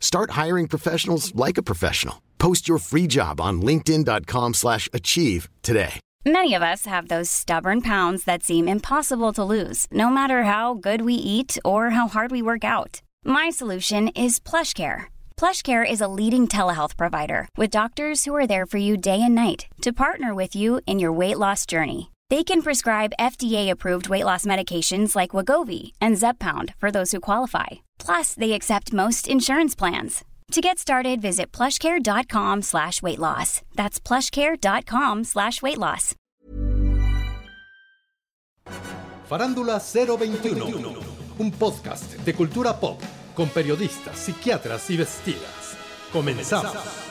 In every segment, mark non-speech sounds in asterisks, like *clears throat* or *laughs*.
Start hiring professionals like a professional. Post your free job on linkedin.com/achieve today. Many of us have those stubborn pounds that seem impossible to lose, no matter how good we eat or how hard we work out. My solution is PlushCare. PlushCare is a leading telehealth provider with doctors who are there for you day and night to partner with you in your weight loss journey. They can prescribe FDA-approved weight loss medications like Wagovi and Zepbound for those who qualify. Plus, they accept most insurance plans. To get started, visit plushcare.com slash weight loss. That's plushcare.com slash weight loss. Farándula 021, un podcast de cultura pop con periodistas, psiquiatras y vestidas. Comenzamos.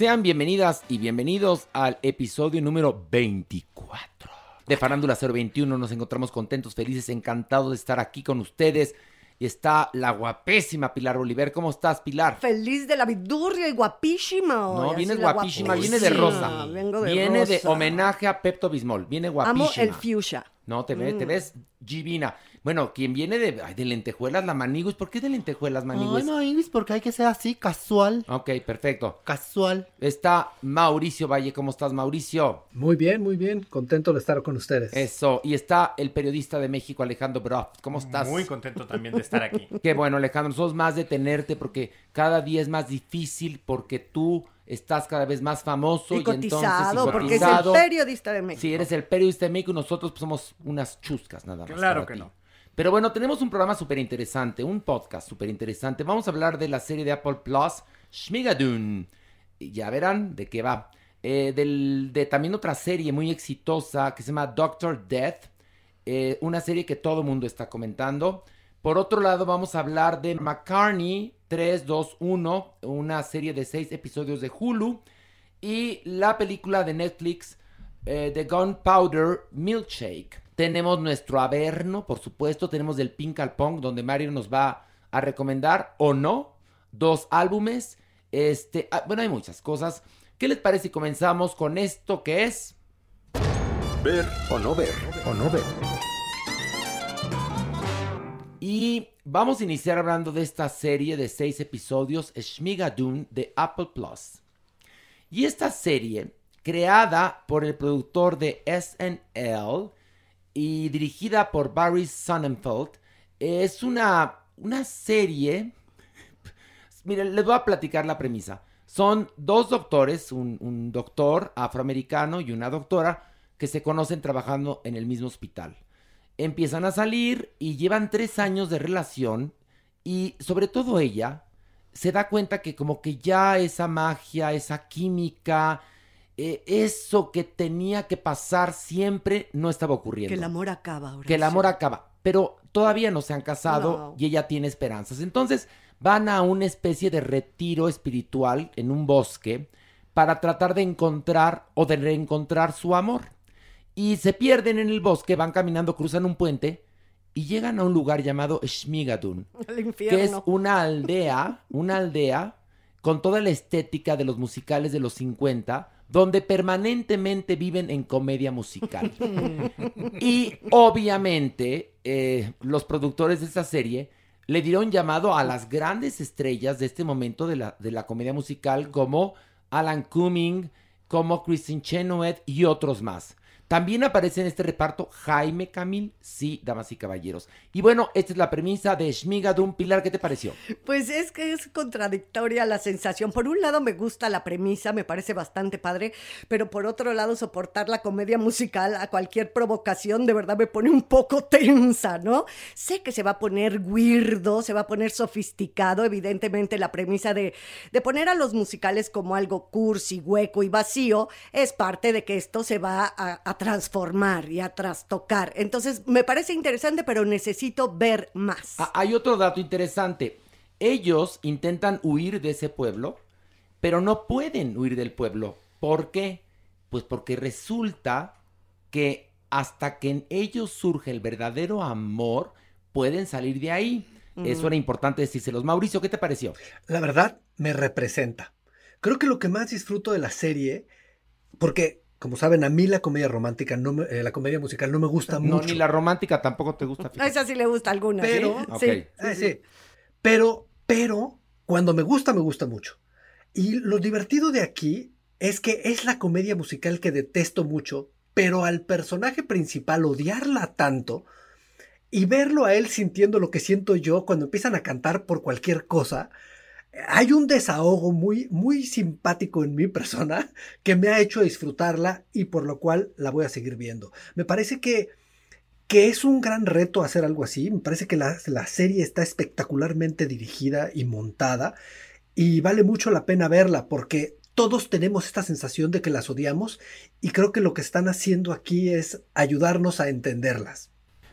Sean bienvenidas y bienvenidos al episodio número 24 de Farándula 021. Nos encontramos contentos, felices, encantados de estar aquí con ustedes. Y está la guapísima Pilar Oliver. ¿Cómo estás, Pilar? Feliz de la vidurria y guapísima. No, vienes guapísima, viene de rosa. Vengo de viene de homenaje a Pepto Bismol. Viene guapísima. Amo el fuchsia. No, te ves, te ves divina. Bueno, quien viene de, ay, de lentejuelas, la maniguis. ¿Por qué de lentejuelas, maniguis? Ay, no, porque hay que ser así, casual. Ok, perfecto. Casual. Está Mauricio Valle. ¿Cómo estás, Mauricio? Muy bien, muy bien. Contento de estar con ustedes. Eso. Y está el periodista de México, Alejandro Broft. ¿Cómo estás? Muy contento también de estar aquí. Qué bueno, Alejandro. Nosotros más de tenerte porque cada día es más difícil porque tú estás cada vez más famoso Y y, cotizado, entonces y porque es el periodista de México. Sí, eres el periodista de México y nosotros pues, somos unas chuscas nada más. Claro que ti. no. Pero bueno, tenemos un programa súper interesante, un podcast súper interesante. Vamos a hablar de la serie de Apple Plus, Schmigadoon. Ya verán de qué va. Eh, del- de también otra serie muy exitosa que se llama Doctor Death. eh, una serie que todo el mundo está comentando. Por otro lado, vamos a hablar de McCartney 321, una serie de seis episodios de Hulu. Y la película de Netflix, eh, The Gunpowder Milkshake. Tenemos nuestro Averno, por supuesto. Tenemos del Pink al Pong, donde Mario nos va a recomendar, o no, dos álbumes. Este, ah, bueno, hay muchas cosas. ¿Qué les parece si comenzamos con esto que es? Ver o no ver. O no ver. Y vamos a iniciar hablando de esta serie de seis episodios, Schmigadoon, de Apple Plus. Y esta serie, creada por el productor de SNL y dirigida por Barry Sonnenfeld, es una, una serie... *laughs* Miren, les voy a platicar la premisa. Son dos doctores, un, un doctor afroamericano y una doctora, que se conocen trabajando en el mismo hospital empiezan a salir y llevan tres años de relación y sobre todo ella se da cuenta que como que ya esa magia, esa química, eh, eso que tenía que pasar siempre no estaba ocurriendo. Que el amor acaba. Que el amor acaba, pero todavía no se han casado y ella tiene esperanzas. Entonces van a una especie de retiro espiritual en un bosque para tratar de encontrar o de reencontrar su amor. Y se pierden en el bosque, van caminando, cruzan un puente y llegan a un lugar llamado Schmigadoon, El que es una aldea, una aldea con toda la estética de los musicales de los 50, donde permanentemente viven en comedia musical. *laughs* y obviamente eh, los productores de esta serie le dieron llamado a las grandes estrellas de este momento de la, de la comedia musical como Alan Cumming, como Kristen Chenoweth y otros más. También aparece en este reparto Jaime Camil, sí, damas y caballeros. Y bueno, esta es la premisa de Shmigadun. Pilar, ¿qué te pareció? Pues es que es contradictoria la sensación. Por un lado me gusta la premisa, me parece bastante padre, pero por otro lado soportar la comedia musical a cualquier provocación de verdad me pone un poco tensa, ¿no? Sé que se va a poner weirdo, se va a poner sofisticado, evidentemente la premisa de, de poner a los musicales como algo cursi, hueco y vacío es parte de que esto se va a transformar y a trastocar. Entonces me parece interesante, pero necesito ver más. Ah, hay otro dato interesante. Ellos intentan huir de ese pueblo, pero no pueden huir del pueblo. ¿Por qué? Pues porque resulta que hasta que en ellos surge el verdadero amor, pueden salir de ahí. Eso era importante decírselos. Mauricio, ¿qué te pareció? La verdad, me representa. Creo que lo que más disfruto de la serie, porque, como saben, a mí la comedia romántica, no me- eh, la comedia musical no me gusta No, mucho. ni la romántica tampoco te gusta. A fíjate. esa sí le gusta alguna. Pero- ¿sí? Ok. Sí, Eh, sí, sí. sí. Pero, pero, cuando me gusta, me gusta mucho. Y lo divertido de aquí es que es la comedia musical que detesto mucho, pero al personaje principal odiarla tanto y verlo a él sintiendo lo que siento yo cuando empiezan a cantar por cualquier cosa, hay un desahogo muy, muy simpático en mi persona *laughs* que me ha hecho disfrutarla y por lo cual la voy a seguir viendo. Me parece que que es un gran reto hacer algo así. Me parece que la, la serie está espectacularmente dirigida y montada y vale mucho la pena verla porque todos tenemos esta sensación de que las odiamos y creo que lo que están haciendo aquí es ayudarnos a entenderlas.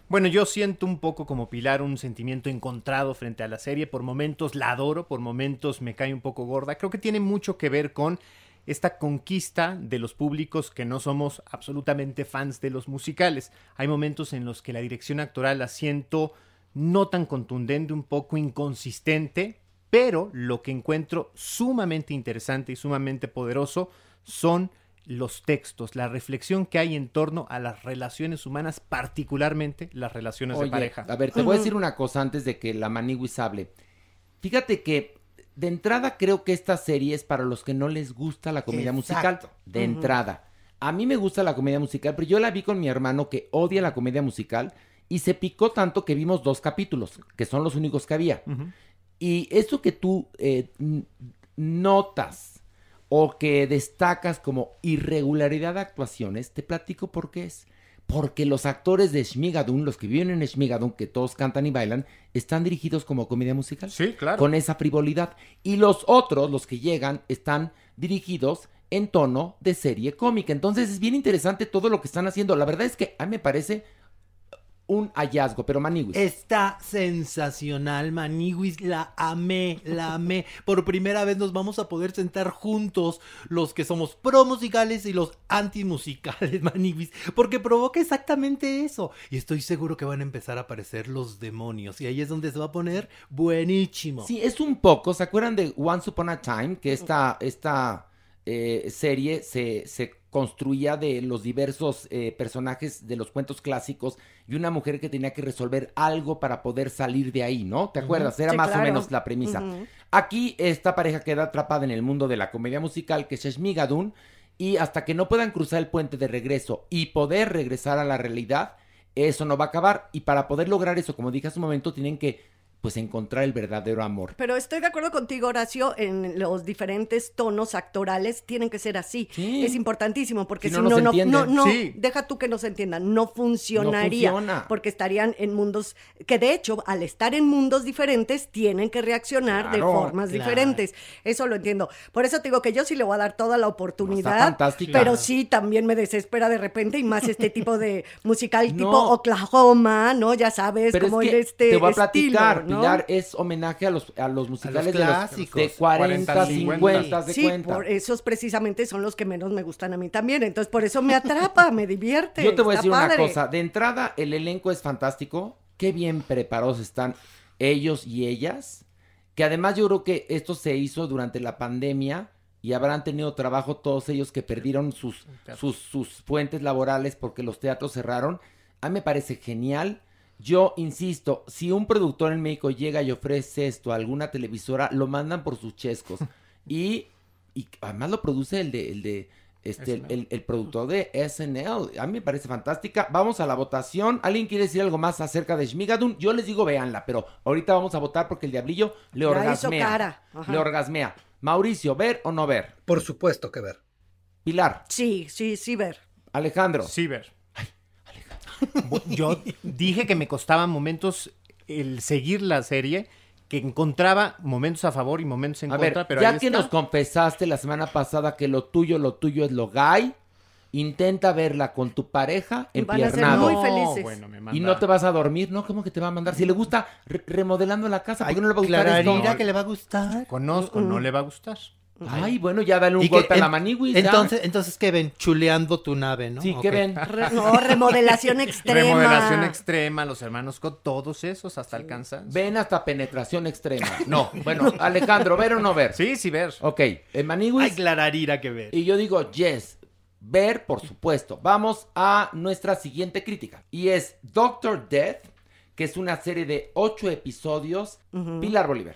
Bueno, yo siento un poco como Pilar un sentimiento encontrado frente a la serie. Por momentos la adoro, por momentos me cae un poco gorda. Creo que tiene mucho que ver con esta conquista de los públicos que no somos absolutamente fans de los musicales. Hay momentos en los que la dirección actoral la siento no tan contundente, un poco inconsistente, pero lo que encuentro sumamente interesante y sumamente poderoso son los textos, la reflexión que hay en torno a las relaciones humanas, particularmente las relaciones de pareja. a ver, te voy a decir una cosa antes de que la Maniwis hable. Fíjate que de entrada creo que esta serie es para los que no les gusta la comedia musical. De entrada. A mí me gusta la comedia musical, pero yo la vi con mi hermano que odia la comedia musical y se picó tanto que vimos dos capítulos, que son los únicos que había. Y eso que tú eh, notas o que destacas como irregularidad de actuaciones, te platico por qué es. Porque los actores de Shmigadun, los que viven en Shmigadun, que todos cantan y bailan, están dirigidos como comedia musical. Sí, claro. Con esa frivolidad. Y los otros, los que llegan, están dirigidos en tono de serie cómica. Entonces es bien interesante todo lo que están haciendo. La verdad es que a mí me parece un hallazgo, pero Maniwis. Está sensacional, Maniwis, la amé, la amé. Por primera vez nos vamos a poder sentar juntos los que somos pro musicales y los anti musicales, *laughs* Maniwis, porque provoca exactamente eso. Y estoy seguro que van a empezar a aparecer los demonios y ahí es donde se va a poner buenísimo. Sí, es un poco. ¿Se acuerdan de Once Upon a Time? Que esta, esta eh, serie se, se construía de los diversos eh, personajes de los cuentos clásicos y una mujer que tenía que resolver algo para poder salir de ahí, ¿no? ¿Te acuerdas? Era Sí, más o menos la premisa. Aquí esta pareja queda atrapada en el mundo de la comedia musical que es Shmigadun y hasta que no puedan cruzar el puente de regreso y poder regresar a la realidad, eso no va a acabar y para poder lograr eso, como dije hace un momento, tienen que pues encontrar el verdadero amor. Pero estoy de acuerdo contigo, Horacio, en los diferentes tonos actorales tienen que ser así. Sí. Es importantísimo porque Si si, no, no no, no, entienden. no, no, Sí. deja tú que no se entiendan, no funcionaría. No funciona. Porque estarían en mundos que de hecho, al estar en mundos diferentes, tienen que reaccionar de formas claro. diferentes. Eso lo entiendo. Por eso te digo que yo sí le voy a dar toda la oportunidad. Está fantástica. Pero sí también me desespera de repente y más este tipo de musical *laughs* tipo No. Oklahoma, ¿no? Ya sabes, Pero como es el este te voy a estilo, Pilar, es homenaje a los, a los musicales de, los, clásicos. de 40, 40, 50, de Sí, cuenta. por esos precisamente son los que menos me gustan a mí también. Entonces, por eso me atrapa, me divierte. Yo te voy a decir una cosa. De entrada, el elenco es fantástico. Qué bien preparados están ellos y ellas. Que además yo creo que esto se hizo durante la pandemia y habrán tenido trabajo todos ellos que perdieron sus, sus, sus fuentes laborales porque los teatros cerraron. A mí me parece genial. Yo insisto, si un productor en México llega y ofrece esto a alguna televisora, lo mandan por sus chescos. *laughs* y, y además lo produce el de, el de este, el, el- el productor de SNL. A mí me parece fantástica. Vamos a la votación. ¿Alguien quiere decir algo más acerca de Shmigadun? Yo les digo, véanla, pero ahorita vamos a votar porque el diablillo le Ya hizo orgasmea. cara. Le orgasmea. Mauricio, ¿ver o no ver? Por supuesto que ver. Pilar, Sí, sí, sí, ver. Alejandro. Sí, ver. *laughs* Yo dije que me costaba momentos el seguir la serie, que encontraba momentos a favor y momentos en A ver, contra, pero ya que está. nos confesaste la semana pasada que lo tuyo, lo tuyo es lo gay, intenta verla con tu pareja Y van a ser empiernado. muy felices. bueno, me Y no te vas a dormir, ¿no? ¿Cómo que te va a mandar? Si le gusta re- remodelando la casa, ¿por qué no le va a gustar Clararira esto? que le va a gustar. Conozco, no le va a gustar. Ay, bueno, ya dale un Y que golpe a la en- ya. Entonces, entonces, ¿qué ven? Chuleando tu nave, ¿no? Sí. ¿qué ven? *laughs* Re- no, remodelación extrema. Remodelación extrema, los hermanos con todos esos hasta alcanzan. Ven hasta penetración extrema. *laughs* No, bueno, *laughs* Alejandro, ¿ver o no ver? Sí, sí, ver. Ok, el Hay maniwis. clararira que ver. Y yo digo, yes, ver, por supuesto. Vamos a nuestra siguiente crítica. Y es Doctor Death, que es una serie de ocho episodios. Pilar Bolívar.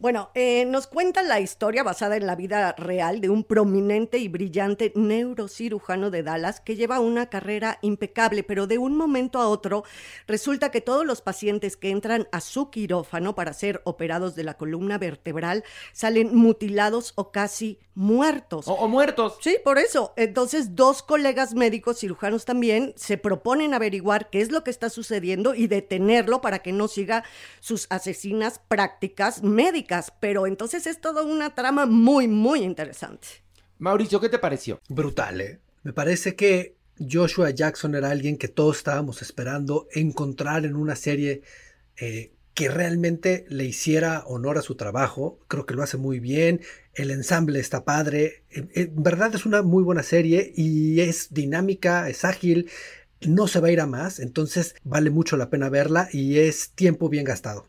Bueno, eh, nos cuenta la historia basada en la vida real de un prominente y brillante neurocirujano de Dallas que lleva una carrera impecable, pero de un momento a otro resulta que todos los pacientes que entran a su quirófano para ser operados de la columna vertebral salen mutilados o casi muertos. O, o muertos. Sí, por eso. Entonces, dos colegas médicos cirujanos también se proponen averiguar qué es lo que está sucediendo y detenerlo para que no siga sus asesinas prácticas médicas. Pero entonces es toda una trama muy, muy interesante. Mauricio, ¿qué te pareció? Brutal, ¿eh? Me parece que Joshua Jackson era alguien que todos estábamos esperando encontrar en una serie eh, que realmente le hiciera honor a su trabajo. Creo que lo hace muy bien. El ensamble está padre. En, en verdad es una muy buena serie y es dinámica, es ágil. No se va a ir a más, entonces vale mucho la pena verla y es tiempo bien gastado.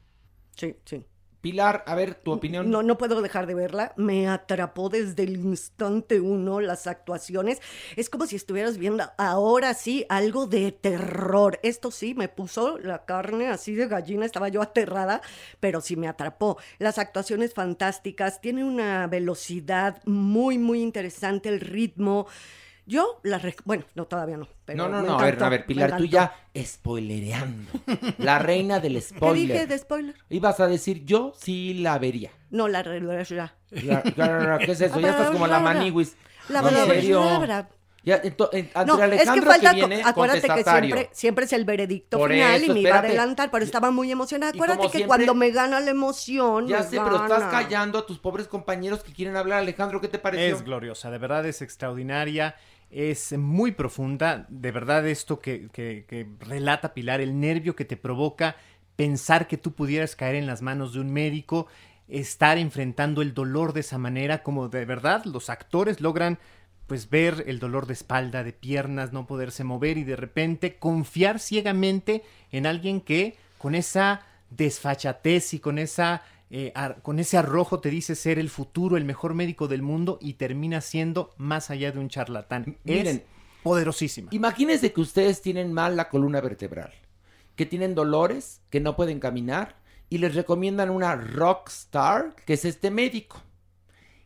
Sí, sí. Pilar, a ver, tu opinión. No, no puedo dejar de verla. Me atrapó desde el instante uno las actuaciones. Es como si estuvieras viendo ahora sí algo de terror. Esto sí me puso la carne así de gallina. Estaba yo aterrada, pero sí me atrapó. Las actuaciones fantásticas. Tiene una velocidad muy, muy interesante. El ritmo. Yo la... Bueno, no, todavía no. Pero no, no, no, a ver, a ver, Pilar, tú ya spoilereando. La reina del *laughs* ¿Qué spoiler. dije de spoiler? Ibas a decir, yo sí la vería. No, la... re- ya. ¿Qué es eso? Ya estás como la maniwis. La. Ya, entre No, es que falta, que viene co- acuérdate que siempre, siempre es el veredicto Por final eso, y me iba a adelantar, pero estaba muy emocionada. Acuérdate que siempre- cuando me gana la emoción, Ya sé, pero estás callando a tus pobres compañeros que quieren hablar. Alejandro, ¿qué te pareció? Es gloriosa, de verdad es extraordinaria, es muy profunda, de verdad esto que, que- que relata Pilar, el nervio que te provoca pensar que tú pudieras caer en las manos de un médico, estar enfrentando el dolor de esa manera, como de verdad los actores logran pues ver el dolor de espalda, de piernas, no poderse mover y de repente confiar ciegamente en alguien que con esa desfachatez y con esa eh, ar- con ese arrojo te dice ser el futuro, el mejor médico del mundo y termina siendo más allá de un charlatán. Miren, es poderosísima. Imagínense que ustedes tienen mal la columna vertebral, que tienen dolores, que no pueden caminar y les recomiendan una rockstar, que es este médico,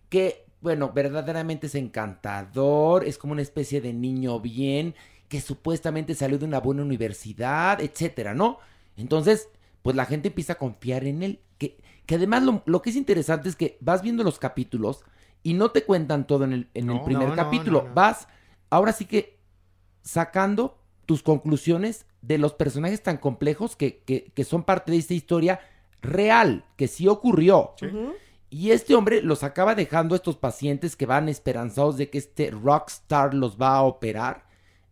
que, bueno, verdaderamente es encantador, es como una especie de niño bien, que supuestamente salió de una buena universidad, etcétera, ¿no? Entonces, pues la gente empieza a confiar en él, que, además lo, lo que es interesante es que vas viendo los capítulos y no te cuentan todo en el, en el primer no, capítulo, no, no. vas, ahora sí que sacando tus conclusiones de los personajes tan complejos que, que- que son parte de esta historia real, que sí ocurrió. Y este hombre los acaba dejando a estos pacientes que van esperanzados de que este rockstar los va a operar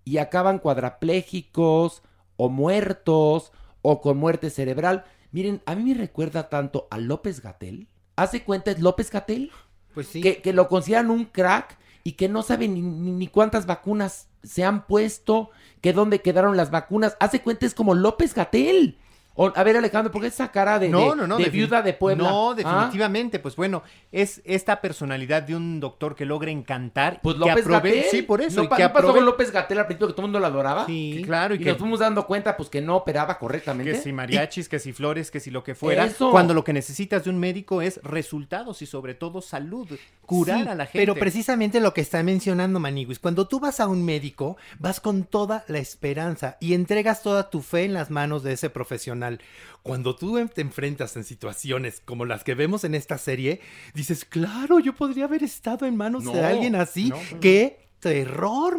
y acaban cuadraplégicos o muertos o con muerte cerebral. Miren, a mí me recuerda tanto a López Gatel. ¿Hace cuenta es López Gatel? Pues sí. que, que lo consideran un crack y que no saben ni, ni- cuántas vacunas se han puesto, que dónde quedaron las vacunas. Hace cuenta es como López Gatel. O- a ver, Alejandro, ¿por qué esa cara de, No, de- no, no. de defini- viuda de Puebla? No, ¿Ah? definitivamente. Pues bueno, es esta personalidad de un doctor que logra encantar. Pues López aprove- Gatel. Sí, por eso. ¿No, y pa- que no pasó con López Gatel al principio que todo el mundo lo adoraba? Sí, claro. Y, Y que nos fuimos dando cuenta, pues, que no operaba correctamente. Que si mariachis, que si flores, que si lo que fuera. Eso. Cuando lo que necesitas de un médico es resultados y sobre todo salud. Curar Sí, a la gente. Pero precisamente lo que está mencionando Maniguis, cuando tú vas a un médico, vas con toda la esperanza y entregas toda tu fe en las manos de ese profesional. Cuando tú te enfrentas en situaciones como las que vemos en esta serie, dices, claro, yo podría haber estado en manos de alguien así. no. ¡Qué terror,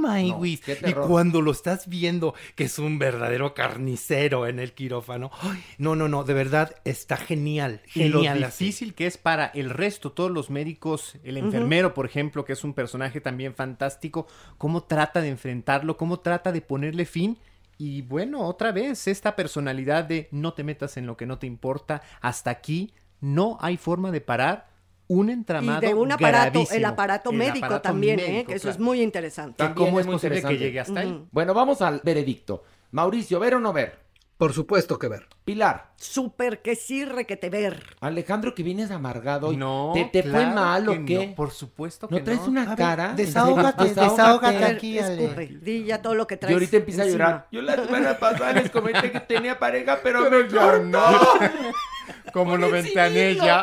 qué y cuando lo estás viendo, que es un verdadero carnicero en el quirófano, ¡ay! no, no, no, de verdad está genial, Y lo genial. así. difícil que es para el resto, todos los médicos, el enfermero, por ejemplo, que es un personaje también fantástico, cómo trata de enfrentarlo, cómo trata de ponerle fin. Y bueno, otra vez, esta personalidad de no te metas en lo que no te importa, hasta aquí no hay forma de parar un entramado. Y de un aparato, el aparato El médico aparato también, ¿eh? que eso claro. es muy interesante. ¿Cómo es posible que interesante. llegue hasta ahí? Bueno, vamos al veredicto. Mauricio, ¿ver o no ver? Por supuesto que ver. Pilar, Súper que sí, requete ver. Alejandro, que vienes amargado y No, ¿te, te fue mal que o qué? no, por supuesto ¿No que traes no. una A ver, cara? ¿En desahógate, desahógate ver, aquí, Ale. di ya todo lo que traes. Y ahorita empieza a llorar. Yo la semana pasada les comenté que tenía pareja, pero, Pero me ya cortó. no. *laughs* Como lo exhibirlo,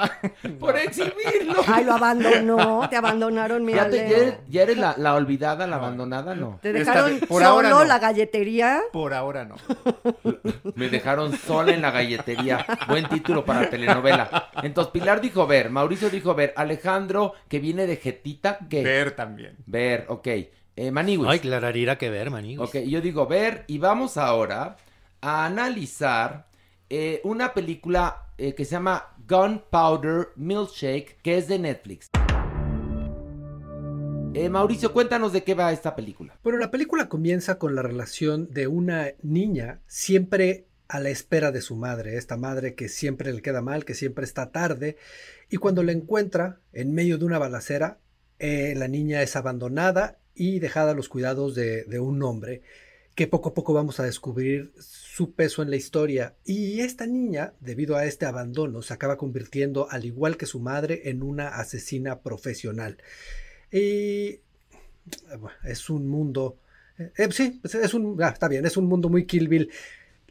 Por exhibirlo. Ay, lo abandonó, te abandonaron, mi ¿Ya, te- ya eres, ya eres la, la olvidada, la abandonada? No. Te dejaron por solo ahora no. la galletería. Por ahora no. *laughs* Me dejaron sola en la galletería. Buen título para telenovela. Entonces, Pilar dijo ver, Mauricio dijo ver, Alejandro, que viene de Jetita, ¿qué? Ver también. Ver, ok. Eh, Maniwis. Ay, clararira que ver, Maniguis. Ok, yo digo ver y vamos ahora a analizar eh, una película eh, que se llama Gunpowder Milkshake, que es de Netflix. Eh, Mauricio, cuéntanos de qué va esta película. Bueno, la película comienza con la relación de una niña siempre a la espera de su madre, esta madre que siempre le queda mal, que siempre está tarde, y cuando la encuentra en medio de una balacera, eh, la niña es abandonada y dejada a los cuidados de, de un hombre, que poco a poco vamos a descubrir su peso en la historia. Y esta niña, debido a este abandono, se acaba convirtiendo, al igual que su madre, en una asesina profesional. Y bueno, es un mundo. eh, eh, sí, es- es un. ah, está bien, es un mundo muy Kill Bill.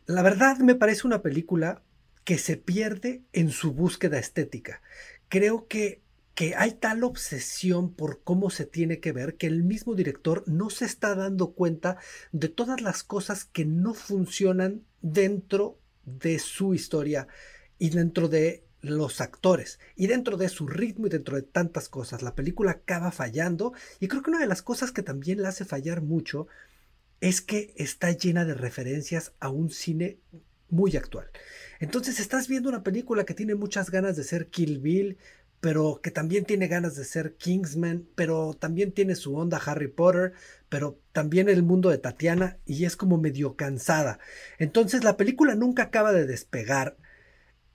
La verdad me parece una película que se pierde en su búsqueda estética. Creo que, que hay tal obsesión por cómo se tiene que ver que el mismo director no se está dando cuenta de todas las cosas que no funcionan dentro de su historia y dentro de los actores y dentro de su ritmo y dentro de tantas cosas. La película acaba fallando y creo que una de las cosas que también la hace fallar mucho es que está llena de referencias a un cine muy actual. Entonces estás viendo una película que tiene muchas ganas de ser Kill Bill, pero que también tiene ganas de ser Kingsman, pero también tiene su onda Harry Potter, pero también el mundo de Tatiana y es como medio cansada. Entonces la película nunca acaba de despegar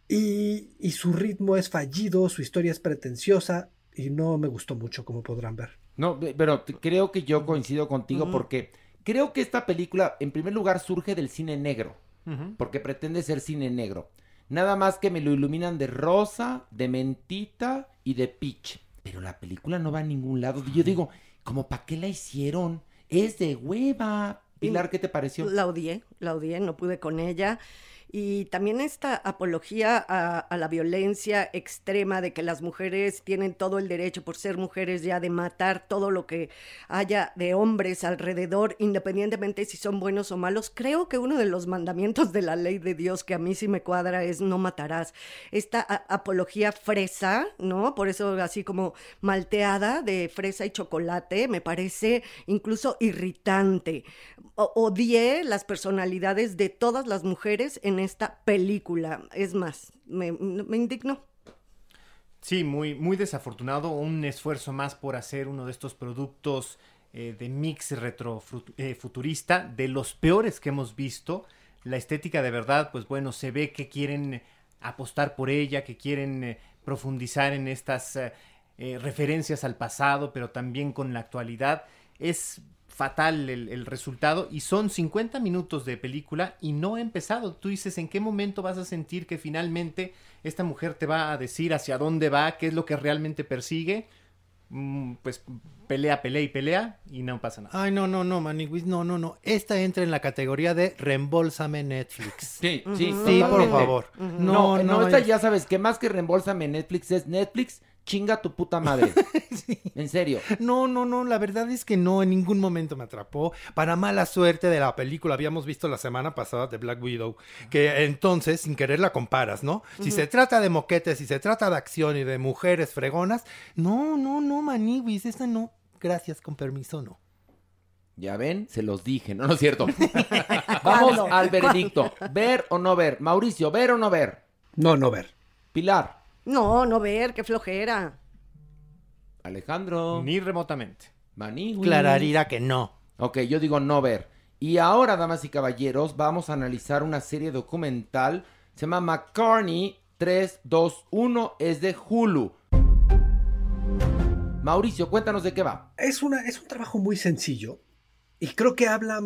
y, y su ritmo es fallido, su historia es pretenciosa y no me gustó mucho como podrán ver. No, pe- pero creo que yo coincido contigo porque creo que esta película, en primer lugar, surge del cine negro, porque pretende ser cine negro. Nada más que me lo iluminan de rosa, de mentita y de peach. Pero la película no va a ningún lado. Yo digo, ¿como para qué la hicieron? Es de hueva. Pilar, ¿qué te pareció? La odié, la odié, no pude con ella. Y también esta apología a, la violencia extrema de que las mujeres tienen todo el derecho por ser mujeres ya de matar todo lo que haya de hombres alrededor, independientemente si son buenos o malos. Creo que uno de los mandamientos de la ley de Dios que a mí sí me cuadra es no matarás. Esta apología fresa, ¿no? Por eso así como malteada de fresa y chocolate, me parece incluso irritante. Odié las personalidades de todas las mujeres en esta película. Es más, me, me indignó. Sí, muy, muy desafortunado. Un esfuerzo más por hacer uno de estos productos eh, de mix retrofuturista, de los peores que hemos visto. La estética de verdad, pues bueno, se ve que quieren apostar por ella, que quieren eh, profundizar en estas eh, eh, referencias al pasado, pero también con la actualidad. Es fatal el, el resultado y son 50 minutos de película y no ha empezado. Tú dices, ¿en qué momento vas a sentir que finalmente esta mujer te va a decir hacia dónde va, qué es lo que realmente persigue? Mm, pues pelea, pelea y pelea y no pasa nada. Ay, no, no, no, Maniwis, no, no, no. Esta entra en la categoría de reembolsame Netflix. *laughs* Sí, sí, Sí, por favor. No, No, no, no, esta es- ya sabes que más que reembolsame Netflix es Netflix, chinga tu puta madre. *laughs* En serio. No, no, no, la verdad es que no, en ningún momento me atrapó. Para mala suerte de la película, habíamos visto la semana pasada de Black Widow, que entonces, sin querer, la comparas, ¿no? Si se trata de moquetes, si se trata de acción y de mujeres fregonas, no, no, no, Maniwis, esta no. Gracias, con permiso, no. Ya ven, se los dije, no, *laughs* no es cierto. *laughs* Vamos al veredicto. ¿Ver o no ver? Mauricio, ¿ver o no ver? No, no ver. Pilar, No, no ver, qué flojera. Alejandro, Ni remotamente. Manigui. Clararira que no. Ok, yo digo no ver. Y ahora, damas y caballeros, vamos a analizar una serie documental. Se llama McCartney 321, es de Hulu. Mauricio, cuéntanos de qué va. Es, una, es un trabajo muy sencillo y creo que habla,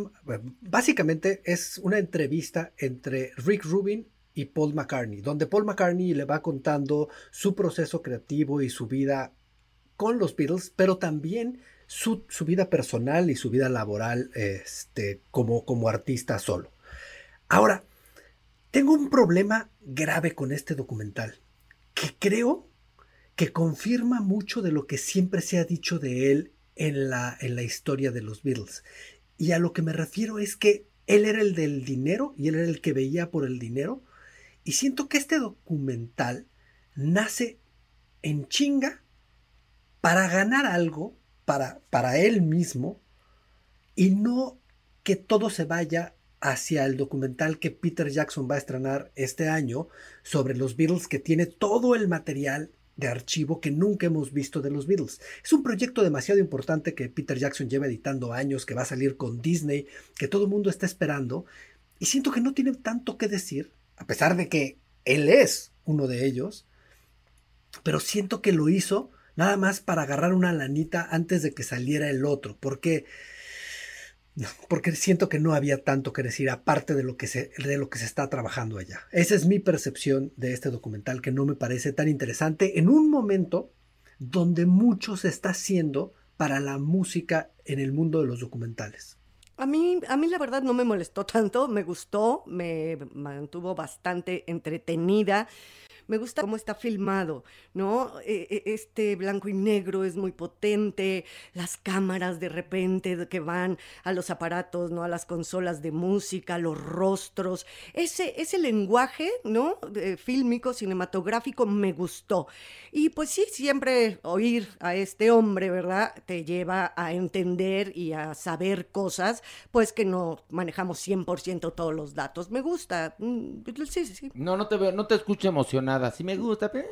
básicamente es una entrevista entre Rick Rubin y Paul McCartney, donde Paul McCartney le va contando su proceso creativo y su vida con los Beatles, pero también su, su vida personal y su vida laboral este, como, como artista solo. Ahora, tengo un problema grave con este documental, que creo que confirma mucho de lo que siempre se ha dicho de él en la, en la historia de los Beatles. Y a lo que me refiero es que él era el del dinero y él era el que veía por el dinero. Y siento que este documental nace en chinga para ganar algo para, para él mismo y no que todo se vaya hacia el documental que Peter Jackson va a estrenar este año sobre los Beatles que tiene todo el material de archivo que nunca hemos visto de los Beatles. Es un proyecto demasiado importante que Peter Jackson lleva editando años, que va a salir con Disney, que todo el mundo está esperando, y siento que no tiene tanto que decir, a pesar de que él es uno de ellos, pero siento que lo hizo nada más para agarrar una lanita antes de que saliera el otro, porque porque siento que no había tanto que decir aparte de lo que se de lo que se está trabajando allá. Esa es mi percepción de este documental que no me parece tan interesante en un momento donde mucho se está haciendo para la música en el mundo de los documentales. A mí, a mí la verdad no me molestó tanto, me gustó, me mantuvo bastante entretenida. Me gusta cómo está filmado, ¿no? E- e- Este blanco y negro es muy potente, las cámaras de repente que van a los aparatos, ¿no? A las consolas de música, los rostros. Ese, ese lenguaje, ¿no? De- fílmico, cinematográfico, me gustó. Y pues sí, siempre oír a este hombre, ¿verdad? Te lleva a entender y a saber cosas, pues que no manejamos 100% todos los datos. Me gusta. Mm, Sí, sí, sí. No, no te veo, no te escucho emocionada. Sí me gusta, pero...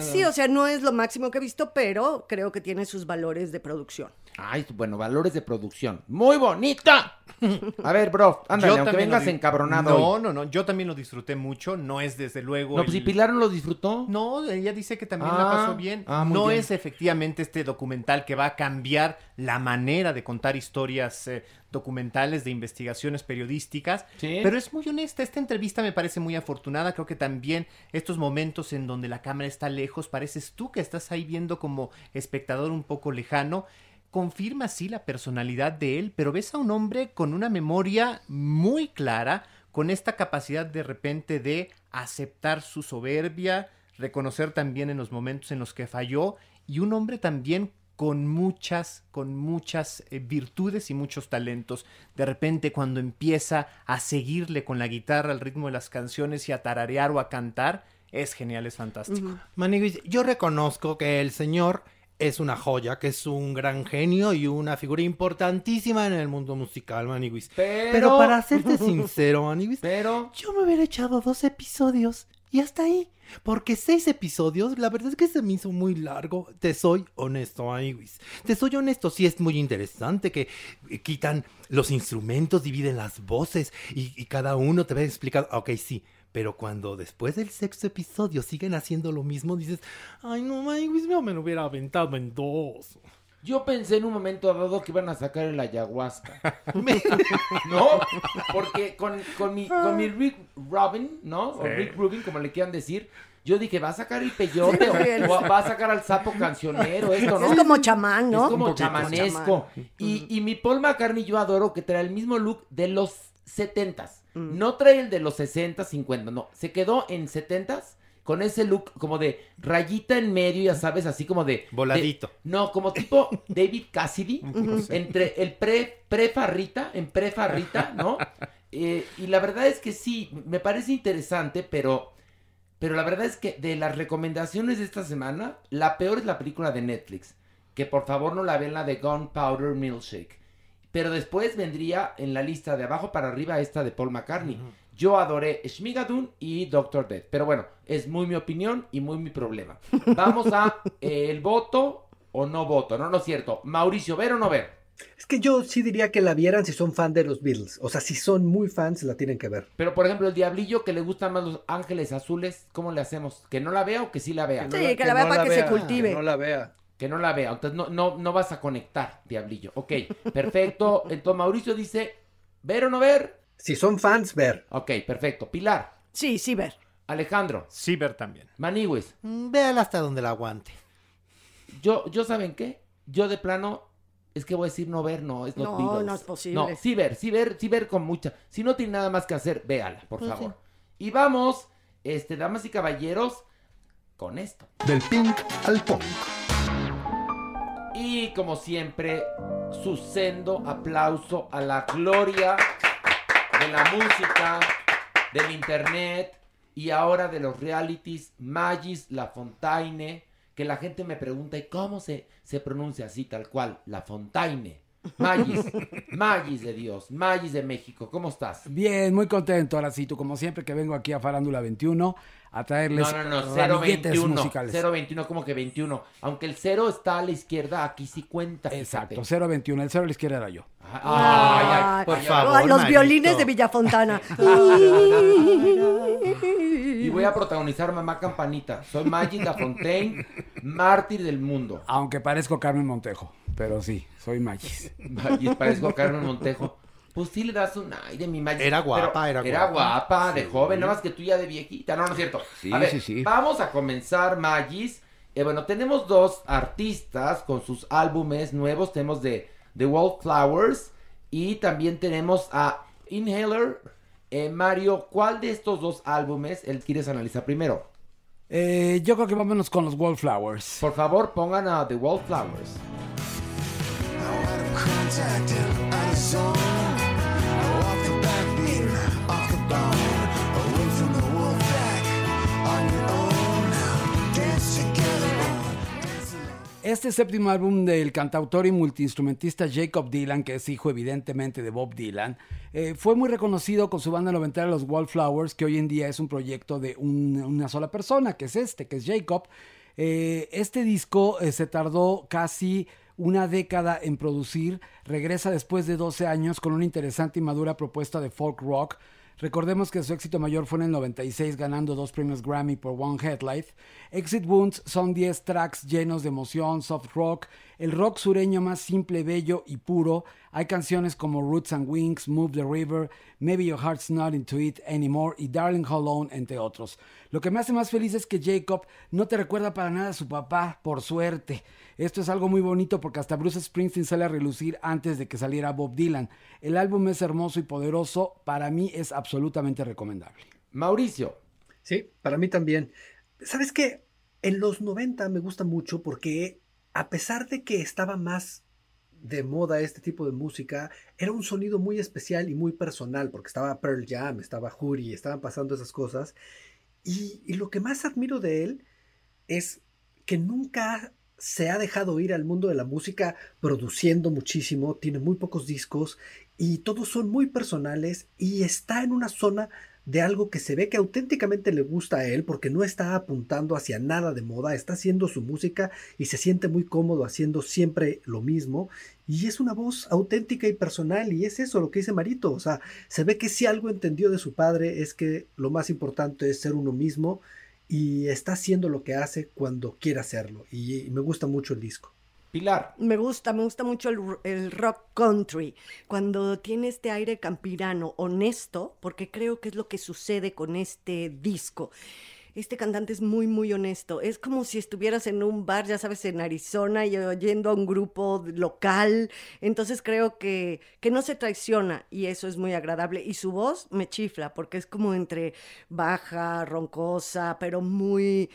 Sí, o sea, no es lo máximo que he visto, pero creo que tiene sus valores de producción. Ay, bueno, valores de producción. ¡Muy bonita! *laughs* A ver, bro, ándale, aunque también vengas lo encabronado No, hoy. no, no. Yo también lo disfruté mucho. No es desde luego. No, pues si el- Pilar no lo disfrutó. No, ella dice que también Ah, la pasó bien. ah, no bien. es efectivamente este documental que va a cambiar la manera de contar historias eh, documentales de investigaciones periodísticas, Sí. pero es muy honesta. Esta entrevista me parece muy afortunada. Creo que también estos momentos en donde la cámara está lejos, pareces tú que estás ahí viendo como espectador un poco lejano. Confirma sí la personalidad de él, pero ves a un hombre con una memoria muy clara, con esta capacidad de repente de aceptar su soberbia, reconocer también en los momentos en los que falló, y un hombre también con muchas, con muchas eh, virtudes y muchos talentos. De repente cuando empieza a seguirle con la guitarra al ritmo de las canciones y a tararear o a cantar, es genial, es fantástico. Maniguis, yo reconozco que el señor es una joya, que es un gran genio y una figura importantísima en el mundo musical, Maniguis. Pero... Pero para *laughs* serte sincero, Maniguis, Pero... yo me hubiera echado dos episodios y hasta ahí. Porque seis episodios, la verdad es que se me hizo muy largo. Te soy honesto, Maniguis. Te soy honesto, sí es muy interesante que eh, quitan los instrumentos, dividen las voces y, y cada uno te va explicando. Ok, sí. Pero cuando después del sexto episodio siguen haciendo lo mismo, dices, ay no, yo me lo hubiera aventado en dos. Yo pensé en un momento dado que iban a sacar el ayahuasca. *laughs* ¿No? Porque con, con mi, con mi Rick Robin, ¿no? O. Rick Rubin, como le quieran decir. Yo dije, va a sacar el peyote Sí, o- el- o, va a sacar al sapo cancionero, *laughs* esto, ¿no? Es como chamán, ¿no? Es como chamanesco. Y, y mi Paul McCartney yo adoro que trae el mismo look de los 70s. Mm. No trae el de los 60, 50, no. Se quedó en 70s con ese look como de rayita en medio, ya sabes, así como de... Voladito. de- no, como tipo *laughs* David Cassidy, entre el pre, pre-farrita, en pre-farrita, ¿no? Eh, y la verdad es que sí, me parece interesante, pero... Pero la verdad es que de las recomendaciones de esta semana, la peor es la película de Netflix. Que por favor no la vean la de Gunpowder Milkshake. Pero después vendría en la lista de abajo para arriba esta de Paul McCartney. Yo adoré Shmigadun y Doctor Death. Pero bueno, es muy mi opinión y muy mi problema. Vamos a *laughs* eh, el voto o no voto. No, no es cierto. Mauricio, ¿ver o no ver? Es que yo sí diría que la vieran si son fan de los Beatles. O sea, si son muy fans, la tienen que ver. Pero por ejemplo, el diablillo que le gustan más los ángeles azules, ¿cómo le hacemos? ¿Que no la vea o que sí la vea? Sí, que la vea para que se cultive. Que no la vea. Que no la vea. Entonces no, no, no vas a conectar, diablillo. Ok, perfecto. *laughs* Entonces Mauricio dice, ¿ver o no ver? Si son fans, ver. Ok, perfecto. Pilar, Sí, sí, ver. Alejandro, Sí, ver también. Maniwis. Mm, Véala hasta donde la aguante. Yo, yo ¿saben qué? Yo de plano, es que voy a decir no ver, no, es No, los Beatles. no es posible. No, sí ver, sí ver, sí ver con mucha. Si no tiene nada más que hacer, véala, por Pues favor. Y vamos, este, damas y caballeros, con esto. Del pink al punk. Y como siempre, su sendo aplauso a la gloria de la música, del internet y ahora de los realities, Magis La Fontaine, que la gente me pregunta, ¿y cómo se, se pronuncia así tal cual? La Fontaine. Magis, *laughs* Magis de Dios, Magis de México, ¿cómo estás? Bien, muy contento. Ahora sí, tú como siempre que vengo aquí a Farándula 21 a traerles No, no, no, ramilletes 021, musicales. 021, como que 21. Aunque el cero está a la izquierda, aquí sí cuenta. Exacto, 021. El 0 a la izquierda era yo. Ay, ay, ay, por favor. Los Marito. violines de Villafontana. Y voy a protagonizar Mamá Campanita. Soy Maggie Lafontaine, mártir del mundo. Aunque parezco Carmen Montejo, pero sí, soy Magis. Y parezco a Carmen Montejo. Pues sí le das un aire, mi Maggie. Era guapa, era Era guapa. guapa, de joven, nada más que tú ya de viejita. No, no es cierto. Sí, a ver, sí, sí. vamos a comenzar, Magis. Eh, bueno, tenemos dos artistas con sus álbumes nuevos. Tenemos de The Wallflowers y también tenemos a Inhaler. Eh, Mario, ¿cuál de estos dos álbumes él quieres analizar primero? Eh, yo creo que vámonos con los Wallflowers. Por favor, pongan a The Wallflowers. Este séptimo álbum del cantautor y multiinstrumentista Jacob Dylan, que es hijo evidentemente de Bob Dylan, eh, fue muy reconocido con su banda noventera Los Wallflowers, que hoy en día es un proyecto de un- una sola persona, que es este, que es Jacob. Eh, este disco eh, se tardó casi una década en producir, regresa después de 12 años con una interesante y madura propuesta de folk rock. Recordemos que su éxito mayor fue en el 96 ganando dos premios Grammy por One Headlight. Exit Wounds son 10 tracks llenos de emoción, soft rock, el rock sureño más simple, bello y puro. Hay canciones como Roots and Wings, Move the River, Maybe Your Heart's Not Into It Anymore y Darling How Alone, entre otros. Lo que me hace más feliz es que Jacob no te recuerda para nada a su papá, por suerte. Esto es algo muy bonito porque hasta Bruce Springsteen sale a relucir antes de que saliera Bob Dylan. El álbum es hermoso y poderoso, para mí es absolutamente recomendable. Mauricio. Sí, para mí también. ¿Sabes qué? En los 90 me gusta mucho porque a pesar de que estaba más de moda este tipo de música, era un sonido muy especial y muy personal, porque estaba Pearl Jam, estaba Huri, estaban pasando esas cosas. Y, y lo que más admiro de él es que nunca se ha dejado ir al mundo de la música produciendo muchísimo, tiene muy pocos discos y todos son muy personales y está en una zona de algo que se ve que auténticamente le gusta a él porque no está apuntando hacia nada de moda, está haciendo su música y se siente muy cómodo haciendo siempre lo mismo y es una voz auténtica y personal y es eso lo que dice Marito, o sea, se ve que si algo entendió de su padre es que lo más importante es ser uno mismo y está haciendo lo que hace cuando quiere hacerlo y, me gusta mucho el disco. Pilar. Me gusta, me gusta mucho el, el, rock country, cuando tiene este aire campirano, honesto, porque creo que es lo que sucede con este disco. Este cantante es muy, muy honesto. Es como si estuvieras en un bar, ya sabes, en Arizona y oyendo a un grupo local. Entonces creo que, que no se traiciona y eso es muy agradable. Y su voz me chifla porque es como entre baja, roncosa, pero muy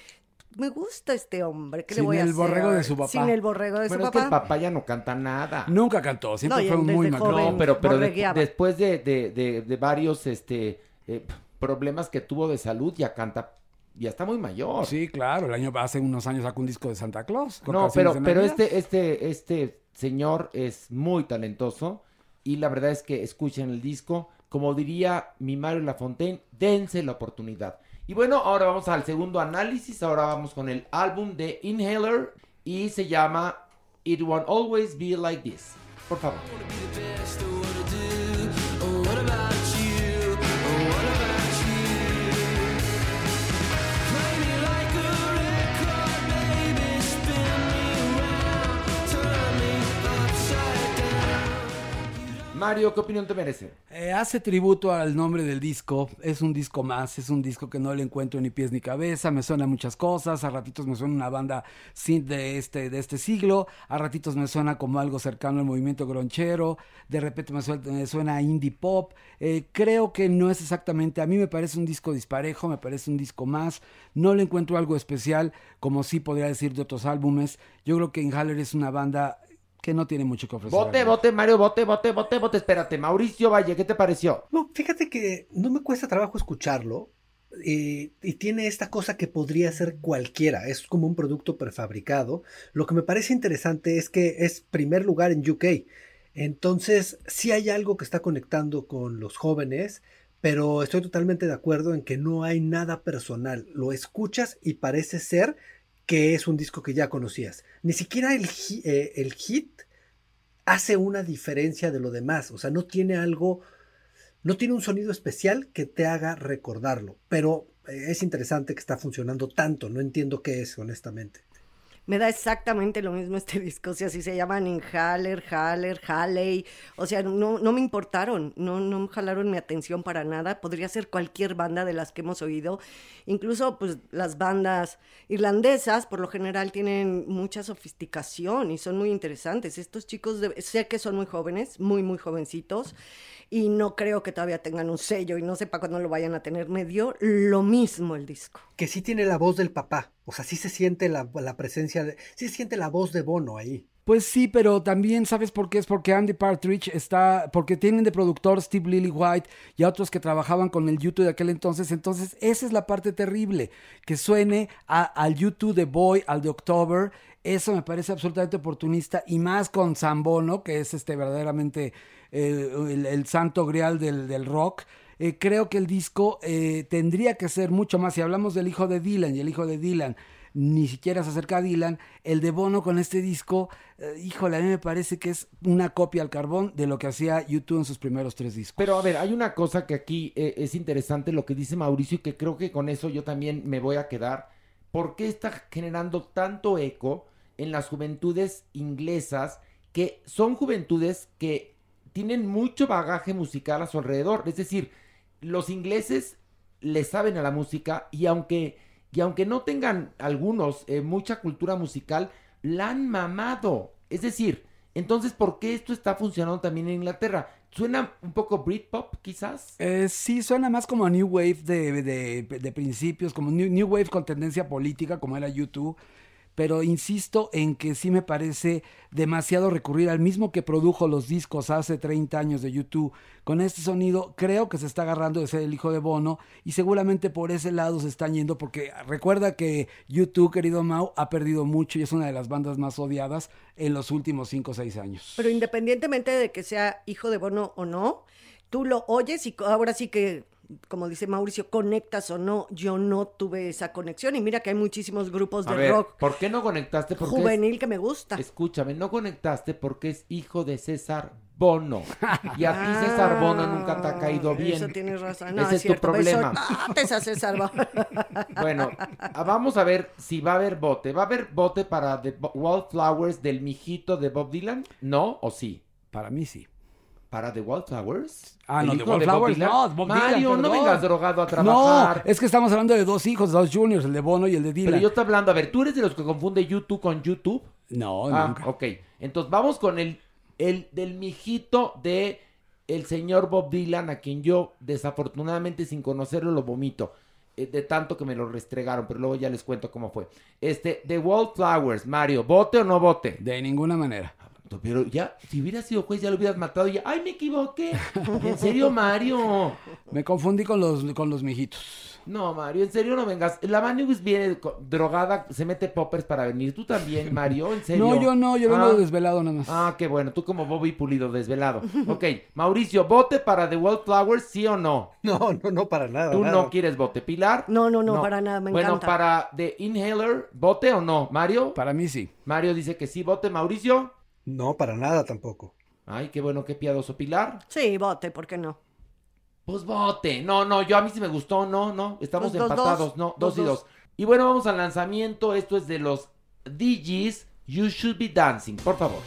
me gusta este hombre. ¿Qué Sin le voy a el hacer? borrego de su papá. Sin el borrego de Pero su es que el papá. ya no canta nada. Nunca cantó, siempre No, fue un muy joven. macro. No, pero, pero de- después de, de- de- de varios este, eh, problemas que tuvo de salud, ya canta, ya está muy mayor. Sí, claro, el año hace unos años sacó un disco de Santa Claus. con No, pero, pero este, este, este señor es muy talentoso y la verdad es que escuchen el disco. Como diría mi Mario Lafontaine, dense la oportunidad. Y bueno, ahora vamos al segundo análisis. Ahora vamos con el álbum de Inhaler y se llama It Won't Always Be Like This. Por favor. Mario, ¿qué opinión te merece? Eh, hace tributo al nombre del disco, es un disco más, es un disco que no le encuentro ni pies ni cabeza, me suena muchas cosas, a ratitos me suena una banda synth de este, de este siglo, a ratitos me suena como algo cercano al movimiento gronchero, de repente me suena, me indie pop, eh, creo que no es exactamente, a mí me parece un disco disparejo, me parece un disco más, no le encuentro algo especial, como sí podría decir de otros álbumes, yo creo que Inhaler es una banda que no tiene mucho que ofrecer. Bote, bote, Mario, bote, bote, bote, bote. Espérate, Mauricio Valle, ¿qué te pareció? No, fíjate que no me cuesta trabajo escucharlo. eh, y tiene esta cosa que podría ser cualquiera, es como un producto prefabricado. Lo que me parece interesante es que es primer lugar en UK. Entonces, sí hay algo que está conectando con los jóvenes, pero estoy totalmente de acuerdo en que no hay nada personal. Lo escuchas y parece ser que es un disco que ya conocías. Ni siquiera el, eh, el hit hace una diferencia de lo demás. O sea, no tiene algo, no tiene un sonido especial que te haga recordarlo. Pero eh, es interesante que está funcionando tanto. No entiendo qué es, honestamente. Me da exactamente lo mismo este *laughs* disco, si así se llaman Inhaler, Haller, Halley, o sea, no, no me importaron, no, no jalaron mi atención para nada, podría ser cualquier banda de las que hemos oído, incluso pues las bandas irlandesas por lo general tienen mucha sofisticación y son muy interesantes, estos chicos de- sé que son muy jóvenes, muy muy jovencitos, y no creo que todavía tengan un sello y no sé para cuándo lo vayan a tener, me dio lo mismo el disco. Que sí tiene la voz del papá. O sea, sí se siente la, la presencia de. Sí se siente la voz de Bono ahí. Pues sí, pero también sabes por qué es porque Andy Partridge está, porque tienen de productor Steve Lillywhite y a otros que trabajaban con el YouTube de aquel entonces. Entonces, esa es la parte terrible, que suene a- al YouTube de Boy, al de October. Eso me parece absolutamente oportunista y más con Zambono, que es este verdaderamente el, el santo grial del, del rock. Eh, creo que el disco eh, tendría que ser mucho más. Si hablamos del hijo de Dylan y el hijo de Dylan ni siquiera se acerca a Dylan, el de Bono con este disco, eh, híjole, a mí me parece que es una copia al carbón de lo que hacía YouTube en sus primeros tres discos. Pero a ver, hay una cosa que aquí eh, es interesante lo que dice Mauricio y que creo que con eso yo también me voy a quedar. ¿Por qué está generando tanto eco en las juventudes inglesas que son juventudes que tienen mucho bagaje musical a su alrededor? Es decir, los ingleses le saben a la música y aunque, y aunque no tengan algunos eh, mucha cultura musical, la han mamado. Es decir, entonces, ¿por qué esto está funcionando también en Inglaterra? ¿Suena un poco Britpop, quizás? Eh, sí, suena más como New Wave de, de- de principios, como new, new Wave con tendencia política, como era YouTube. Pero insisto en que sí me parece demasiado recurrir al mismo que produjo los discos hace 30 años de YouTube. Con este sonido creo que se está agarrando de ser el hijo de Bono y seguramente por ese lado se están yendo porque recuerda que YouTube, querido Mau, ha perdido mucho y es una de las bandas más odiadas en los últimos 5 o 6 años. Pero independientemente de que sea hijo de Bono o no, tú lo oyes y ahora sí que, como dice Mauricio, conectas o no. Yo no tuve esa conexión y mira que hay muchísimos grupos A de ver, rock ¿por qué no conectaste? Porque es- juvenil que me gusta. escúchame, no conectaste porque es hijo de César Bono. Y a ti, César Bono, nunca te ha caído Ah, bien. Eso tienes razón. No, Ese es tu cierto, problema. Te a César Bono. *laughs* Bueno, vamos a ver si va a haber bote. ¿Va a haber bote para The Wallflowers del mijito de Bob Dylan? ¿No o sí? Para mí sí. ¿Para The Wallflowers? Ah, ¿El no, The Wallflowers, no, Bob Dylan, Mario, no vengas drogado a trabajar. No, es que estamos hablando de dos hijos, dos juniors, el de Bono y el de Dylan. Pero yo estoy hablando, a ver, ¿tú eres de los que confunde YouTube con YouTube? No, ah, nunca. ok. Entonces vamos con el, el del mijito de el señor Bob Dylan, a quien yo desafortunadamente sin conocerlo lo vomito. eh, de tanto que me lo restregaron, pero luego ya les cuento cómo fue. Este, The Wallflowers, Mario, ¿bote o no bote? De ninguna manera. Pero ya, si hubiera sido juez, ya lo hubieras matado y ya, ¡ay, me equivoqué! ¿En serio, Mario? Me confundí con los, con los mijitos. No, Mario, en serio no vengas. La Manius viene drogada, se mete poppers para venir. Tú también, Mario, en *laughs* serio. No, yo no, yo vengo Ah. desvelado nada más. Ah, qué bueno, tú como Bobby Pulido, desvelado. Ok, *laughs* Mauricio, ¿bote para The Wallflowers, sí o no? No, no, no, para nada. Tú nada. no quieres bote. ¿Pilar? No, no, no, para nada, me bueno, encanta. para The Inhaler, ¿bote o no? ¿Mario? Para mí sí. Mario dice que sí, bote. ¿Mauricio? No, para nada tampoco. Ay, qué bueno, qué piadoso. ¿Pilar? Sí, bote, ¿por qué no? Pues bote. No, no, yo a mí sí me gustó, no, no. Estamos Pues dos, empatados, dos. no, Dos, dos y dos. dos. Y bueno, vamos al lanzamiento. Esto es de los DJs. You Should Be Dancing, por favor.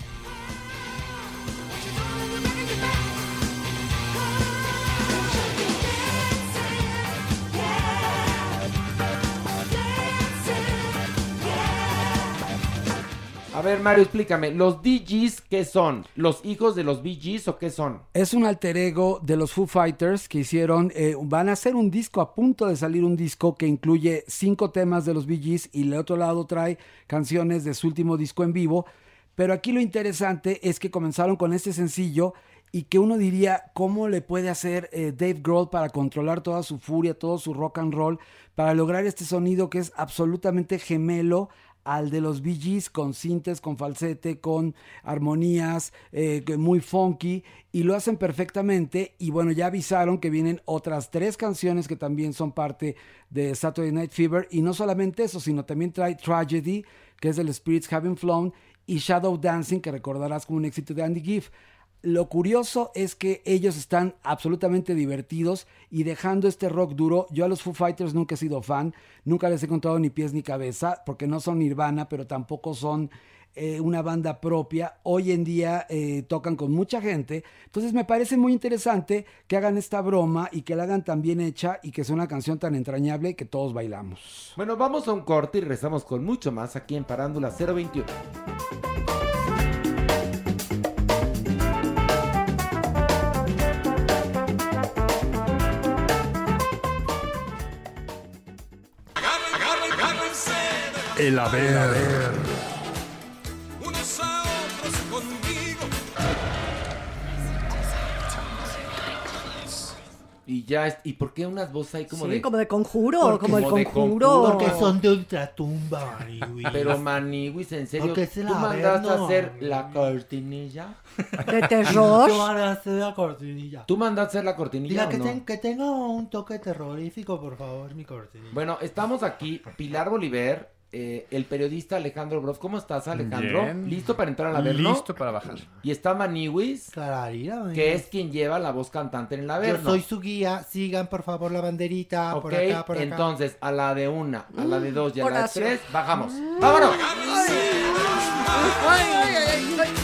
A ver, Mario, explícame. ¿Los DJs qué son? ¿Los hijos de los BGs o qué son? Es un alter ego de los Foo Fighters que hicieron, eh, van a hacer un disco, a punto de salir un disco que incluye cinco temas de los Gees y el otro lado trae canciones de su último disco en vivo. Pero aquí lo interesante es que comenzaron con este sencillo y que uno diría, ¿cómo le puede hacer eh, Dave Grohl para controlar toda su furia, todo su rock and roll, para lograr este sonido que es absolutamente gemelo al de los Bee Gees con sintes, con falsete, con armonías, eh, muy funky y lo hacen perfectamente y bueno ya avisaron que vienen otras tres canciones que también son parte de Saturday Night Fever y no solamente eso sino también trae Tragedy que es del Spirits Having Flown y Shadow Dancing que recordarás como un éxito de Andy Gibb lo curioso es que ellos están absolutamente divertidos y dejando este rock duro. Yo a los Foo Fighters nunca he sido fan, nunca les he encontrado ni pies ni cabeza, porque no son Nirvana, pero tampoco son eh, una banda propia. Hoy en día eh, tocan con mucha gente. Entonces me parece muy interesante que hagan esta broma y que la hagan tan bien hecha y que sea una canción tan entrañable que todos bailamos. Bueno, vamos a un corte y regresamos con mucho más aquí en Parándula 021. El haber. unos a otros conmigo. Y ya, es- ¿y por qué unas voces ahí como sí, de... como de conjuro, Porque- como el conjuro. conjuro. Porque son de ultratumba, Maniwis. Pero Maniwis, en serio, Porque es el ¿tú mandaste a hacer la cortinilla? De terror. Hacer la cortinilla. ¿Tú mandaste a hacer la cortinilla Diga o que, no? ten- que tenga un toque terrorífico, por favor, mi cortinilla. Bueno, estamos aquí, Pilar Bolívar, eh, el periodista Alejandro Groff. ¿Cómo estás, Alejandro? Bien. ¿Listo para entrar al Averno? Listo para bajar. Y está Maniwis, que es quien lleva la voz cantante en el Yo Averno. soy su guía, sigan por favor la banderita, Ok, por acá, por acá. entonces a la de una, a la de dos y a la de tres, bajamos. ¡Vámonos! Unos a Ay,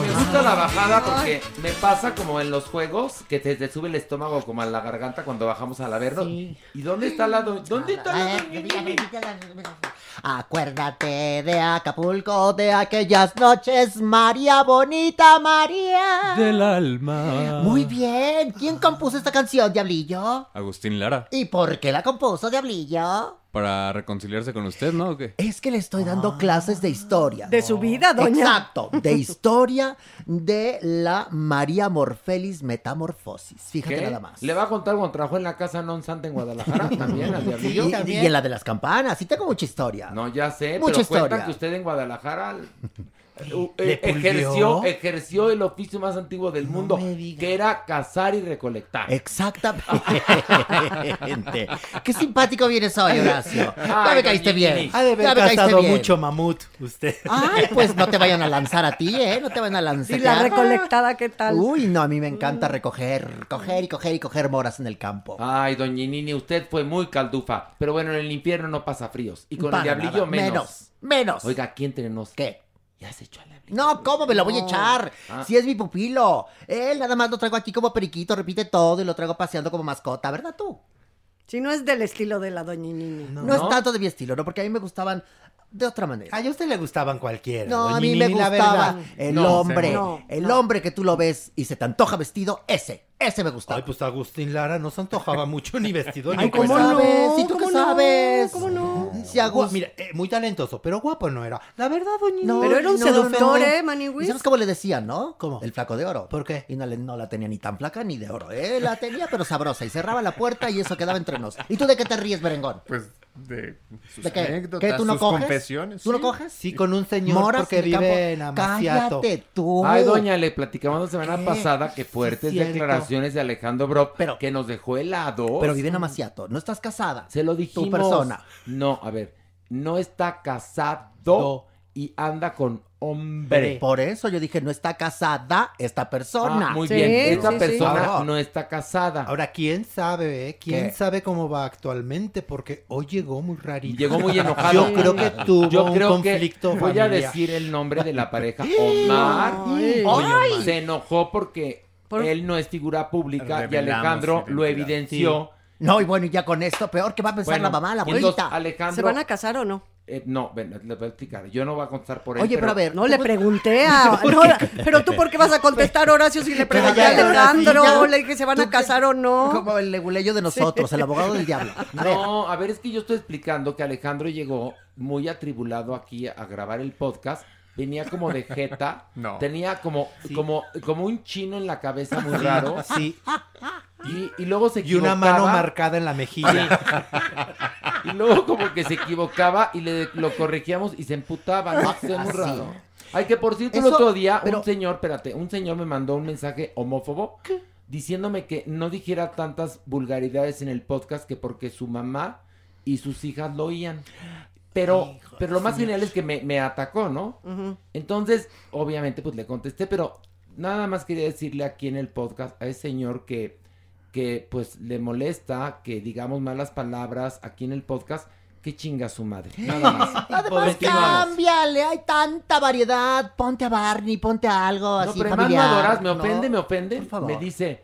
me gusta la bajada porque me pasa como en los juegos que te, te sube el estómago como a la garganta cuando bajamos al Averno. Sí. ¿Y dónde está la do- ¿Dónde está la Acuérdate de Acapulco, de aquellas noches, María bonita, María. Del alma. Muy bien. ¿Quién compuso esta canción, Diablillo? Agustín Lara. ¿Y por qué la compuso, Diablillo? Para reconciliarse con usted, ¿no? ¿O qué? Es que le estoy dando clases de historia. De su vida, doña. Exacto, de historia de la María Morfelis Metamorfosis. Fíjate ¿Qué? nada más. ¿Le va a contar cuando trabajó en la casa non santa en Guadalajara *laughs* también al diablillo? Y, y en la de las campanas, sí tengo mucha historia. No, ya sé, Mucha pero historia. que usted en Guadalajara uh, ¿Le eh, pulvió? ejerció, ejerció el oficio más antiguo del mundo, que era cazar y recolectar. Exactamente. *laughs* Qué simpático vienes hoy, Horacio. Ya Ay, me caíste bien. Ha de Ya haber cazado mucho mamut usted. Ay, pues no te vayan a lanzar a ti, ¿eh? No te van a lanzar. ¿Y la recolectada qué tal? Uy, no, a mí me encanta recoger, coger y coger y coger moras en el campo. Ay, doña Nini, usted fue muy caldufa. Pero bueno, en el infierno no pasa fríos. Y con Para el diablillo nada. menos. Menos, menos. Oiga, aquí entre nos. ¿Qué? Ya se echó a la No, ¿cómo me lo voy a No. echar? Ah. Si es mi pupilo. Él nada más lo traigo aquí como periquito, repite todo y lo traigo paseando como mascota, ¿verdad tú? Si no es del estilo de la doña Nini. No, es tanto de mi estilo, ¿no? Porque a mí me gustaban de otra manera. A usted le gustaban cualquiera. No, doña a mí me Nini, gustaba verdad. el No, hombre, el hombre que tú lo ves y se te antoja vestido, ese, ese me gustaba. Ay, pues Agustín Lara no se antojaba mucho ni vestido ni Ay, ¿cómo cuerda. sabes? ¿Y tú qué ¿Cómo no? sabes? ¿Cómo no? Si Agus- Mira, eh, muy talentoso, pero guapo no era. La verdad, doña. No, Pero era un no, no, seductor, no. ¿eh, ¿Y Maniwis? sabes cómo le decían, no? ¿Cómo? El flaco de oro. ¿Por qué? Y no, le- no la tenía ni tan flaca ni de oro, ¿eh? La tenía pero sabrosa y cerraba la puerta y eso quedaba entre nos. ¿Y tú de qué te ríes, merengón? Pues de sus ¿De qué? anécdotas, ¿Qué, tú no sus coges? confesiones. ¿Tú no sí. coges? Sí, con un señor Moras porque en el campo. vive en Amaciato. Cállate tú. Ay, doña, le platicamos la semana ¿Qué? pasada que fuertes Sí, cierto. Declaraciones de Alejandro Brock Pero- que nos dejó helados. Pero vive en Amaciato. ¿No estás casada? Se lo dijimos. Tu persona. No, a ver, no está casado Do. y anda con hombre. Por eso yo dije, no está casada esta persona. Ah, muy Sí, bien, esta sí, sí. persona Ahora- no está casada. Ahora, ¿quién sabe, eh? ¿Quién ¿Qué? sabe cómo va actualmente? Porque hoy llegó muy rarito. Llegó muy enojado. Yo creo que tuvo Yo un creo conflicto que voy a decir el nombre de la pareja. Omar Ay. Ay. se enojó porque Por- él no es figura pública y Alejandro lo evidenció. No, y bueno, y ya con esto, peor que va a pensar Bueno, la mamá, la abuelita. Alejandro, ¿Se van a casar o no? eh, no, ven, le voy a explicar. Yo no voy a contestar por él. Oye, pero a ver. No le ¿cómo- pregunté a... *laughs* no, pero tú, ¿por qué vas a contestar, Horacio, si le pregunté a Alejandro? Horacio. Le dije, ¿se van a casar o no? Como el leguleyo de nosotros, el abogado del diablo. A ver, No, a ver, es que yo estoy explicando que Alejandro llegó muy atribulado aquí a grabar el podcast. Venía como de jeta. *laughs* No. Tenía como, como, como un chino en la cabeza muy raro. Sí, Y, y luego se y una mano equivocaba, marcada en la mejilla. Y luego como que se equivocaba y le lo corregíamos y se emputaba. ¿no? *laughs* Es muy raro. Ay, que por cierto, el otro día pero- un señor, espérate, un señor me mandó un mensaje homófobo diciéndome que no dijera tantas vulgaridades en el podcast que porque su mamá y sus hijas lo oían. Pero, pero lo más genial es que me, me atacó, ¿no? Entonces, obviamente, pues le contesté, pero nada más quería decirle aquí en el podcast a ese señor que, que pues le molesta que digamos malas palabras aquí en el podcast, que chinga su madre. Nada más. Además, cámbiale, hay tanta variedad. Ponte a Barney, ponte a algo No, así pero familiar. no adoras, me ¿no? ofende, me ofende. Por favor. Me dice,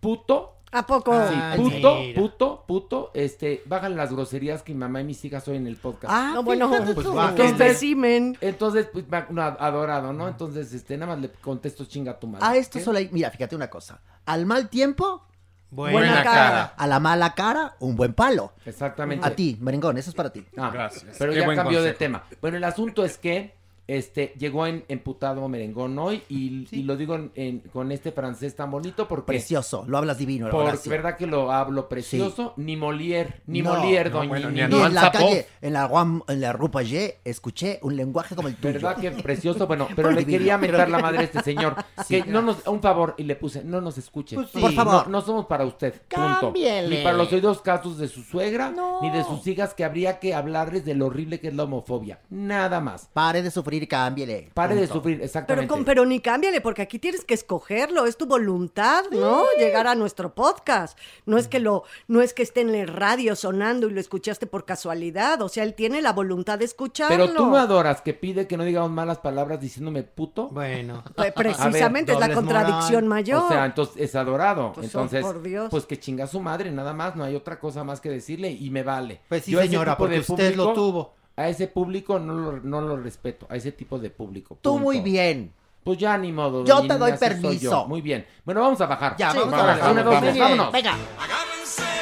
puto. ¿A poco? Sí, Ay, puto, mira. puto, puto, este, bajan las groserías que mi mamá y mis hijas oyen en el podcast. Ah, No, bueno, fíjate pues tú. va, especimen. Entonces, pues, adorado, ¿no? Entonces, este, nada más le contesto chinga tu madre. A esto ¿Qué? solo hay, mira, fíjate una cosa. Al mal tiempo, Buena, Buena cara. cara. a la mala cara, un buen palo. Exactamente. A ti, merengón, eso es para ti. Ah, Gracias. Pero Qué ya cambió de tema. Bueno, el asunto es que este llegó en, emputado merengón hoy y, y lo digo en- en- con este francés tan bonito porque Precioso, lo hablas divino, por verdad que lo hablo precioso, ni Molière, ni No, Molière, no, doña bueno, ni Y en la calle, en la, Guam- en la Rue Payet, escuché un lenguaje como el tuyo. ¿Verdad que precioso? Bueno, pero le divino. quería mentar la madre a este señor. *laughs* que no nos, un favor, y le puse, no nos escuche. Pues sí. Por favor. No, no somos para usted. Punto. Cámbiele. Ni para los oídos casos de su suegra, No. ni de sus hijas, que habría que hablarles de lo horrible que es la homofobia. Nada más. Pare de sufrir y cámbiele. Pare de sufrir, Pero, exactamente. con- pero ni cámbiale, porque aquí tienes que escogerlo, es tu voluntad, ¿no? Llegar a nuestro podcast. No es que lo, no es que esté en el radio sonando y lo escuchaste por casualidad. O sea, él tiene la voluntad de escucharlo. Pero tú me adoras que pide que no digamos malas palabras diciéndome puto. Bueno. *laughs* Pre- Precisamente es la contradicción moral. mayor. O sea, entonces es adorado. Pues, oh, entonces, por Dios. pues que chinga su madre, nada más, no hay otra cosa más que decirle y me vale. Pues sí, Yo señora, porque usted lo tuvo. A ese público no lo, no lo respeto, a ese tipo de público. Tú punto. muy bien. Pues ya ni modo. Yo te doy permiso. yo. Muy bien. Bueno, vamos a bajar. Ya, Sí, vamos a bajar. Una, dos, tres, Muy bien. vámonos. Venga. Agárrense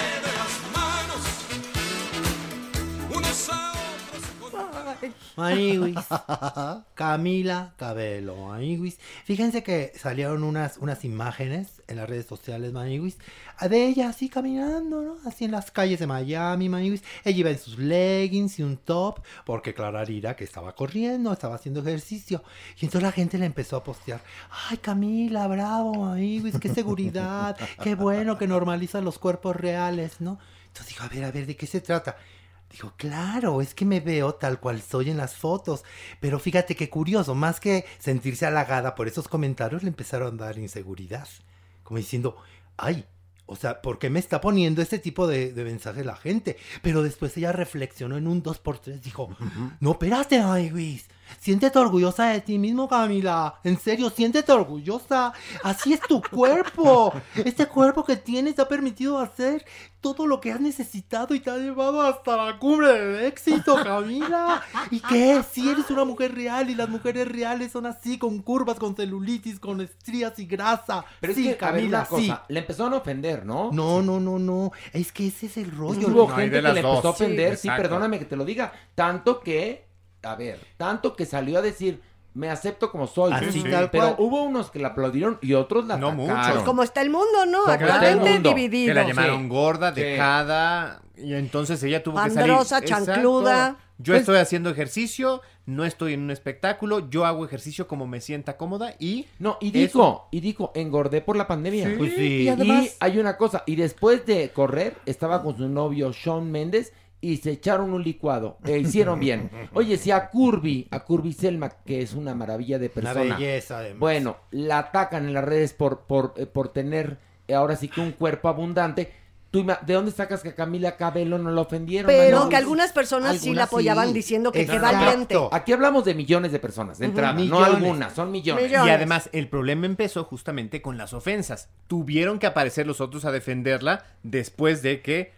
Maniwis. *laughs* Camila Cabello, Maniwis. Fíjense que salieron unas, unas imágenes en las redes sociales, Maniwis, de ella así caminando, ¿no? Así en las calles de Miami, Maniwis. Ella iba en sus leggings y un top, porque Clararira que estaba corriendo, estaba haciendo ejercicio. Y entonces la gente le empezó a postear, ay Camila, bravo, Maniwis, qué seguridad, qué bueno que normaliza los cuerpos reales, ¿no? Entonces dijo, a ver, a ver, ¿de qué se trata? Dijo, claro, es que me veo tal cual soy en las fotos. Pero fíjate qué curioso, más que sentirse halagada por esos comentarios, le empezaron a dar inseguridad. Como diciendo, ay, o sea, ¿por qué me está poniendo este tipo de, de mensaje la gente? Pero después ella reflexionó en un 2x3, dijo, no, espérate, ay, Luis. Siéntete orgullosa de ti mismo, Camila. En serio, siéntete orgullosa. Así es tu cuerpo. Este cuerpo que tienes te ha permitido hacer todo lo que has necesitado y te ha llevado hasta la cumbre del éxito, Camila. ¿Y qué? Si eres una mujer real y las mujeres reales son así, con curvas, con celulitis, con estrías y grasa. Pero sí, es que, a ver, Camila, cosa, sí. le empezaron a ofender, ¿no? No, no, no, no. Es que ese es el rollo. Hubo No, gente de que le empezó a ofender, sí, perdóname que te lo diga. Tanto que, a ver, tanto que salió a decir, me acepto como soy. Así Sí, tal Pero cual. hubo unos que la aplaudieron y otros la No atacaron. muchos. Como está el mundo, ¿no? Como está el Actualmente mundo. dividido. Que la llamaron Sí. gorda, Sí. dejada, y entonces ella tuvo que salir. Pandrosa, Exacto. chancluda. Yo Pues- estoy haciendo ejercicio, no estoy en un espectáculo, yo hago ejercicio como me sienta cómoda y... No, y Eso. dijo, y dijo, engordé por la pandemia. Sí. Pues sí. Y, Y hay una cosa, y después de correr, estaba con su novio Shawn Méndez y se echaron un licuado. E hicieron bien. *laughs* Oye, si a Curvy, a Curvy Selma, que es una maravilla de Una persona. belleza, además. Bueno, la atacan en las redes por, por, eh, por tener eh, ahora sí que un cuerpo abundante. Tú, ¿De dónde sacas que a Camila Cabello no la ofendieron? Pero que algunas personas sí la apoyaban sí. diciendo que qué valiente. Aquí hablamos de millones de personas, de entrada, no Millones. algunas, son millones. Y además, el problema empezó justamente con las ofensas. Tuvieron que aparecer los otros a defenderla después de que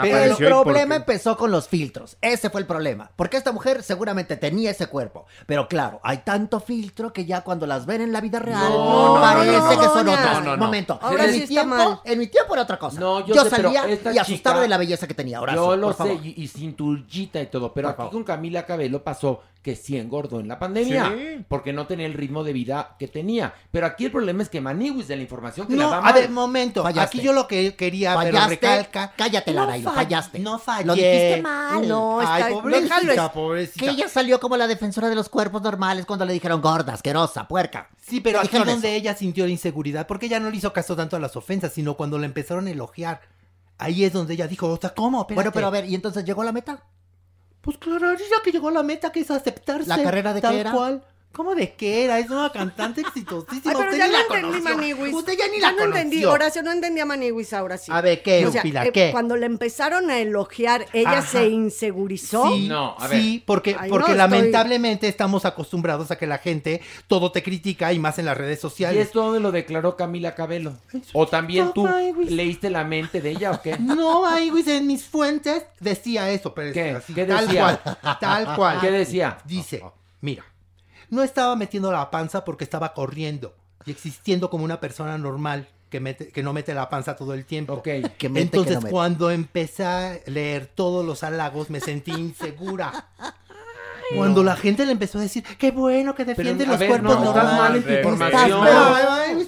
Pero el problema porque- empezó con los filtros. Ese fue el problema. Porque esta mujer seguramente tenía ese cuerpo. Pero claro, hay tanto filtro que ya cuando las ven en la vida real, No, no, parece no, no, que son otras. No, no, no. Momento. Ahora en, sí mi está tiempo, mal. en mi tiempo era otra cosa. No, yo, yo sé, pero salía esta y asustaba chica- de la belleza que tenía. Ahora Yo lo por sé, favor. y, y cinturillita y todo, pero aquí con Camila Cabello pasó que sí engordó en la pandemia, Sí. porque no tenía el ritmo de vida que tenía. Pero aquí el problema es que Maniwis de la información que la No, va a mal. ver, momento. Fallaste. Aquí yo lo que quería, pero recalca. Cállate, No Larailo, fall- fallaste. No fallé. Lo dijiste mal. No, Ay, está- pobrecita, déjalo. pobrecita. Que ella salió como la defensora de los cuerpos normales cuando le dijeron gorda, asquerosa, puerca. Sí, pero aquí es donde eso. ella sintió la inseguridad, porque ella no le hizo caso tanto a las ofensas, sino cuando la empezaron a elogiar. Ahí es donde ella dijo, o sea, ¿cómo? Espérate. Bueno, pero a ver, ¿y entonces llegó a la meta? Pues claro, ya que llegó a la meta, que es aceptarse. ¿La carrera de tal qué era? cual. ¿Cómo de qué era? Es una cantante exitosísima. Ay, pero Usted ya ni no la entendí, conoció. Maniwis. Usted ya ni Ya la no conoció. entendí, Horacio, no entendí a Maniwis ahora sí. A ver, ¿qué, O sea, Pilar, eh, qué? Cuando le empezaron a elogiar, ella Ajá. se insegurizó. Sí, No, a ver. sí, porque, Ay, porque no, estoy- lamentablemente estamos acostumbrados a que la gente todo te critica y más en las redes ¿Y sociales. esto dónde lo declaró Camila Cabello? ¿O también tú Maniwis. leíste la mente de ella o qué? *laughs* No, güey, en mis fuentes decía eso, pero es ¿Qué? así, ¿Qué tal decía? cual, tal cual. ¿Qué decía? Dice, mira, no estaba metiendo la panza porque estaba corriendo y existiendo como una persona normal que, mete, que no mete la panza todo el tiempo. Ok. Que mete, que Entonces, no cuando empecé a leer todos los halagos, me sentí insegura. Cuando la gente le empezó a decir, qué bueno que defiende los ver, cuerpos no, normales. mal en tu información.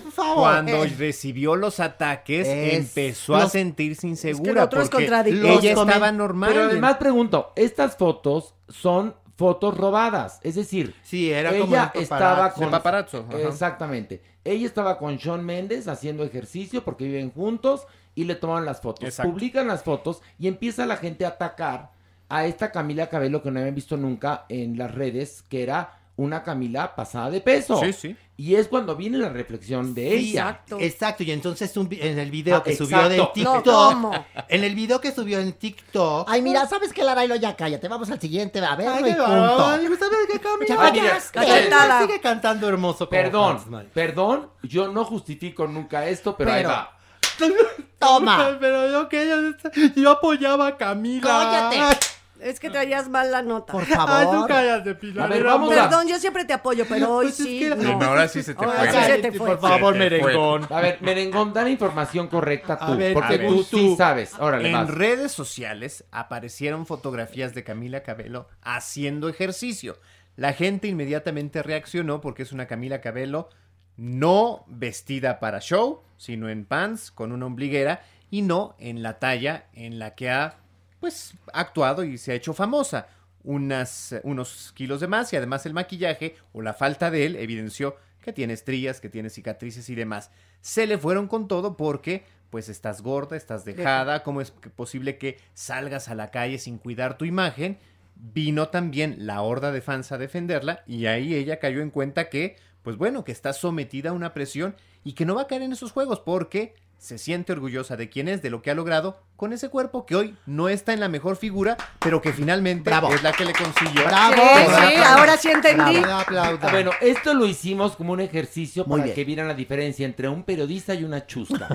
Por favor. Cuando Eh, recibió los ataques, Es- empezó a sentirse insegura otro es porque contradictorio. ella Los comen- estaba normal. Pero además pregunto, estas fotos son fotos robadas, es decir, Sí, era como ella estaba con paparazzo, ajá. Exactamente. Ella estaba con Sean Méndez haciendo ejercicio porque viven juntos y le toman las fotos. Exacto. Publican las fotos y empieza la gente a atacar a esta Camila Cabello que no habían visto nunca en las redes, que era una Camila pasada de peso. Sí, sí. Y es cuando viene la reflexión de Sí, ella. Exacto. Exacto, y entonces un en el video Ah, que subió de No, TikTok, ¿cómo? en el video que subió en TikTok, Ay, mira, ¿sabes qué, Larailo? Ya cállate, vamos al siguiente, a ver, Ay, no qué punto. ¿sabes qué, Camila? Ya fallaste. cachetada. Sigue cantando hermoso. como Perdón, Hans, perdón, yo no justifico nunca esto, pero, ahí va. *laughs* Toma. Pero yo que yo, yo apoyaba a Camila. Cállate. Es que traías mal la nota. Por *laughs* Ay, tú favor. cállate, Pilar. A ver, vamos a- Perdón, yo siempre te apoyo, pero hoy Pues es sí. que no. ahora sí se te Ahora fue. sí se te fue. Por favor, Se te fue. merengón. A ver, Merengón, da la información correcta tú. A ver, porque a ver. tú sí Tú. sabes. Órale, En vas. redes sociales aparecieron fotografías de Camila Cabello haciendo ejercicio. La gente inmediatamente reaccionó porque es una Camila Cabello no vestida para show, sino en pants con una ombliguera y no en la talla en la que ha pues actuado y se ha hecho famosa. Unas, unos kilos de más y además el maquillaje o la falta de él evidenció que tiene estrías, que tiene cicatrices y demás. Se le fueron con todo porque pues estás gorda, estás dejada, ¿cómo es posible que salgas a la calle sin cuidar tu imagen? Vino también la horda de fans a defenderla y ahí ella cayó en cuenta que, pues bueno, que está sometida a una presión y que no va a caer en esos juegos porque se siente orgullosa de quién es, de lo que ha logrado con ese cuerpo que hoy no está en la mejor figura, pero que finalmente Bravo. es la que le consiguió. Bravo. Sí, Bravo. sí, ahora sí entendí. Bravo. Bueno, esto lo hicimos como un ejercicio Muy para bien. que vieran la diferencia entre un periodista y una chusca.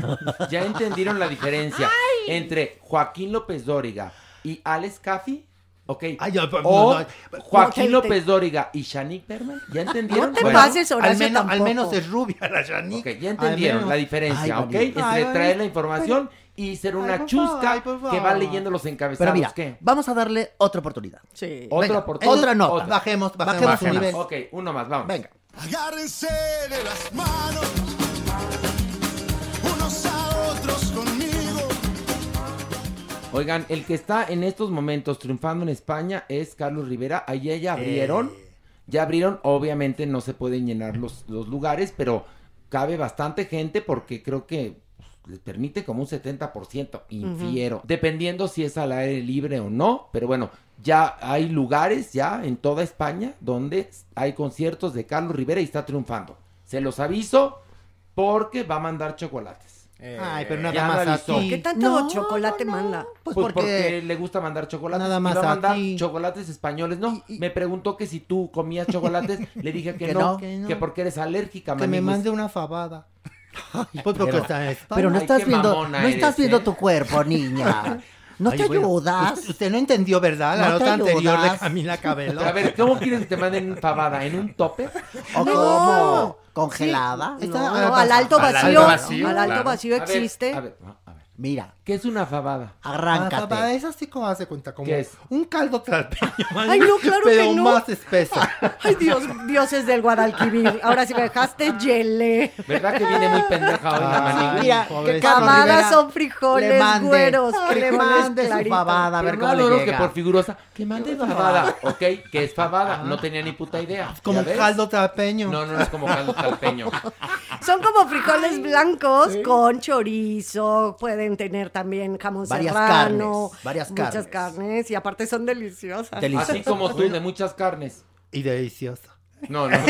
ya entendieron la diferencia *laughs* entre Joaquín López Dóriga y Alex Caffi. Ok. Ay, pues, o no, no. Joaquín No, te- López Dóriga y Shanique Berman. ¿Ya entendieron? No te Bueno, pases, Horacio, al, menos, al menos es rubia la Shanique. Ok, ya entendieron menos. la diferencia, Ay, ¿ok? Entre Ay, Dani. traer la información y ser una chusca que va leyendo los encabezados. Pero mira, ¿Qué? vamos a darle otra oportunidad. Sí. Otra Venga, oportunidad. otra nota. Otra. Bajemos, bajemos, Bajemos su una. nivel. Ok, uno más, vamos. Venga. Agárrense de las manos, Oigan, el que está en estos momentos triunfando en España es Carlos Rivera. Ahí ya abrieron. Ya abrieron. Obviamente no se pueden llenar los, los lugares, pero cabe bastante gente porque creo que pues, les permite como un 70%. Infiero. Dependiendo si es al aire libre o no. Pero bueno, ya hay lugares ya en toda España donde hay conciertos de Carlos Rivera y está triunfando. Se los aviso porque va a mandar chocolates. Ay, pero nada Ya más aquí. ¿Qué tanto No, chocolate manda? Pues, Pues, porque... porque... le gusta mandar chocolates. Nada Y más va a mandar aquí. chocolates españoles. No, Y- y- me preguntó que si tú comías *laughs* chocolates. le dije que, Que no, no. Que no. que porque eres alérgica, Que me mande una fabada. Pues porque pero- está en España. Pero no Ay, estás viendo, no estás eres, viendo ¿eh? tu cuerpo, niña. No Ay, te bueno, ayudas. Usted, usted no entendió, ¿verdad? La No nota anterior de. Camila Cabello. A ver, ¿cómo quieres que te manden fabada? ¿En un tope? ¿O No. cómo? ¿Congelada? No, Está- no, al alto al vacío. alto vacío, Al alto claro. vacío A ver, existe. A ver, a ver. Mira, ¿Qué es una fabada? Ah, arráncate. fabada, es así como hace cuenta, como ¿Qué es? un caldo tlalpeño. *laughs* Ay, no, claro pero que no. más espeso. *laughs* Ay, Dios, dioses del Guadalquivir. Ahora sí me dejaste yele. ¿Verdad que viene muy pendeja hoy la maniguis? Mira, que Camadas son frijoles le mande, güeros. que le mande su fabada, a ver Pero cómo no, le no, que llega. por figurosa. Que mande fabada, ¿ok? Que es fabada. No tenía ni puta idea. Como caldo tlalpeño. No, no, no es como caldo talpeño. *laughs* Son como frijoles blancos con chorizo. Pueden tener también jamón Varias serrano. carnes, varias Muchas carnes. Y aparte son deliciosas. Delicioso. Así como tú, de muchas carnes. Y delicioso. No, no, no.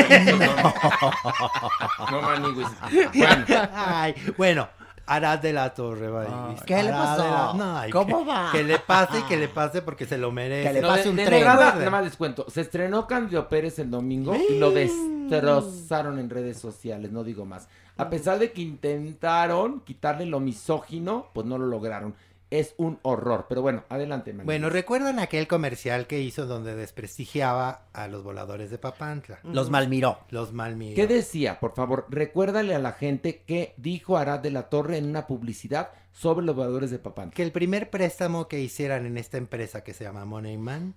No, no maniguis. Bueno, Ay, bueno, Arad de la Torre, Maniguis. ¿Qué le pasó? la- No, ay, ¿Cómo que- va? Que le pase y que le pase porque se lo merece. Que le no, pase de, un tren. nada más les cuento. Se estrenó Candido Pérez el domingo y lo destrozaron en redes sociales, no digo más. A pesar de que intentaron quitarle lo misógino, pues no lo lograron. Es un horror. Pero bueno, adelante, Maniguis. Bueno, ¿recuerdan aquel comercial que hizo donde desprestigiaba a los voladores de Papantla? Los malmiró. Los malmiró. ¿Qué decía? Por favor, recuérdale a la gente qué dijo Arad de la Torre en una publicidad sobre los voladores de Papantla. que el primer préstamo que hicieran en esta empresa que se llama Moneyman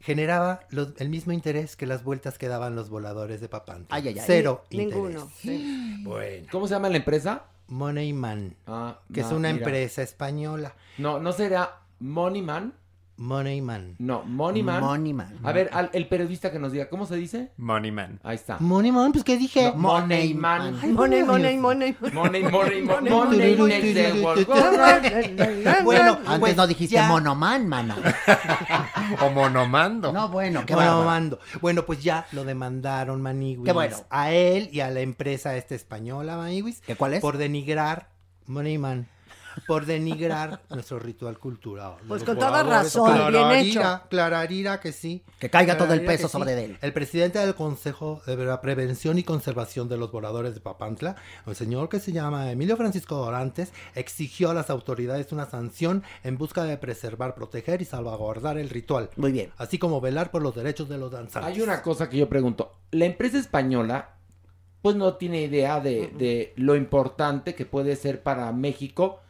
generaba los- el mismo interés que las vueltas que daban los voladores de Papantla. Ay, ay, ay. Cero Ninguno. interés. sí. Bueno, ¿Cómo se llama la empresa? Moneyman, Ah, que es una mira. empresa española. No, no será Moneyman. Moneyman. No, Moneyman. Moneyman. A ver, al- el periodista que nos diga, ¿cómo se dice? Money Man. Ahí está. Moneyman, pues ¿qué dije? No, Moneyman. Ay, Money, bueno, money, money. Money, money, money, Money, money, money, money, world money. Bueno, Antes pues, no dijiste ya- monoman, mana. O Monomando. No, bueno, qué Bueno, bárbaro. mando. Bueno, pues ya lo demandaron Maniguis. Qué bueno. A él y a la empresa esta española, Maniguis. ¿Qué cuál es? Por denigrar Moneyman. Por denigrar nuestro ritual cultural. Pues con toda razón, bien Clararira, hecho. Clararira que sí. Que caiga todo el peso sobre él. El presidente del Consejo de la Prevención y Conservación de los Voladores de Papantla, el señor que se llama Emilio Francisco Dorantes, exigió a las autoridades una sanción en busca de preservar, proteger y salvaguardar el ritual. Muy bien. Así como velar por los derechos de los danzantes. Hay una cosa que yo pregunto. La empresa española, pues no tiene idea de, de lo importante que puede ser para México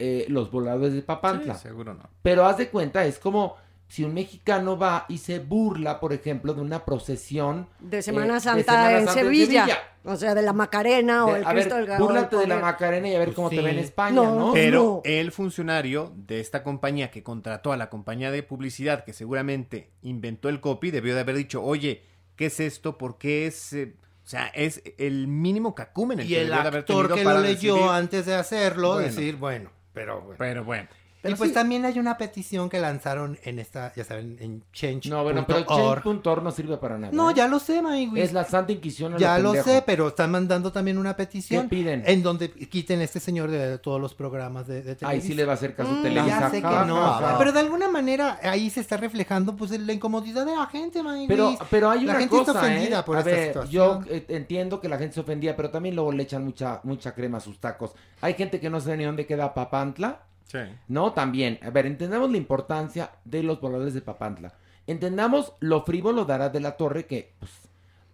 eh, los voladores de Papantla. Sí, seguro no. Pero haz de cuenta, es como si un mexicano va y se burla, por ejemplo, de una procesión De Semana eh, Santa, Semana en, Santa Sevilla. O sea, de la Macarena o De- el a ver, Cristo del Ga- búrlate de la. Macarena y a ver cómo te ven en España, No, ¿no? Pero el funcionario de esta compañía que contrató a la compañía de publicidad que seguramente inventó el copy debió de haber dicho, oye, ¿qué es esto? ¿Por qué es...? eh, o sea, es el mínimo cacumen el Y que el debió de haber tenido que para lo leyó decidir. antes de hacerlo, Bueno. decir, bueno, pero bueno. Pero bueno. Y pues también hay una petición que lanzaron en esta, ya saben, en change. No, bueno, pero Change.org no sirve para nada. No, ¿eh? ya lo sé, Maywis. Es la Santa Inquisición. a Ya lo pendejo. sé, pero están mandando también una petición. ¿Qué piden? En donde quiten a este señor de todos los programas de, de Ahí Televisa. sí le va a hacer caso Mm, Televisa. Ya sé que no. Pero de alguna manera ahí se está reflejando pues la incomodidad de la gente, Maywis. Pero, pero hay la una gente cosa, está ofendida ¿eh? por a esta ver, situación. yo eh, entiendo que la gente se ofendía, pero también luego le echan mucha, mucha crema a sus tacos. Hay gente que no sabe ni dónde queda Papantla. Sí. No, también. A ver, entendamos la importancia de los voladores de Papantla. Entendamos lo frívolo de Arad de la Torre, que, pues,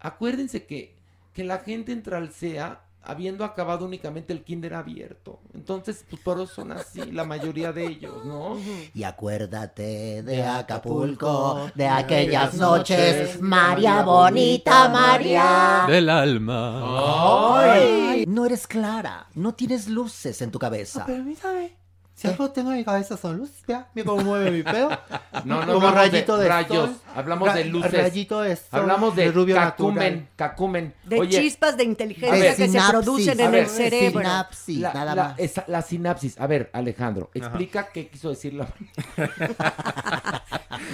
acuérdense que, que la gente entra al CEA habiendo acabado únicamente el kinder abierto. Entonces, pues, por eso son así la mayoría de ellos, ¿no? Y acuérdate de Acapulco, de aquellas noches, María bonita, María. Del alma. Ay, no eres clara, no tienes luces en tu cabeza. Permítame. Si algo tengo en mi cabeza son luces, vea, mira cómo mueve mi pelo. *laughs* No, no Como rayito de, de, rayos, sol. hablamos Ra- de luces. Rayito de sol, Hablamos de, rubio cacumen, natural. cacumen. De Oye, chispas de inteligencia ver, que se producen en ver, el cerebro. sinapsis, la, nada la- más. esa- la sinapsis. A ver, Alejandro, explica qué quiso decir la... *laughs*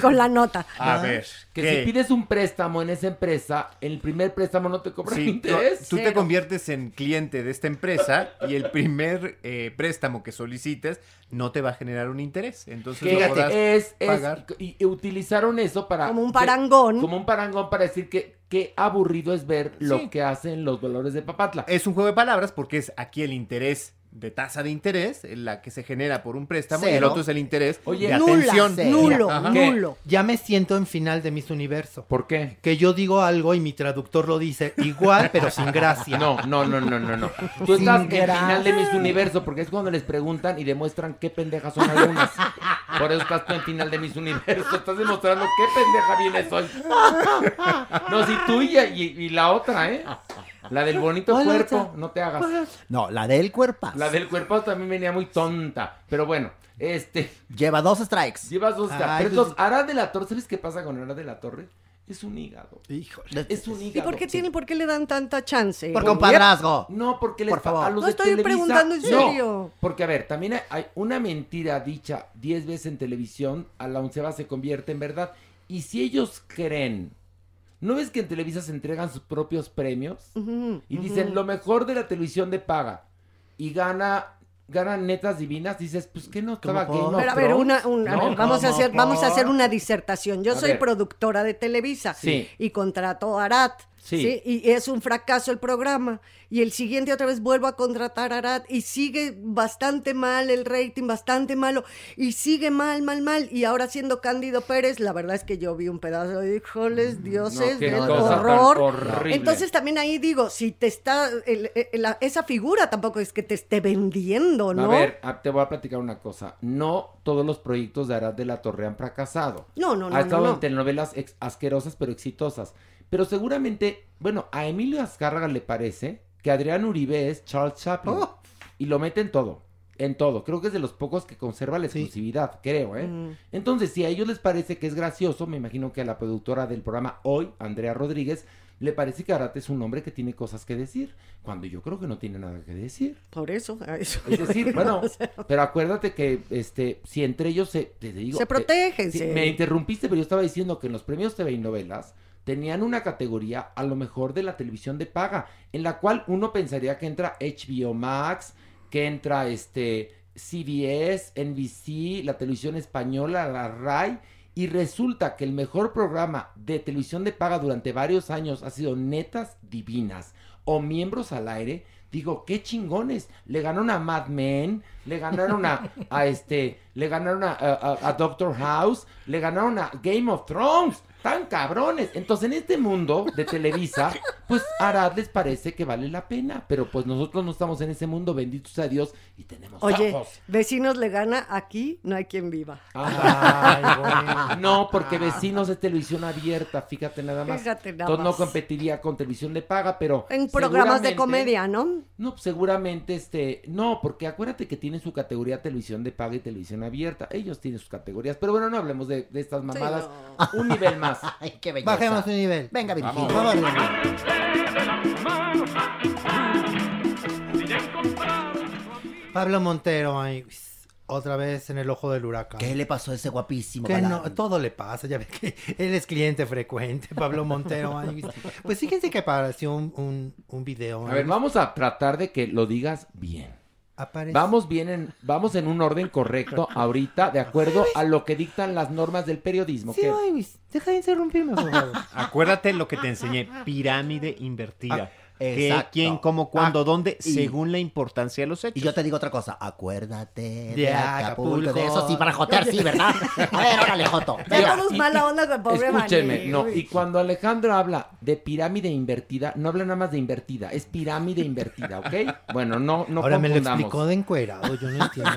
Con la nota. A ver, Que ¿qué? si pides un préstamo en esa empresa, el primer préstamo no te Sí, tú, interés. tú te conviertes en cliente de esta empresa y el primer eh, préstamo que solicites no te va a generar un interés. Entonces lo podrás es, es- pagar. y, y utilizaron eso para... Como un parangón. Como un parangón para decir que qué aburrido es ver Sí. lo que hacen los valores de Papatla. Es un juego de palabras porque es aquí el interés de tasa de interés, la que se genera por un préstamo, y el otro es el interés Oye, de Nula, atención. Cero. nulo, nulo. Ya me siento en final de Miss Universo. ¿Por qué? Que yo digo algo y mi traductor lo dice igual, pero sin gracia. No, no, no, no, no, no. Tú Sin estás en final de Miss Universo porque es cuando les preguntan y demuestran qué pendejas son algunas. Por eso estás tú en final de Miss Universo. Estás demostrando qué pendeja vienes hoy. No, si tú y, y- y la otra, ¿eh? La del bonito ¿Cuál cuerpo, no te hagas. No, la del cuerpo. La del cuerpo también venía muy tonta. Pero bueno, este. Lleva dos strikes. Llevas dos. Ay, pero pues- entonces, Ara de la Torre, ¿sabes qué pasa con Ara de la Torre? Es un hígado. Híjole. Es un ¿Y hígado. por qué tiene, por qué le dan tanta chance? Por compadrazgo. No, porque les Por favor. a los No de estoy Televisa- preguntando en No, serio. porque a ver, también hay- hay una mentira dicha 10 veces en televisión, a la onceava se convierte en verdad. Y si ellos creen, ¿no ves que en Televisa se entregan sus propios premios? Y dicen lo mejor de la televisión de paga. Y gana, ganan netas divinas, dices, pues que no estaba Pero a ver, una, un- a ¿No? ver, vamos, a ¿Cómo hacer, vamos a hacer una disertación. Yo A soy ver. productora de Televisa Sí. y contrato a Arat. Sí. Sí. Y es un fracaso el programa. Y el siguiente otra vez vuelvo a contratar a Arat y sigue bastante mal el rating, bastante malo. Y sigue mal, mal, mal. Y ahora siendo Cándido Pérez, la verdad es que yo vi un pedazo de híjoles, dioses, Mm, qué del cosa tan horror. Entonces también ahí digo, si te está, el- el- la- esa figura tampoco es que te esté vendiendo, ¿no? A ver, te voy a platicar una cosa. No todos los proyectos de Arad de la Torre han fracasado. No, no, no, Ha no, estado no. en telenovelas asquerosas pero exitosas. Pero seguramente, bueno, a Emilio Azcárraga le parece que Adrián Uribe es Charles Chaplin. Oh. Y lo mete en todo. En todo. Creo que es de los pocos que conserva la Sí. exclusividad, creo, ¿eh? Mm. Entonces, si a ellos les parece que es gracioso, me imagino que a la productora del programa hoy, Andrea Rodríguez, le parece que Arat es un hombre que tiene cosas que decir. Cuando yo creo que no tiene nada que decir. Por eso, a eso. Es decir, bueno, *laughs* O sea, pero acuérdate que este, si entre ellos se, te digo, Se te- protegen, se- me interrumpiste, pero yo estaba diciendo que en los premios TV y novelas tenían una categoría a lo mejor de la televisión de paga, en la cual uno pensaría que entra HBO Max, que entra este CBS, NBC, la televisión española, la RAI, y resulta que el mejor programa de televisión de paga durante varios años ha sido Netas Divinas o Miembros al Aire. Digo, qué chingones. Le ganaron a Mad Men, le ganaron a, *laughs* a este, le ganaron a, a- a Doctor House, le ganaron a Game of Thrones. Tan cabrones. Entonces, en este mundo de Televisa, pues Arad les parece que vale la pena. Pero pues nosotros no estamos en ese mundo, benditos a Dios, y tenemos Oye, ojos. vecinos le gana, aquí no hay quien viva. Ay, no, porque vecinos es televisión abierta, fíjate nada más. Fíjate nada Entonces no competiría con televisión de paga, pero En programas de comedia, ¿no? No, pues, seguramente este, no, porque acuérdate que tienen su categoría televisión de paga y televisión abierta. Ellos tienen sus categorías, pero bueno, no hablemos de, de estas mamadas. Un nivel más. *laughs* Ay, qué belleza. Bajemos un nivel. Venga, Virginia. Vamos. Pablo Montero, ay, otra vez en el ojo del huracán. ¿Qué le pasó a ese guapísimo Que no, todo le pasa, ya ves que *laughs* él es cliente frecuente, Pablo Montero. ay, *laughs* pues fíjense que apareció un, un, un video. A ver, vamos a tratar de que lo digas bien. Aparece- Vamos bien en, vamos en un orden correcto ahorita, de acuerdo a lo que dictan las normas del periodismo. Sí, ay, deja de interrumpirme, por favor. Acuérdate lo que te enseñé, pirámide invertida. Ah, ¿Qué, quién, cómo, cuándo, Ah, dónde, y- según la importancia de los hechos. Y yo te digo otra cosa, acuérdate de, De Acapulco. Acapulco. De eso sí, para jotear, sí, ¿verdad? *laughs* A ver, órale, Joto. Ya mala onda con el pobre Escúchenme, Manny, no, y cuando Alejandro habla de pirámide invertida, no habla nada más de invertida, es pirámide invertida, ¿ok? Bueno, no, no Ahora me lo explicó de encuerado, yo no *laughs* entiendo.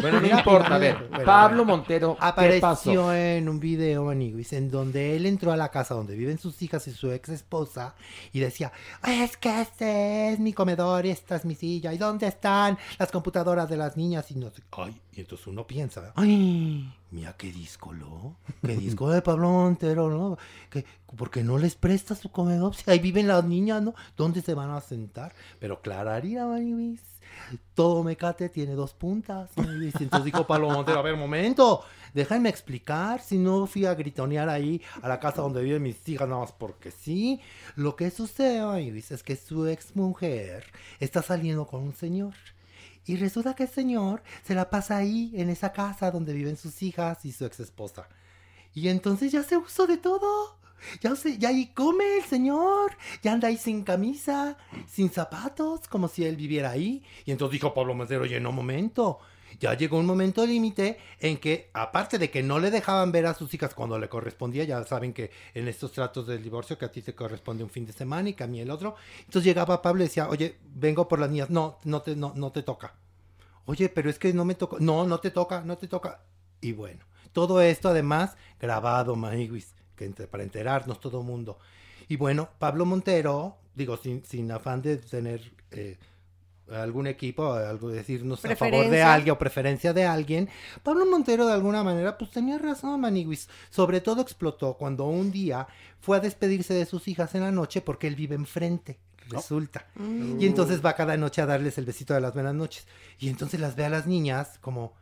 Bueno, no importa, a ver, bueno, Pablo. Montero, ¿qué Apareció pasó? en un video, Maniguis, en donde él entró a la casa donde viven sus hijas y su ex esposa y decía, es que este es mi comedor y esta es mi silla, ¿y dónde están las computadoras de las niñas? Y no sé, ay, y entonces uno piensa, ay, mira qué disco, ¿no? Qué disco de Pablo Montero, ¿no? Que, ¿Por qué no les presta su comedor? Si ahí viven las niñas, ¿no? ¿Dónde se van a sentar? Pero clararía, Maniguis. Todo mecate tiene dos puntas. Maniguis. Entonces dijo Pablo Montero, a ver, momento, déjenme explicar. Si no fui a gritonear ahí a la casa donde viven mis hijas, nada más porque sí. Lo que sucede, Maniguis, es que su ex mujer está saliendo con un señor. Y resulta que el señor se la pasa ahí, en esa casa donde viven sus hijas y su ex esposa. Y entonces ya se usó de todo. Ya, se, ya ahí come el señor. Ya anda ahí sin camisa, sin zapatos, como si él viviera ahí. Y entonces dijo Pablo Montero, oye, no, momento. Ya llegó un momento límite en que, aparte de que no le dejaban ver a sus hijas cuando le correspondía, ya saben que en estos tratos del divorcio que a ti te corresponde un fin de semana y que a mí el otro. Entonces llegaba Pablo y decía, oye, vengo por las niñas. No, no te, no, no te toca. Oye, pero es que no me toca. No, no te toca, no te toca. Y bueno, todo esto además grabado, Maniguis, que entre- para enterarnos todo mundo. Y bueno, Pablo Montero, digo, sin, sin afán de tener eh, algún equipo, algo decirnos a favor de alguien o preferencia de alguien, Pablo Montero de alguna manera pues tenía razón, Maniguis. Sobre todo explotó cuando un día fue a despedirse de sus hijas en la noche porque él vive enfrente. Resulta. Y entonces va cada noche a darles el besito de las buenas noches. Y entonces las ve a las niñas como,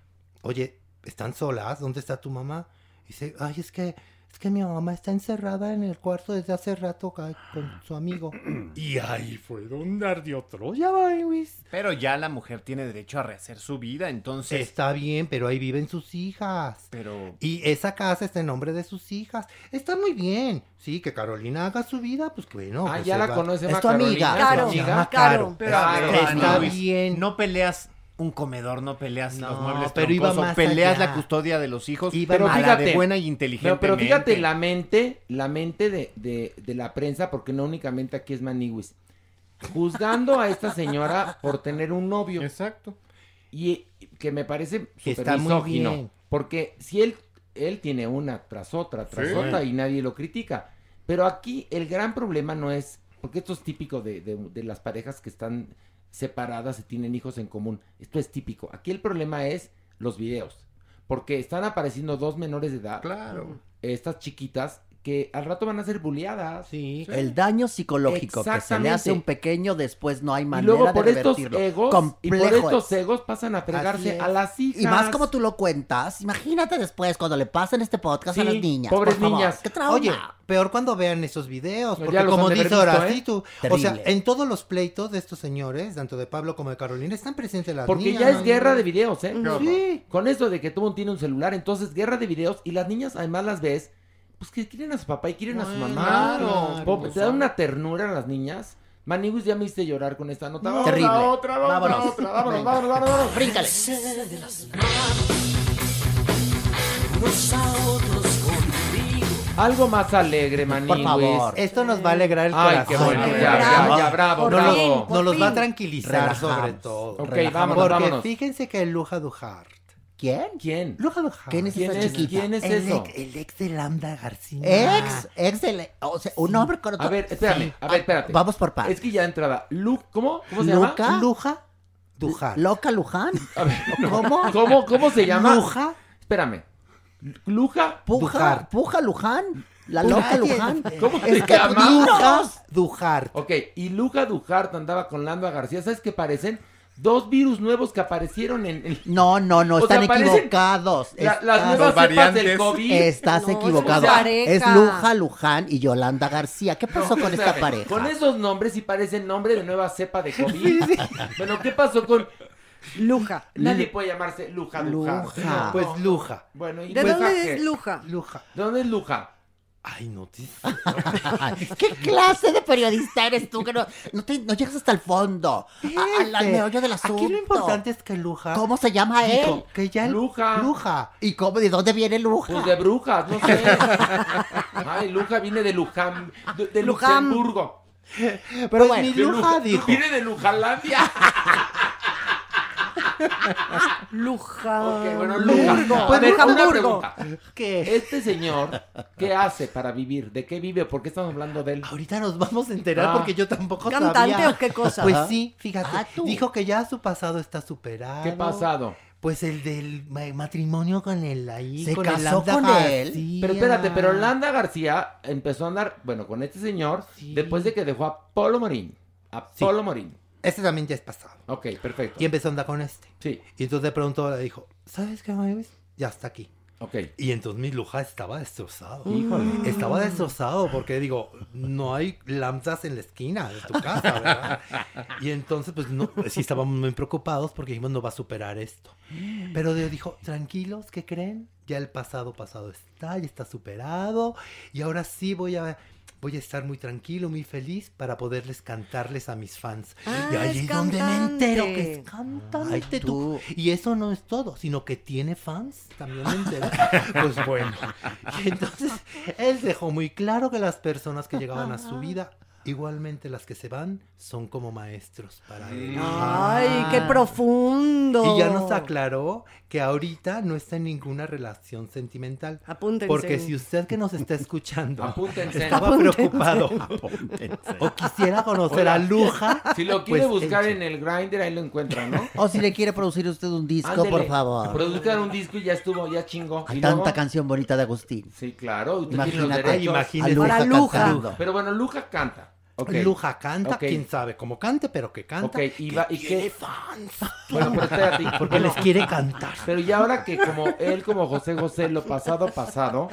oye, ¿están solas? ¿Dónde está tu mamá? Y dice, ay, es que, es que mi mamá está encerrada en el cuarto desde hace rato con su amigo. *clears throat* y ahí fue donde ardió Troya, Maniguis. Pero ya la mujer tiene derecho a rehacer su vida, entonces... Está bien, pero ahí viven sus hijas. Pero... Y esa casa está en nombre de sus hijas. Está muy bien. Sí, que Carolina haga su vida, pues bueno. Ah, pues ya la va- conoce, Es tu amiga. Carolina, Claro, Claro. Caro. Pero, Claro, pero, está Luis, bien. No peleas un comedor, no peleas No, los muebles pero iba más peleas allá. la custodia de los hijos, Iba pero más- fíjate, fíjate, buena y inteligente. Pero, pero fíjate la mente, la mente de, de- de la prensa, porque no únicamente aquí es Maniwis, juzgando a esta señora por tener un novio. Exacto. Y que me parece Que súper está muy misógino. bien. Porque si él, él tiene una tras otra, tras Sí. otra y nadie lo critica. Pero aquí el gran problema no es, porque esto es típico de, de- de las parejas que están separadas y tienen hijos en común. Esto es típico. Aquí el problema es los videos. Porque están apareciendo dos menores de edad. Claro. Estas chiquitas que al rato van a ser bulleadas. Sí. El daño psicológico que se le hace un pequeño, después no hay Y manera luego por de estos egos, y por Complejo estos es. egos pasan a fregarse a las hijas. Y más como tú lo cuentas, imagínate después cuando le pasen este podcast a las niñas. pobres por favor. niñas. ¡Qué trauma! Oye, peor cuando vean esos videos, porque como dice ahora ¿eh? sí tú, o sea, en todos los pleitos de estos señores, tanto de Pablo como de Carolina, están presentes las Porque niñas. ya es guerra de videos, ¿eh? Sí. Con eso de que todo mundo tiene un celular, entonces guerra de videos y las niñas además las ves, pues que quieren a su papá y quieren a su mamá. Claro. Po- Te da una ternura a las niñas. Manigus ya me hiciste llorar con esta nota. Vamos, Terrible. la otra, la otra, Vámonos. otra, vámonos, vámonos, vámonos, vámonos. Bríncale. Algo más alegre, Manigus. favor. Esto nos va a alegrar el Ay, corazón. qué bueno, ¿verdad? ya, ya, ya, bravo, Por bravo. fin, por Nos los va a tranquilizar Relajamos. sobre todo. Ok, Relajamos. vámonos, Porque vámonos. fíjense que Luja Duhart. ¿Quién? ¿Quién? Luja Duhart. ¿Quién es ¿Quién esa es? chiquita? ¿Quién es el, eso? ex, el ex de Lambda García. Ex, ex del- o sea, un hombre con otro. A ver, espérame, Sí. a ver, espérate. Vamos por partes. Es que ya de entrada, Lu, ¿cómo? ¿Cómo se Luca. llama? Luja Duhart. Loca Luján. A ver, ¿Cómo? ¿Cómo, cómo se llama? Luja Espérame. Luja. Puja, Duhart. Puja Luján. La Puja, loca. Luján. ¿Cómo Es se que llama? Luja Duhart. Ok, y Luja Dujart andaba con Lando García. ¿Sabes qué parecen? Dos virus nuevos que aparecieron en... en- No, no, no, O están equivocados. la- las nuevas cepas del variantes. COVID. Estás No, equivocado. es Luja Luján y Yolanda García. ¿Qué pasó con esta Espérame, pareja? Con esos nombres sí parecen nombre de nueva cepa de COVID. Bueno, ¿qué pasó con...? Luja. Nadie puede llamarse Luja. Luja. No. Pues Luja. Bueno, ¿y ¿De Luja dónde es Luja? Luja. ¿De dónde es Luja? Ay, no te... *laughs* ¿Qué clase de periodista eres tú que no, no, te- no llegas hasta el fondo? al- meollo del asunto. Aquí lo importante es que Luja... ¿Cómo se llama él? dijo que ya... Luja. Luja. ¿Y cómo, de dónde viene Luja? Pues de brujas, no sé. *laughs* Ay, Luja viene de Luján, de, de Luján. Luxemburgo. Pero bueno, mi Luja- dijo... Viene de Lujalandia. *laughs* Luja. Ok, bueno, Luja. Hamburgo. A ver, una Hamburgo. pregunta. que Este señor, ¿qué hace para vivir? ¿De qué vive? ¿Por qué estamos hablando de él? Ahorita nos vamos a enterar Ah. porque yo tampoco ¿Cantante sabía. o qué cosa? Pues sí, fíjate. Ah, dijo que ya su pasado está superado. ¿Qué pasado? Pues el del ma- matrimonio con el ahí, ¿Se con el casó con él? Pero espérate, pero Landa García empezó a andar, bueno, con este señor Sí. después de que dejó a Polo Morín. A Sí. Polo Morín. Este también ya es pasado. Ok, perfecto. Y empezó a andar con este. Sí, Y entonces de pronto le dijo, ¿sabes qué, Mavis? Ya está aquí. ok. Y entonces mi luja estaba destrozado. Híjole. Estaba destrozado porque digo, no hay lambdas en la esquina de tu casa, ¿verdad? y entonces pues no, sí estábamos muy preocupados porque dijimos no va a superar esto. Pero Dios dijo, tranquilos, ¿qué creen? Ya el pasado pasado está, ya está superado y ahora sí voy a voy a estar muy tranquilo, muy feliz para poderles cantarles a mis fans. Ah, y ahí es es donde me entero que es cantante Ay, tú. tú. Y eso no es todo, sino que tiene fans, también me enteré. *laughs* pues bueno. *laughs* Y entonces él dejó muy claro que las personas que llegaban a su vida, igualmente las que se van, son como maestros para él. Ay, qué profundo. Y ya nos aclaró que ahorita no está en ninguna relación sentimental. Apúntense. Porque si usted que nos está escuchando Apúntense. estaba Apúntense. preocupado o quisiera conocer a Luja, Si lo quiere pues, buscar eche. en el grinder, ahí lo encuentra, ¿no? O si le quiere producir usted un disco, Ándele. por favor. Produzcan un disco y ya estuvo, ya chingó. Hay ¿Y tanta luego? canción bonita de Agustín. Sí, claro. Usted tiene los Imagínate, imagínate. a Luja Luja. Pero bueno, Luja canta. Luja canta, quién sabe cómo cante, pero que canta. Ok, y va- y tiene qué- fans. Bueno, pero espérate. *laughs* Porque les quiere cantar. Pero ya ahora que como él, como José José, lo pasado, pasado,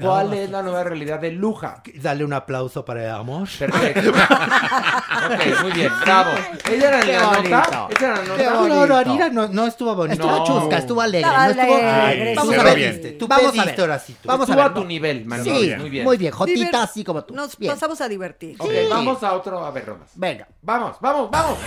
¿cuál es la nueva realidad de Luja? Dale un aplauso para el amor. Perfecto. *laughs* ok, muy bien, bravo. ¿Esa era Qué la nota? ¿Esa era la nota? No, no. Anira, no, no estuvo bonito. Estuvo No. chusca, estuvo alegre. No estuvo... alegre, Vamos a ver. Este, Tú Vamos a ver. ahora sí. tú. Vamos a Estuvo ver. a tu nivel, Manu. Sí, muy bien. muy bien. Jotita Diver- así como tú. Nos Bien. pasamos a divertir. Ok, vamos a otro, a ver, Romas. Venga. Vamos, vamos, vamos.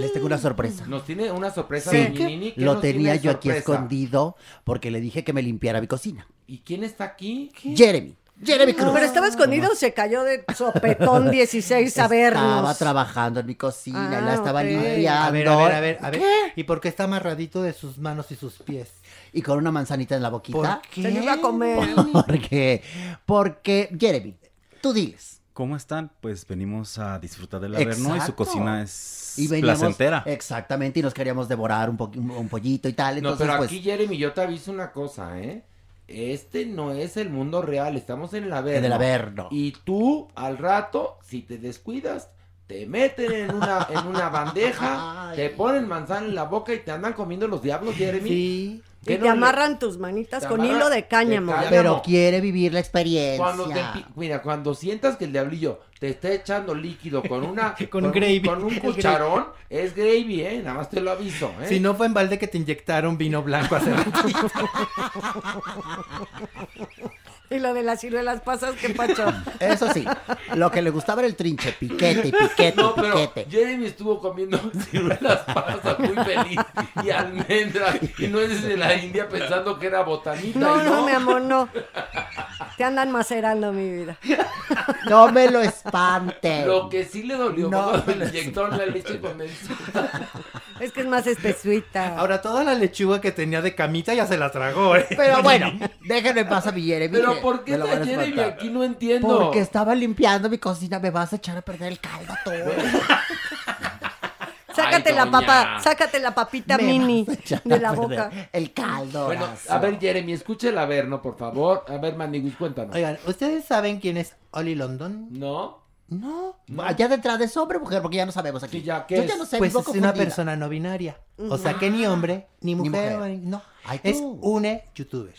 Les tengo una sorpresa. Nos tiene una sorpresa Sí, de Minini. ¿Qué lo tenía yo aquí escondido porque le dije que me limpiara mi cocina. ¿Y quién está aquí? Jeremy. Jeremy Cruz. Pero estaba escondido, se cayó de sopetón *laughs* 16 a vernos. Estaba trabajando en mi cocina y Ah, la estaba ok. limpiando. A ver, a ver, a ver, a ver. ¿Y por qué está amarradito de sus manos y sus pies? Y con una manzanita en la boquita. ¿Por qué? Se iba a comer. *laughs* Porque, porque, Jeremy, tú diles, ¿Cómo están? Pues venimos a disfrutar del Averno y su cocina es Y veníamos, placentera. Exactamente, y nos queríamos devorar un, po- un- pollito y tal. No, Entonces, pero pues, aquí, Jeremy, yo te aviso una cosa, ¿eh? Este no es el mundo real, estamos en el Averno. En el Averno. Y tú, al rato, si te descuidas, te meten en una, en una bandeja, *laughs* te ponen manzana en la boca y te andan comiendo los diablos, Jeremy. Sí. ¿Qué Y no te le- amarran tus manitas Te con hilo de cáñamo. cáñamo. pero quiere vivir la experiencia. Cuando te pi- mira, cuando sientas que el diablillo te está echando líquido con una *laughs* Con gravy. con un *laughs* cucharón, es gravy, eh, nada más te lo aviso, eh. Si no fue en balde que te inyectaron vino blanco hace ratito. *laughs* Y lo de las ciruelas pasas, ¿qué pacho? *laughs* Eso sí, lo que le gustaba era el trinche, piquete, y piquete, No, pero piquete. Jeremy estuvo comiendo *laughs* ciruelas pasas muy feliz y almendras y no es de la India pensando que era botanita. No, y no, mi amor, no. *laughs* Te andan macerando mi vida. No me lo espante. Lo que sí le dolió No, cuando me le lo inyectó la leche condensada. Es que es más espesuita. Ahora toda la lechuga que tenía de camita ya se la tragó, ¿eh? Pero bueno, déjenme en paz a mi Jeremy. Pero ¿por qué a Jeremy espantar. aquí? No entiendo. Porque estaba limpiando mi cocina, me vas a echar a perder el caldo todo. *laughs* Sácate Ay, la doña. papa, sácate la papita Me mini vas a echar de a la perder boca. El caldo. Bueno, a ver, Jeremy, escúchela a ver, ¿no? Por favor. A ver, Manigus, cuéntanos. Oigan, ¿ustedes saben quién es Oli London? ¿No? No, allá de entrada es hombre mujer, porque ya no sabemos aquí. Sí, ya, ¿qué Yo es? ya no sé, Pues vivo es una confundida. persona no binaria. O sea que ni hombre, ni mujer, mujer. no. Ay, es tú. une youtuber.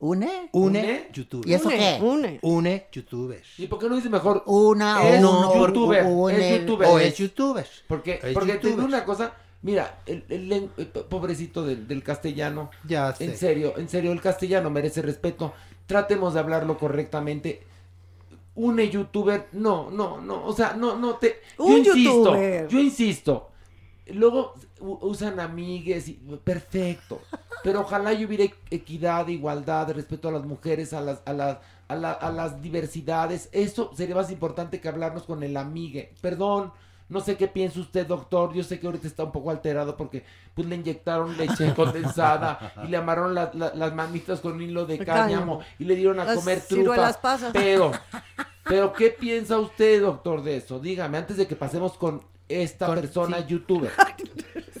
¿Une? Une, ¿Une? youtuber. ¿Y eso Une, qué? une. Une youtuber. ¿Y por qué no dice mejor? Una Es o uno, youtuber, une, es youtuber. O es youtuber. Porque, Es porque te digo una cosa, mira, el, el pobrecito del, del castellano, Ya sé. en serio, en serio, el castellano merece respeto. Tratemos de hablarlo correctamente. Une youtuber, no, no, no, o sea, no, no te. Yo Un insisto, youtuber. yo insisto. Luego usan amigues, y, perfecto. Pero ojalá y hubiera e- equidad, igualdad, respeto a las mujeres, a las, a las, a, la- a las diversidades. Eso sería más importante que hablarnos con el amigue. Perdón, no sé qué piensa usted, doctor. Yo sé que ahorita está un poco alterado porque pues le inyectaron leche *laughs* condensada y le la- la- las manitas con hilo de cáñamo cáñamo. y le dieron a Las comer pasas. Pero, *laughs* pero ¿qué piensa usted, doctor, de eso? Dígame, antes de que pasemos con esta Con- persona sí. youtuber.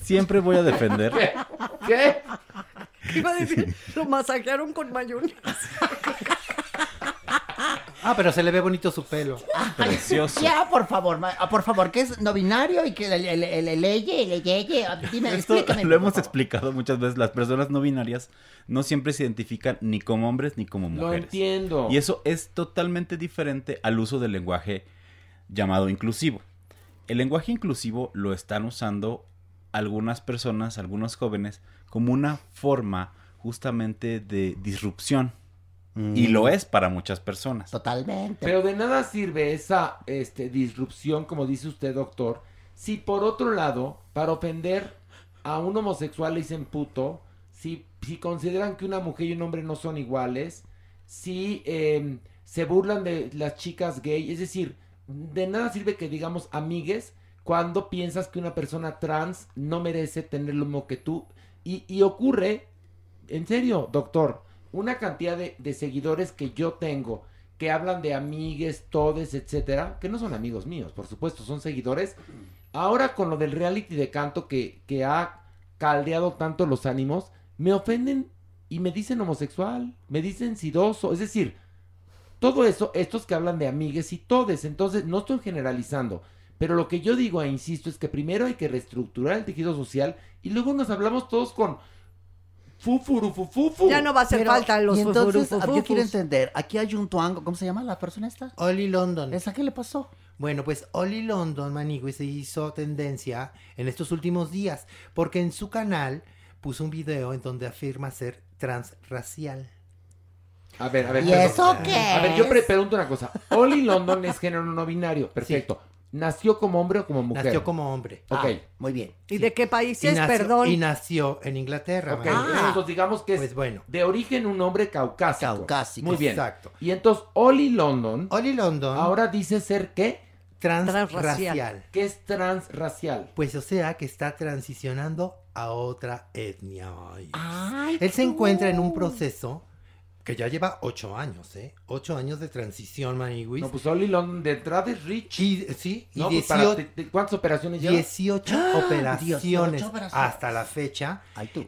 Siempre voy a defender. *laughs* ¿Qué? ¿Qué? *laughs* Iba a decir, lo masajearon con mayonesa. Ah, pero se le ve bonito su pelo. Precioso. Ya, por favor, ma- ah, por favor, que es no binario y que el, el, el, el leye, el leye, ah, dime, Esto explícame. lo por hemos favor. explicado muchas veces. Las personas no binarias no siempre se identifican ni como hombres ni como Lo mujeres. entiendo. Y eso es totalmente diferente al uso del lenguaje llamado inclusivo. El lenguaje inclusivo lo están usando algunas personas, algunos jóvenes, como una forma justamente de disrupción. Y lo es para muchas personas. Totalmente. Pero de nada sirve esa este, disrupción, como dice usted, doctor, si por otro lado, para ofender a un homosexual le dicen puto, si, si consideran que una mujer y un hombre no son iguales, si eh, se burlan de las chicas gay, es decir, de nada sirve que digamos amigues cuando piensas que una persona trans no merece tener lo mismo que tú. Y, ocurre, en serio, doctor, una cantidad de, de seguidores que yo tengo que hablan de amigues, todes, etcétera, que no son amigos míos, por supuesto, son seguidores. Ahora con lo del reality de canto que, que ha caldeado tanto los ánimos, me ofenden y me dicen homosexual, me dicen sidoso, es decir, todo eso, estos que hablan de amigues y todes, entonces no estoy generalizando, pero lo que yo digo e insisto es que primero hay que reestructurar el tejido social y luego nos hablamos todos con fufuru, fufufu. Ya no va a hacer Pero, falta los y entonces, ah, yo quiero entender, aquí hay un tuango, ¿cómo se llama la persona esta? Oli London. ¿Esa qué le pasó? Bueno, pues Oli London, Manigui, se hizo tendencia en estos últimos días porque en su canal puso un video en donde afirma ser transracial. A ver, a ver. ¿Y perdón. eso qué A ver, yo pregunto una cosa. Oli London es género no binario, perfecto. ¿Nació como hombre o como mujer? Nació como hombre. Ok. Ah, muy bien. ¿Y de qué país es? nació, Perdón. y nació en Inglaterra. Ok, Manigui. entonces digamos que es Pues bueno. de origen un hombre caucásico. Caucásico. Muy bien. Exacto. Y entonces Oli London Oli London, ahora dice ser qué? transracial. Que es transracial. Pues o sea que está transicionando a otra etnia. Ay. Ay, Él se encuentra en un proceso Que ya lleva ocho años, ¿eh? Ocho años de transición, Maniwis. No, pues Oli London de entrada es rich. Y, sí, y No, pues, para 18 te- te- ¿Cuántas operaciones lleva? 18 ¡Ah! operaciones 18 operaciones. hasta la fecha,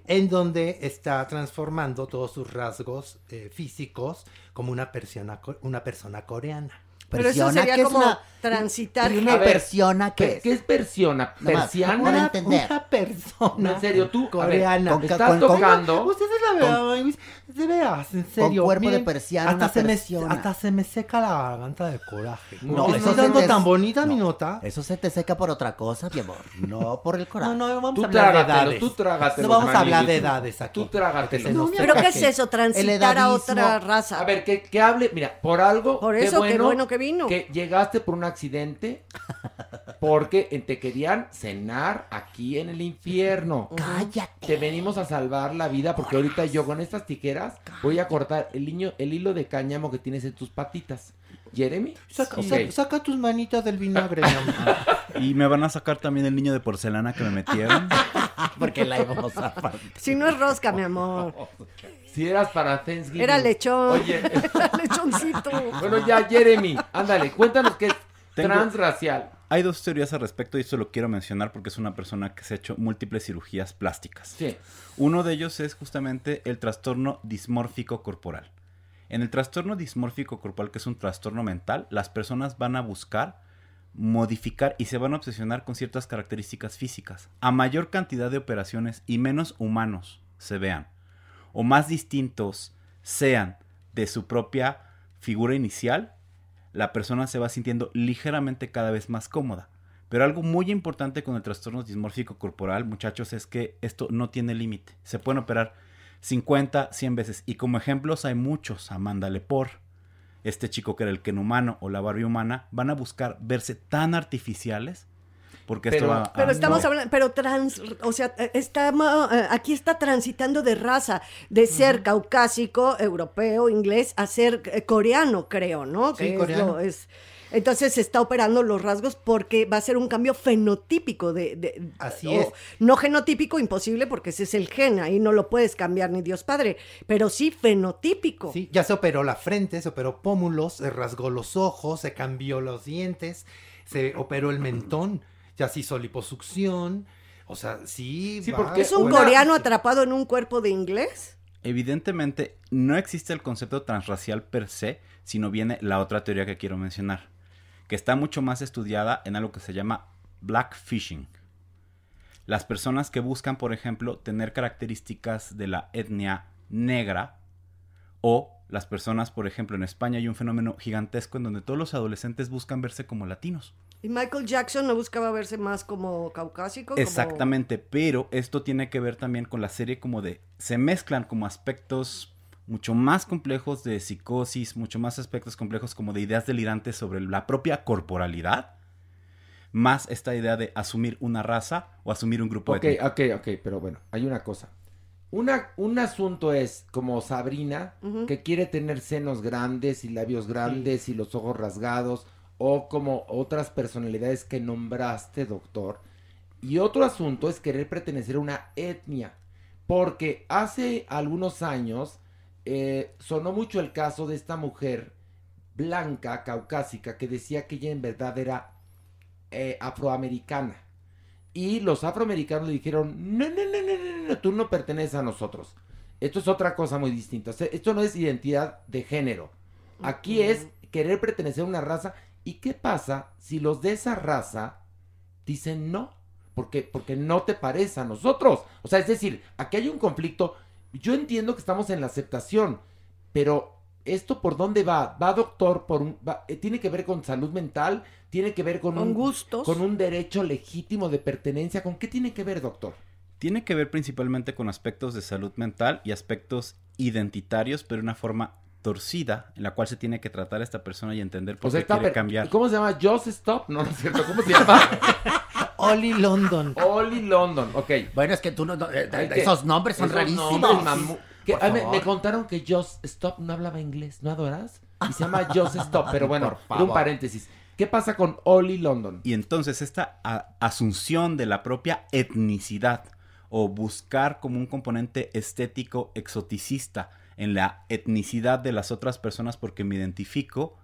en donde está transformando todos sus rasgos eh, físicos como una persona, co- una persona coreana. Pero eso sería como transitar. ¿Y una A ver, persiana qué ¿qué- es? ¿Qué es persiana? Nomás, ¿Persiana? para entender. Una persona En serio, tú, a ver, coreana. con- estás tocando. Ustedes la vean, Maniwis, de veras, en serio. cuerpo de miren, persiana, hasta una se, me, persiana. hasta se me seca la garganta de coraje. No, Porque eso se dando te- tan bonita mi no, nota. Eso se te seca por otra cosa, mi amor. No por el corazón. *laughs* No, no, vamos Tú a hablar de edades. tú trágatelo, No vamos a hablar de edades aquí. Tú trágatelo. se nos ¿Pero qué es eso? Transitar a otra raza. A ver, que, hable, mira, por algo. Por eso, qué bueno que vino. Que llegaste por un accidente porque te querían cenar aquí en el infierno. Cállate. Te venimos a salvar la vida porque ahorita yo con estas tijeras voy a cortar el, niño, el hilo de cáñamo que tienes en tus patitas. Jeremy. Saca, saca- saca tus manitas del vinagre, mi amor. *laughs* Y me van a sacar también el niño de porcelana que me metieron. *laughs* *laughs* Porque la íbamos a. Si no es rosca, mi amor. Si eras para Thanksgiving. Era lechón. Oye, *laughs* Era lechoncito. bueno, ya, Jeremy, ándale, cuéntanos qué es Tengo- transracial. Hay dos teorías al respecto y esto lo quiero mencionar porque es una persona que se ha hecho múltiples cirugías plásticas. Sí. Uno de ellos es justamente el trastorno dismórfico corporal. En el trastorno dismórfico corporal, que es un trastorno mental, las personas van a buscar modificar y se van a obsesionar con ciertas características físicas. A mayor cantidad de operaciones y menos humanos se vean, o más distintos sean de su propia figura inicial, la persona se va sintiendo ligeramente cada vez más cómoda. Pero algo muy importante con el trastorno dismórfico corporal, muchachos, es que esto no tiene límite. Se pueden operar 50, 100 veces. Y como ejemplos hay muchos. Amanda Lepore, este chico que era el Ken humano o la Barbie humana, van a buscar verse tan artificiales porque esto Pero- va a... Pero estamos no. hablando, pero trans, o sea, eh, está, ma- eh, aquí está transitando de raza, de ser caucásico, europeo, inglés, a ser eh, coreano, creo, ¿no? Sí, Que es coreano. lo- es- entonces se está operando los rasgos porque va a ser un cambio fenotípico de, de- Así o es. No genotípico, imposible, porque ese es el gen, ahí no lo puedes cambiar ni Dios Padre, pero sí fenotípico. Sí, ya se operó la frente, se operó pómulos, se rasgó los ojos, se cambió los dientes, se operó el mentón, ya se hizo liposucción. O sea, sí. Sí, va- porque ¿Es un Una- coreano atrapado en un cuerpo de inglés? Evidentemente, no existe el concepto transracial per se, sino viene la otra teoría que quiero mencionar, que está mucho más estudiada en algo que se llama blackfishing. Las personas que buscan, por ejemplo, tener características de la etnia negra o las personas, por ejemplo, en España hay un fenómeno gigantesco en donde todos los adolescentes buscan verse como latinos. ¿Y Michael Jackson no buscaba verse más como caucásico? como- Exactamente, pero esto tiene que ver también con la serie como de se mezclan como aspectos mucho más complejos de psicosis, mucho más aspectos complejos como de ideas delirantes sobre la propia corporalidad, más esta idea de asumir una raza o asumir un grupo Ok, étnico. ok, ok, pero bueno, hay una cosa. Una, un asunto es como Sabrina, que quiere tener senos grandes y labios grandes y los ojos rasgados, o como otras personalidades que nombraste, doctor. Y otro asunto es querer pertenecer a una etnia, porque hace algunos años eh, sonó mucho el caso de esta mujer blanca, caucásica, que decía que ella en verdad era eh, afroamericana. Y los afroamericanos le dijeron, no, no, no, no, no, no, tú no perteneces a nosotros. Esto es otra cosa muy distinta. O sea, esto no es identidad de género. Aquí es querer pertenecer a una raza. ¿Y qué pasa si los de esa raza dicen no? Porque, porque no te parece a nosotros. O sea, es decir, aquí hay un conflicto. Yo entiendo que estamos en la aceptación, pero ¿esto por dónde va? Va, doctor, por un, va- eh, tiene que ver con salud mental, tiene que ver con, Con un, gustos. con un derecho legítimo de pertenencia. ¿Con qué tiene que ver, doctor? Tiene que ver principalmente con aspectos de salud mental y aspectos identitarios, pero de una forma torcida, en la cual se tiene que tratar a esta persona y entender por O sea, qué quiere cambiar. ¿Cómo se llama? Just Stop. No, no es cierto. ¿Cómo se llama? *laughs* Oli London. Oli London. Ok. Bueno, es que tú no. no, eh, que- esos nombres son esos rarísimos. nombres, que- me, me contaron que Just Stop no hablaba inglés, ¿no adoras? Y se llama *laughs* Just Stop, pero bueno, un paréntesis. ¿Qué pasa con Oli London? Y entonces esta a- asunción de la propia etnicidad o buscar como un componente estético exoticista en la etnicidad de las otras personas porque me identifico,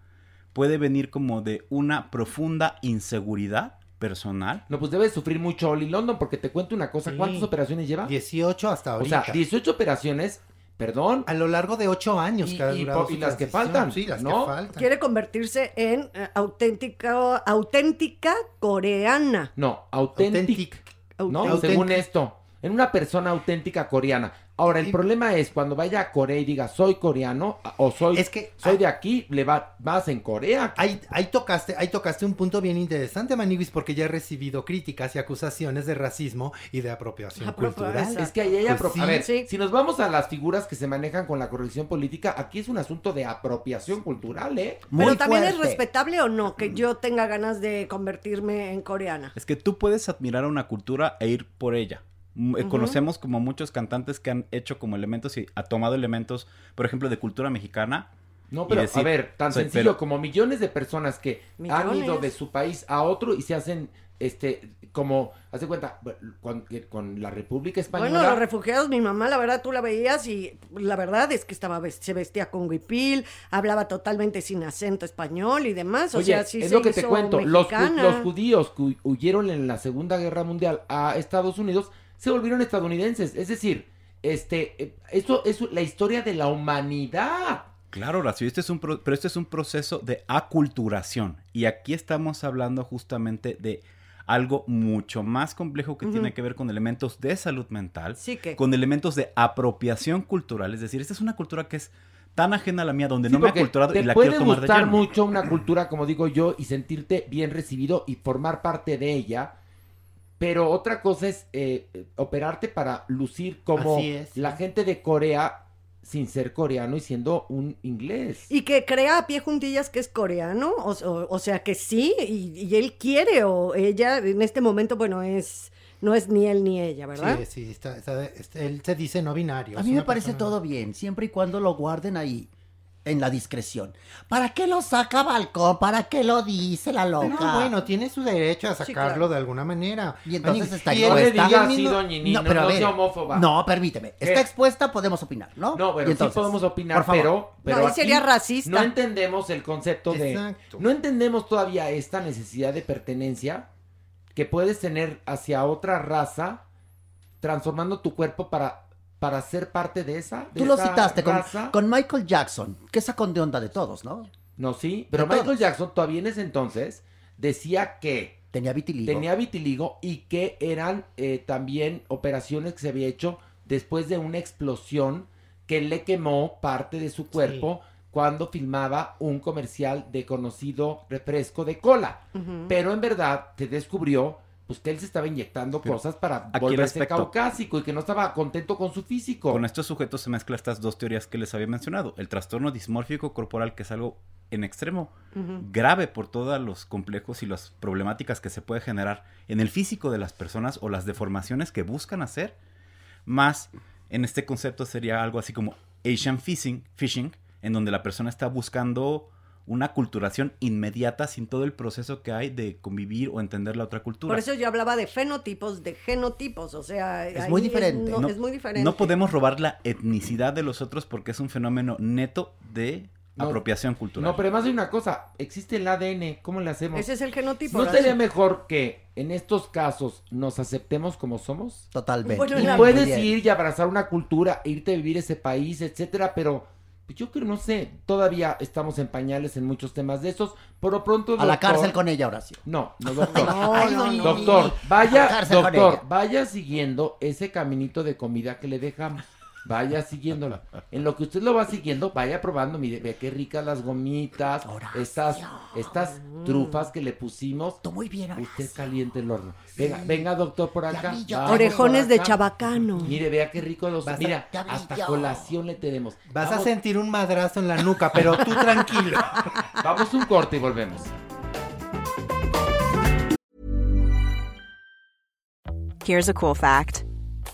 puede venir como de una profunda inseguridad personal. No, pues debe sufrir mucho Oli London, porque te cuento una cosa, Sí. ¿cuántas operaciones lleva? 18 hasta O ahorita. sea, 18 operaciones, perdón. A lo largo de 8 años Y- ha y durado po- su y las que faltan, Sí, las ¿no? que faltan. Quiere convertirse en eh, auténtica, auténtica coreana. No, auténtica. ¿no? Auténtica. Según esto, en una persona auténtica coreana. Ahora, el problema es cuando vaya a Corea y diga soy coreano o soy, Es que- soy de aquí, le va más en Corea. Ahí, ahí tocaste, ahí tocaste un punto bien interesante, Maniguis, porque ya he recibido críticas y acusaciones de racismo y de apropiación cultural. Es que ahí hay Pues apro- sí. A ver, si nos vamos a las figuras que se manejan con la corrección política, aquí es un asunto de apropiación cultural, ¿eh? Pero también es respetable o no que yo tenga ganas de convertirme en coreana. Es que tú puedes admirar a una cultura e ir por ella. Eh. Conocemos como muchos cantantes que han hecho como elementos y ha tomado elementos, por ejemplo, de cultura mexicana. No, pero decir, a ver, tan soy- sencillo pero- como millones de personas que han ido de su país a otro y se hacen, este, como, hace cuenta, con, con la República Española. Bueno, los refugiados, mi mamá, la verdad, tú la veías y la verdad es que estaba se vestía con huipil, hablaba totalmente sin acento español y demás. O Oye, sea, sí es se lo que te cuento. Los, mexicana. los judíos que hu- huyeron en la Segunda Guerra Mundial a Estados Unidos se volvieron estadounidenses. Es decir, este, eh, eso es la historia de la humanidad. Claro, Horacio, este es un pro- pero este es un proceso de aculturación. Y aquí estamos hablando justamente de algo mucho más complejo que tiene que ver con elementos de salud mental, Sí que- con elementos de apropiación cultural. Es decir, esta es una cultura que es tan ajena a la mía, donde Sí, no me ha culturado y la puede quiero tomar de lleno. mucho una cultura, como digo yo, y sentirte bien recibido y formar parte de ella. Pero otra cosa es eh, eh, operarte para lucir como es. la gente de Corea sin ser coreano y siendo un inglés. Y que crea a pie juntillas que es coreano, o, o- o sea que sí, y, y él quiere, o ella en este momento, bueno, es no es ni él ni ella, ¿verdad? Sí, sí, está- está- él se dice no binario. A mí me parece persona- todo bien, siempre y cuando lo guarden ahí, en la discreción. ¿Para qué lo saca a balcón? ¿Para qué lo dice la loca? No, bueno, tiene su derecho a Sí, sacarlo claro. de alguna manera. Y entonces está expuesta. él mismo- Ñini, no, pero a no ver, sea homófoba. No, permíteme. Está expuesta, podemos opinar, ¿no? No, bueno, Y entonces, sí podemos opinar, por favor. pero, pero No, aquí sería racista. No entendemos el concepto de. Exacto. No entendemos todavía esta necesidad de pertenencia que puedes tener hacia otra raza, transformando tu cuerpo para, para ser parte de esa. de Tú lo citaste con, con Michael Jackson, que sacón de onda de todos, ¿no? No, sí, pero De Michael todos. Jackson todavía en ese entonces decía que Tenía vitiligo. tenía vitiligo y que eran eh, también operaciones que se había hecho después de una explosión que le quemó parte de su cuerpo cuando filmaba un comercial de conocido refresco de cola. Pero en verdad se descubrió pues que él se estaba inyectando Pero cosas para volverse caucásico y que no estaba contento con su físico. Con estos sujetos se mezclan estas dos teorías que les había mencionado. El trastorno dismórfico corporal, que es algo en extremo grave por todos los complejos y las problemáticas que se puede generar en el físico de las personas o las deformaciones que buscan hacer. Más en este concepto sería algo así como Asian phishing, phishing en donde la persona está buscando una culturación inmediata sin todo el proceso que hay de convivir o entender la otra cultura. Por eso yo hablaba de fenotipos, de genotipos, o sea, Es muy diferente. no, No- es muy diferente. No podemos robar la etnicidad de los otros porque es un fenómeno neto de No, apropiación cultural. No, pero además hay una cosa, existe el ADN, ¿cómo le hacemos? Ese es el genotipo. ¿No sería mejor que en estos casos nos aceptemos como somos? Totalmente. Bueno, Y puedes ir y abrazar una cultura, irte a vivir ese país, etcétera, pero pues, yo creo, no sé, todavía estamos en pañales en muchos temas de esos. Por lo pronto, A la cárcel con ella, Horacio. No, no, *laughs* doctor. No, no, no. Doctor, vaya, doctor, vaya siguiendo ese caminito de comida que le dejamos. Vaya siguiéndolo. En lo que usted lo va siguiendo, vaya probando. Mire, vea qué ricas las gomitas. Horacio. Estas, estas trufas que le pusimos. Tú muy bien, Horacio. Usted caliente el horno. Venga, venga, doctor, por acá. Vamos Orejones por de chabacano. Mire, vea qué rico los. Vas a- Mira, vi hasta yo. colación le tenemos. Vas a sentir un madrazo en la nuca, pero tú *laughs* tranquilo. Vamos un corte y volvemos. Here's a cool fact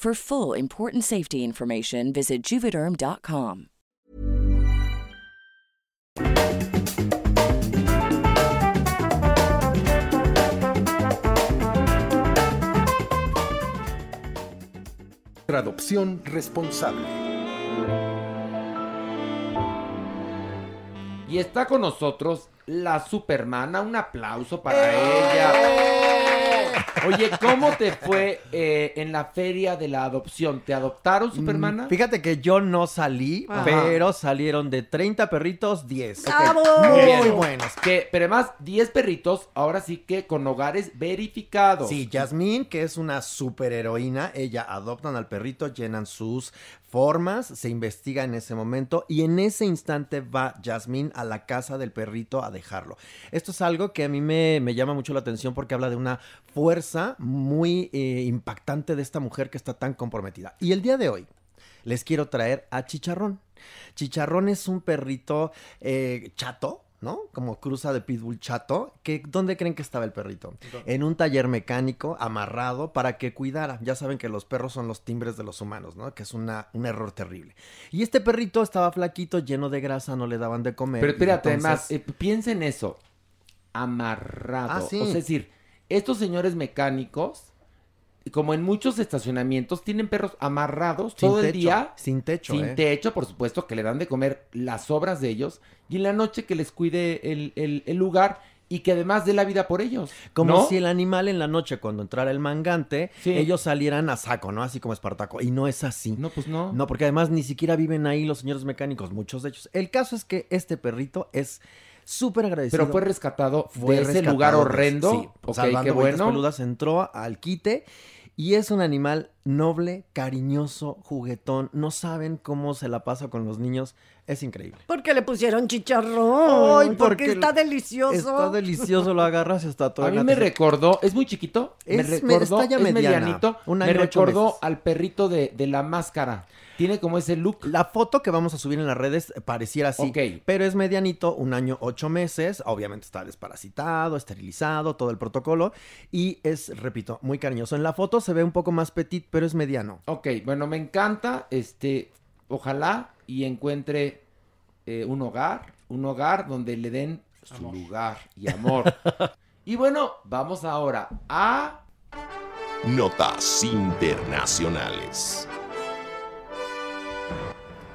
For full important safety information, visit juvederm.com. Adopción responsable. Y está con nosotros la Supermana. Un aplauso para ella. Oye, ¿cómo te fue eh, en la feria de la adopción? ¿Te adoptaron, Supermana? Mm, Fíjate que yo no salí, Ajá. pero salieron de 30 perritos, 10. ¡Bravo! Muy Bien. muy buenos. Que, pero además, 10 perritos, ahora sí que con hogares verificados. Sí, Yasmín, que es una superheroína, ella adoptan al perrito, llenan sus formas, se investiga en ese momento y en ese instante va Yasmín a la casa del perrito a dejarlo. Esto es algo que a mí me, me llama mucho la atención porque habla de una fuerza muy eh, impactante de esta mujer que está tan comprometida. Y el día de hoy les quiero traer a Chicharrón. Chicharrón es un perrito eh, chato, ¿no? Como cruza de pitbull chato. Que, ¿Dónde creen que estaba el perrito? En un taller mecánico amarrado para que cuidara. Ya saben que los perros son los timbres de los humanos, ¿no? Que es una, un error terrible. Y este perrito estaba flaquito, lleno de grasa, no le daban de comer. Pero espérate, entonces- además, eh, piensa en eso. Amarrado. Ah, sí. O sea, es decir, estos señores mecánicos, como en muchos estacionamientos, tienen perros amarrados Sin todo el día. sin techo, Sin eh. techo, por supuesto, que le dan de comer las sobras de ellos. Y en la noche que les cuide el, el- el lugar y que además dé la vida por ellos. Como ¿no? si el animal en la noche, cuando entrara el mangante, Sí. ellos salieran a saco, ¿no? Así como Espartaco. Y no es así. No, pues no. No, porque además ni siquiera viven ahí los señores mecánicos, muchos de ellos. El caso es que este perrito es súper agradecido. Pero fue rescatado Fue de ese lugar horrendo. Sí, Ok, salvando qué bueno. peludas, entró al quite y es un animal noble, cariñoso, juguetón. No saben cómo se la pasa con los niños. Es increíble. Porque le pusieron chicharrón. Ay, porque, porque está delicioso. Está delicioso, lo agarras y está todo *laughs* A mí me recordó, es muy chiquito, me Es- me- recordó, está ya es medianito, un me año, recordó meses. al perrito de, de la máscara. Tiene como ese look. La foto que vamos a subir en las redes eh, pareciera así, Ok. pero es medianito, un año, ocho meses. Obviamente está desparasitado, esterilizado, todo el protocolo. Y es, repito, muy cariñoso. En la foto se ve un poco más petit, pero es mediano. Ok, bueno, me encanta, este, ojalá y encuentre eh, un hogar, un hogar donde le den su lugar y amor. *laughs* y bueno, vamos ahora a... Notas internacionales.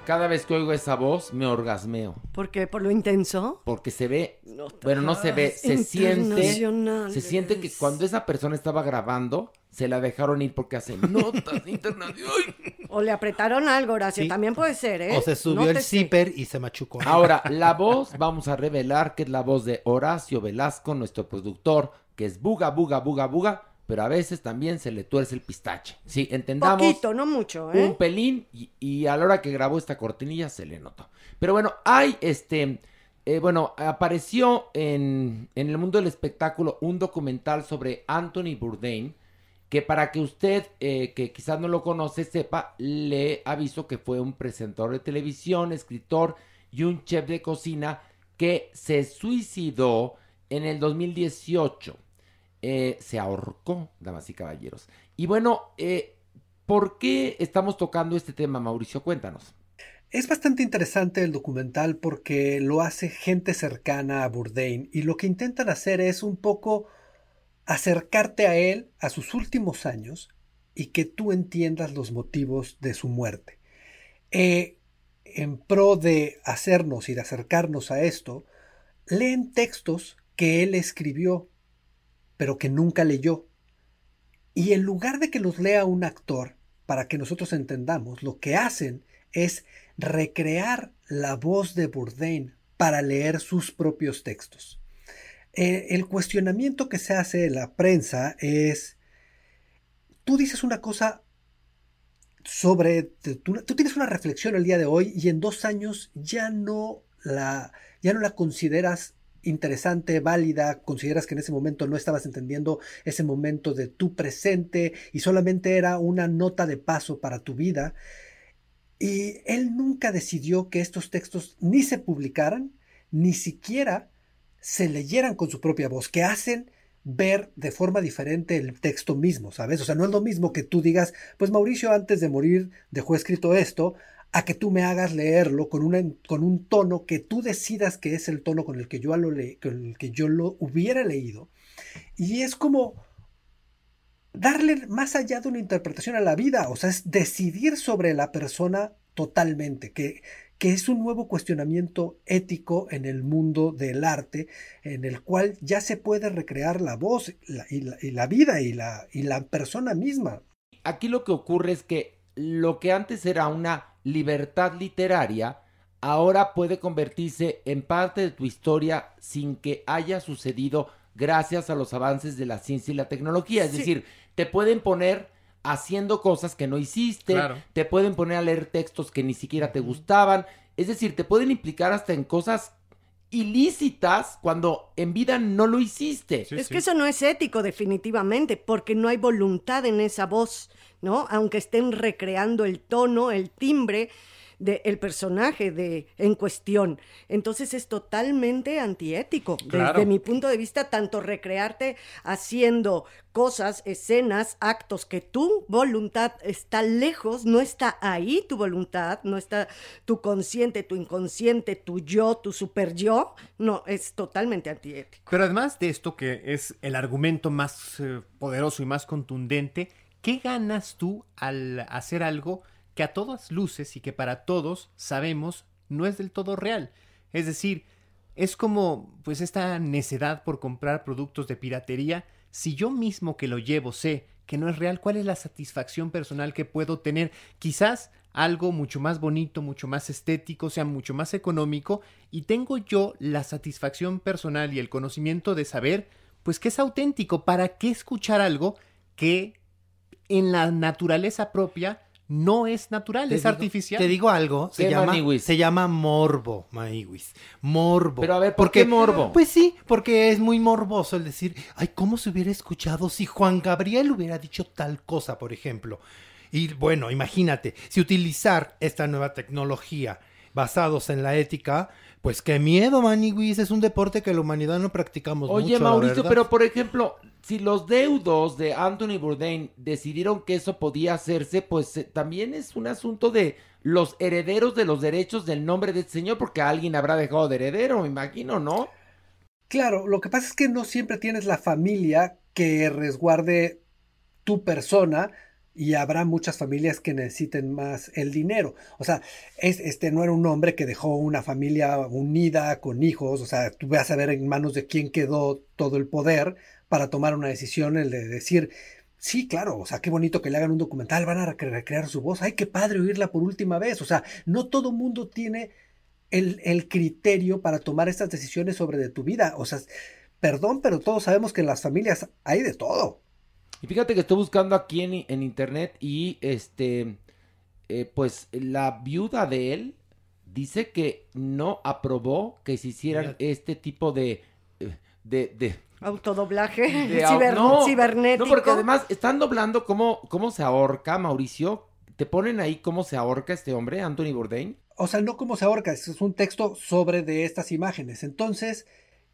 Cada vez que oigo esa voz, me orgasmeo. ¿Por qué? ¿Por lo intenso? Porque se ve, Notas bueno, no se ve, se siente, se siente que cuando esa persona estaba grabando, se la dejaron ir porque hace notas internacionales. *laughs* O le apretaron algo, Horacio. Sí. También puede ser, ¿eh? O se subió No el zipper y se machucó. Ahora, *laughs* la voz, vamos a revelar que es la voz de Horacio Velasco, nuestro productor, que es Buga, Buga, Buga, Buga, pero a veces también se le tuerce el pistache. Sí, entendamos. Poquito, no mucho, ¿eh? Un pelín y, y a la hora que grabó esta cortinilla se le notó. Pero bueno, hay este, eh, bueno, apareció en, en el mundo del espectáculo un documental sobre Anthony Bourdain, que para que usted, eh, que quizás no lo conoce, sepa, le aviso que fue un presentador de televisión, escritor y un chef de cocina que se suicidó en el 2018. Eh, se ahorcó, damas y caballeros. Y bueno, eh, ¿por qué estamos tocando este tema, Mauricio? Cuéntanos. Es bastante interesante el documental porque lo hace gente cercana a Bourdain y lo que intentan hacer es un poco acercarte a él a sus últimos años y que tú entiendas los motivos de su muerte. Eh, en pro de hacernos y de acercarnos a esto, leen textos que él escribió, pero que nunca leyó. Y en lugar de que los lea un actor, para que nosotros entendamos, lo que hacen es recrear la voz de Bourdain para leer sus propios textos. Eh, el cuestionamiento que se hace de la prensa es, tú dices una cosa sobre, tú, tú, tienes una reflexión el día de hoy y en dos años ya no la, ya no la consideras interesante, válida, consideras que en ese momento no estabas entendiendo ese momento de tu presente y solamente era una nota de paso para tu vida. Y él nunca decidió que estos textos ni se publicaran, ni siquiera se leyeran con su propia voz, que hacen ver de forma diferente el texto mismo, ¿sabes? O sea, no es lo mismo que tú digas, pues Mauricio antes de morir dejó escrito esto, a que tú me hagas leerlo con, con un tono que tú decidas que es el tono con el que yo lo, le, con el que yo lo hubiera leído. Y es como darle más allá de una interpretación a la vida, o sea, es decidir sobre la persona totalmente, que, que es un nuevo cuestionamiento ético en el mundo del arte, en el cual ya se puede recrear la voz y, la, y, la, vida y la, y la persona misma. Aquí lo que ocurre es que lo que antes era una libertad literaria, ahora puede convertirse en parte de tu historia sin que haya sucedido gracias a los avances de la ciencia y la tecnología. Es sí. decir, te pueden poner haciendo cosas que no hiciste, claro. te pueden poner a leer textos que ni siquiera te gustaban, es decir, te pueden implicar hasta en cosas ilícitas cuando en vida no lo hiciste. Sí, es sí. que eso no es ético definitivamente, porque no hay voluntad en esa voz, ¿no? Aunque estén recreando el tono, el timbre, del de personaje de, en cuestión. Entonces es totalmente antiético. Claro. Desde mi punto de vista, tanto recrearte haciendo cosas, escenas, actos que tu voluntad está lejos, no está ahí tu voluntad, no está tu consciente, tu inconsciente, tu yo, tu super yo, no, es totalmente antiético. Pero además de esto, que es el argumento más eh, poderoso y más contundente, ¿qué ganas tú al hacer algo? que a todas luces y que para todos sabemos no es del todo real. Es decir, es como pues esta necedad por comprar productos de piratería. Si yo mismo que lo llevo sé que no es real, ¿cuál es la satisfacción personal que puedo tener? Quizás algo mucho más bonito, mucho más estético, sea mucho más económico y tengo yo la satisfacción personal y el conocimiento de saber pues que es auténtico. ¿Para qué escuchar algo que en la naturaleza propia no es natural, te es digo, artificial. Te digo algo, se llama, se llama morbo. Morbo. Pero a ver, ¿por qué morbo? Pues sí, porque es muy morboso el decir, ay, ¿cómo se hubiera escuchado si Juan Gabriel hubiera dicho tal cosa, por ejemplo? Y bueno, imagínate, si utilizar esta nueva tecnología basados en la ética, pues qué miedo, Maniwis, es un deporte que la humanidad no practicamos Oye, mucho. Mauricio, pero por ejemplo, si los deudos de Anthony Bourdain decidieron que eso podía hacerse, pues eh, también es un asunto de los herederos de los derechos del nombre de este señor, porque alguien habrá dejado de heredero, me imagino, ¿no? Claro, lo que pasa es que no siempre tienes la familia que resguarde tu persona y habrá muchas familias que necesiten más el dinero. O sea, es, este no era un hombre que dejó una familia unida con hijos, o sea, tú vas a ver en manos de quién quedó todo el poder para tomar una decisión, el de decir, sí, claro, o sea, qué bonito que le hagan un documental, van a recrear su voz, ay, qué padre oírla por última vez, o sea, no todo mundo tiene el, el criterio para tomar estas decisiones sobre de tu vida, o sea, perdón, pero todos sabemos que en las familias hay de todo. Y fíjate que estoy buscando aquí en, en internet y este, eh, pues la viuda de él dice que no aprobó que se hicieran este tipo de, eh, de, de, Autodoblaje de- *laughs* ciber- no, cibernético. No, porque además están doblando cómo, cómo se ahorca, Mauricio. Te ponen ahí cómo se ahorca este hombre, Anthony Bourdain. O sea, no como se ahorca, es un texto sobre de estas imágenes. Entonces,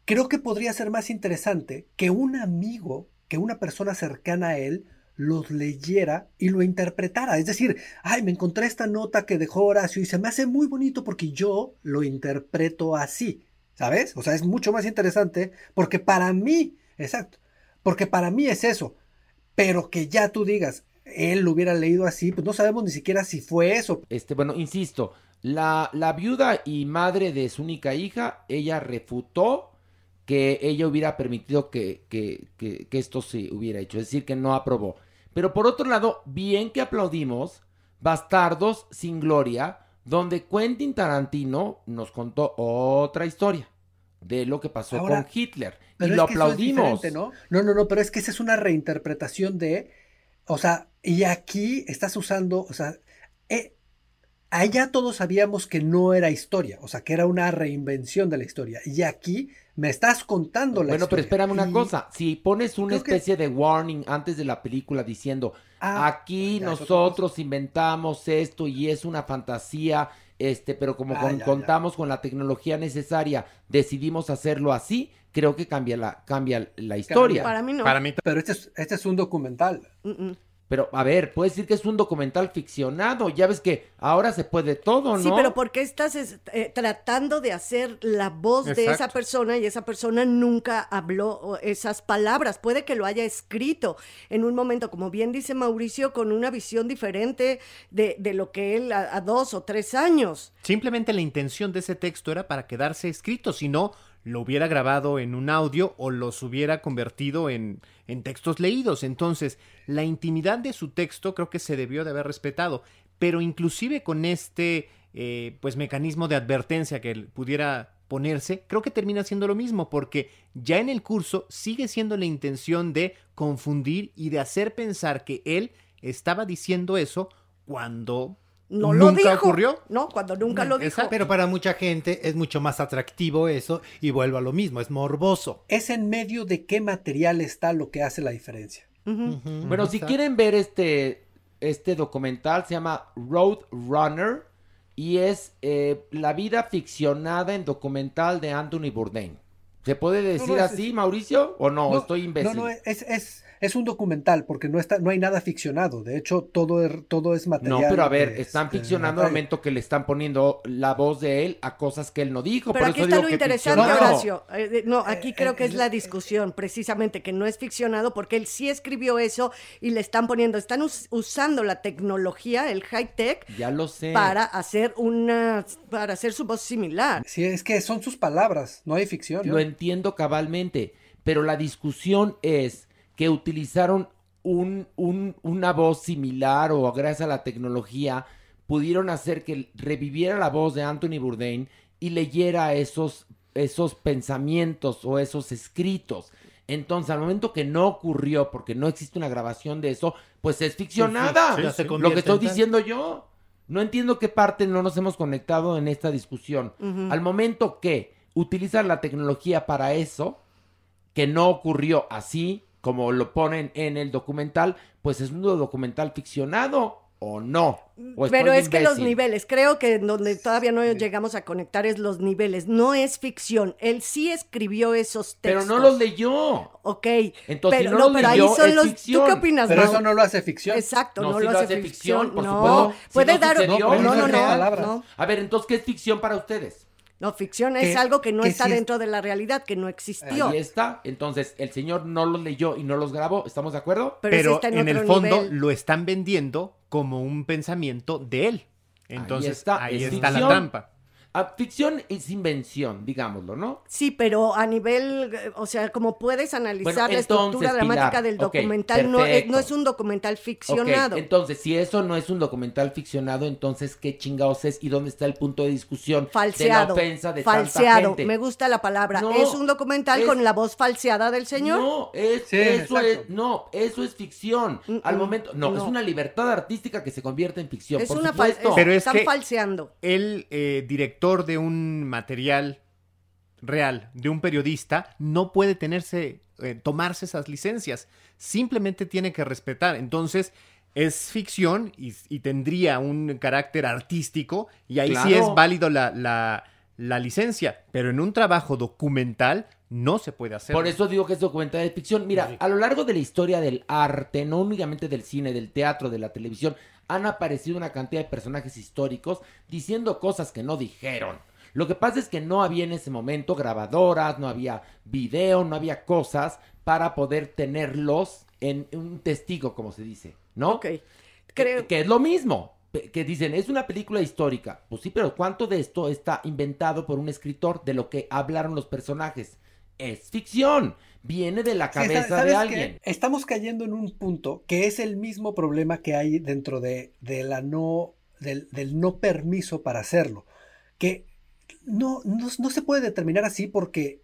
creo que podría ser más interesante que un amigo, que una persona cercana a él, los leyera y lo interpretara. Es decir, ay, me encontré esta nota que dejó Horacio y se me hace muy bonito porque yo lo interpreto así. ¿Sabes? O sea, es mucho más interesante porque para mí, exacto, porque para mí es eso. Pero que ya tú digas, él lo hubiera leído así, pues no sabemos ni siquiera si fue eso. Este, bueno, insisto, la, la viuda y madre de su única hija, ella refutó que ella hubiera permitido que, que, que- que esto se hubiera hecho, es decir, que no aprobó. Pero por otro lado, bien que aplaudimos Bastardos sin Gloria, donde Quentin Tarantino nos contó otra historia de lo que pasó Ahora, con Hitler. Y lo es aplaudimos. No, no, no, pero es que esa es una reinterpretación de, o sea, y aquí estás usando, o sea, eh, allá todos sabíamos que no era historia, o sea, que era una reinvención de la historia. Y aquí me estás contando la Bueno, pero espérame una Y- cosa. Si pones una Creo que- especie de warning antes de la película diciendo, Ah, aquí ya, nosotros inventamos esto y es una fantasía, este, pero como Ah, con- ya, ya. contamos con la tecnología necesaria, decidimos hacerlo así, creo que cambia la, cambia la historia. Para mí no. Pero este es, este es un documental. Pero, a ver, puedes decir que es un documental ficcionado. Ya ves que ahora se puede todo, ¿no? Sí, pero ¿por qué estás es- eh, tratando de hacer la voz de esa persona y esa persona nunca habló esas palabras? Puede que lo haya escrito en un momento, como bien dice Mauricio, con una visión diferente de, de lo que él a, a dos o tres años. Simplemente la intención de ese texto era para quedarse escrito, si no, lo hubiera grabado en un audio o los hubiera convertido en, en textos leídos. Entonces, la intimidad de su texto creo que se debió de haber respetado, pero inclusive con este eh, pues mecanismo de advertencia que pudiera ponerse, creo que termina siendo lo mismo, porque ya en el curso sigue siendo la intención de confundir y de hacer pensar que él estaba diciendo eso cuando No lo nunca dijo. ocurrió. No, cuando nunca lo dijo. Pero para mucha gente es mucho más atractivo eso y vuelvo a lo mismo, es morboso. Es en medio de qué material está lo que hace la diferencia. Bueno, si quieren ver este, este documental, se llama Road Runner y es eh, la vida ficcionada en documental de Anthony Bourdain. ¿Se puede decir No, no, es- así, Mauricio? ¿O no? Estoy imbécil. No, no, es, es, es un documental porque no está, no hay nada ficcionado. De hecho, todo es, todo es material. No, pero a ver, de- están de ficcionando al momento que le están poniendo la voz de él a cosas que él no dijo. Pero Por aquí eso está digo lo que interesante, ficcionado. Horacio. Eh, eh, no, aquí creo que es la discusión, precisamente, que no es ficcionado porque él sí escribió eso y le están poniendo, están us- usando la tecnología, el high tech, Ya lo sé. para hacer una, para hacer su voz similar. Sí, es que son sus palabras, no hay ficción. Lo entiendo cabalmente, pero la discusión es que utilizaron un, un- una voz similar o gracias a la tecnología pudieron hacer que reviviera la voz de Anthony Bourdain y leyera esos, esos pensamientos o esos escritos. Entonces, al momento que no ocurrió, porque no existe una grabación de eso, pues es ficcionada. Sí, Lo que estoy diciendo yo. No entiendo qué parte no nos hemos conectado en esta discusión. Al momento que utilizan la tecnología para eso, que no ocurrió así, como lo ponen en el documental, pues es un documental ficcionado o no. ¿O estoy Pero es que los niveles, creo que donde todavía no llegamos a conectar es los niveles. No es ficción. Él sí escribió esos Pero textos. no los leyó. Ok. Entonces, pero, si no los pero ahí leyó, son es los. ficción. ¿Tú qué opinas, Pero Mau? eso no lo hace ficción. Exacto, no, lo hace ficción. por no, supuesto. Si puede no dar. sucedió, No, no, no, no. A ver, entonces, ¿qué es ficción para ustedes? No, ficción Que- es algo que no que está es- dentro de la realidad, que no existió. Ahí está. Entonces, el señor no los leyó y no los grabó. ¿Estamos de acuerdo? Pero, en, el fondo lo están vendiendo como un pensamiento de él. Entonces, está, ahí es está, la trampa. Ah, ficción es invención, digámoslo, ¿no? Sí, pero a nivel, eh, o sea, como puedes analizar Bueno, la estructura dramática del documental, no, es, no es un documental ficcionado. entonces, si eso no es un documental ficcionado, entonces, ¿qué chingados es? ¿Y dónde está el punto de discusión falseado. de la ofensa de tanta falseado. gente? Me gusta la palabra. No, es un documental es- con la voz falseada del señor. No, es, Sí, eso exacto. es, no, eso es ficción. Al mm, momento, no, no. es una libertad artística que se convierte en ficción. Es por una supuesto. Pero es están que falseando. el eh, director de un material real, de un periodista, no puede tenerse, eh, tomarse esas licencias. Simplemente tiene que respetar. Entonces, es ficción y, y tendría un carácter artístico y ahí sí es válido la, la- la licencia. Pero en un trabajo documental no se puede hacer. Por eso digo que es documental de ficción. Mira, a lo largo de la historia del arte, no únicamente del cine, del teatro, de la televisión, han aparecido una cantidad de personajes históricos diciendo cosas que no dijeron. Lo que pasa es que no había en ese momento grabadoras, no había video, no había cosas para poder tenerlos en un testigo, como se dice, ¿no? Ok. Creo- Que, que es lo mismo. Que dicen, es una película histórica. Pues sí, pero ¿cuánto de esto está inventado por un escritor de lo que hablaron los personajes? Es ficción. Viene de la cabeza ¿sabes de alguien. Estamos cayendo en un punto que es el mismo problema que hay dentro de, de la no, del, del no permiso para hacerlo. Que no, no, no se puede determinar así porque,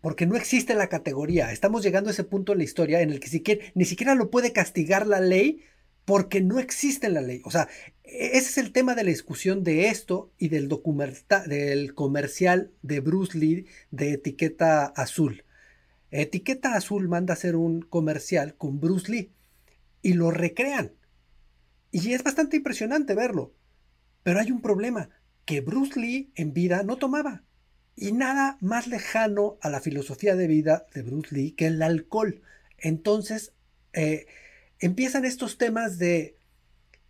porque no existe la categoría. Estamos llegando a ese punto en la historia en el que siquiera, ni siquiera lo puede castigar la ley porque no existe en la ley. O sea, e- ese es el tema de la discusión de esto y del, del comercial de Bruce Lee de etiqueta azul. Etiqueta Azul manda hacer un comercial con Bruce Lee y lo recrean. Y es bastante impresionante verlo. Pero hay un problema, que Bruce Lee en vida no tomaba. Y nada más lejano a la filosofía de vida de Bruce Lee que el alcohol. Entonces, eh, empiezan estos temas de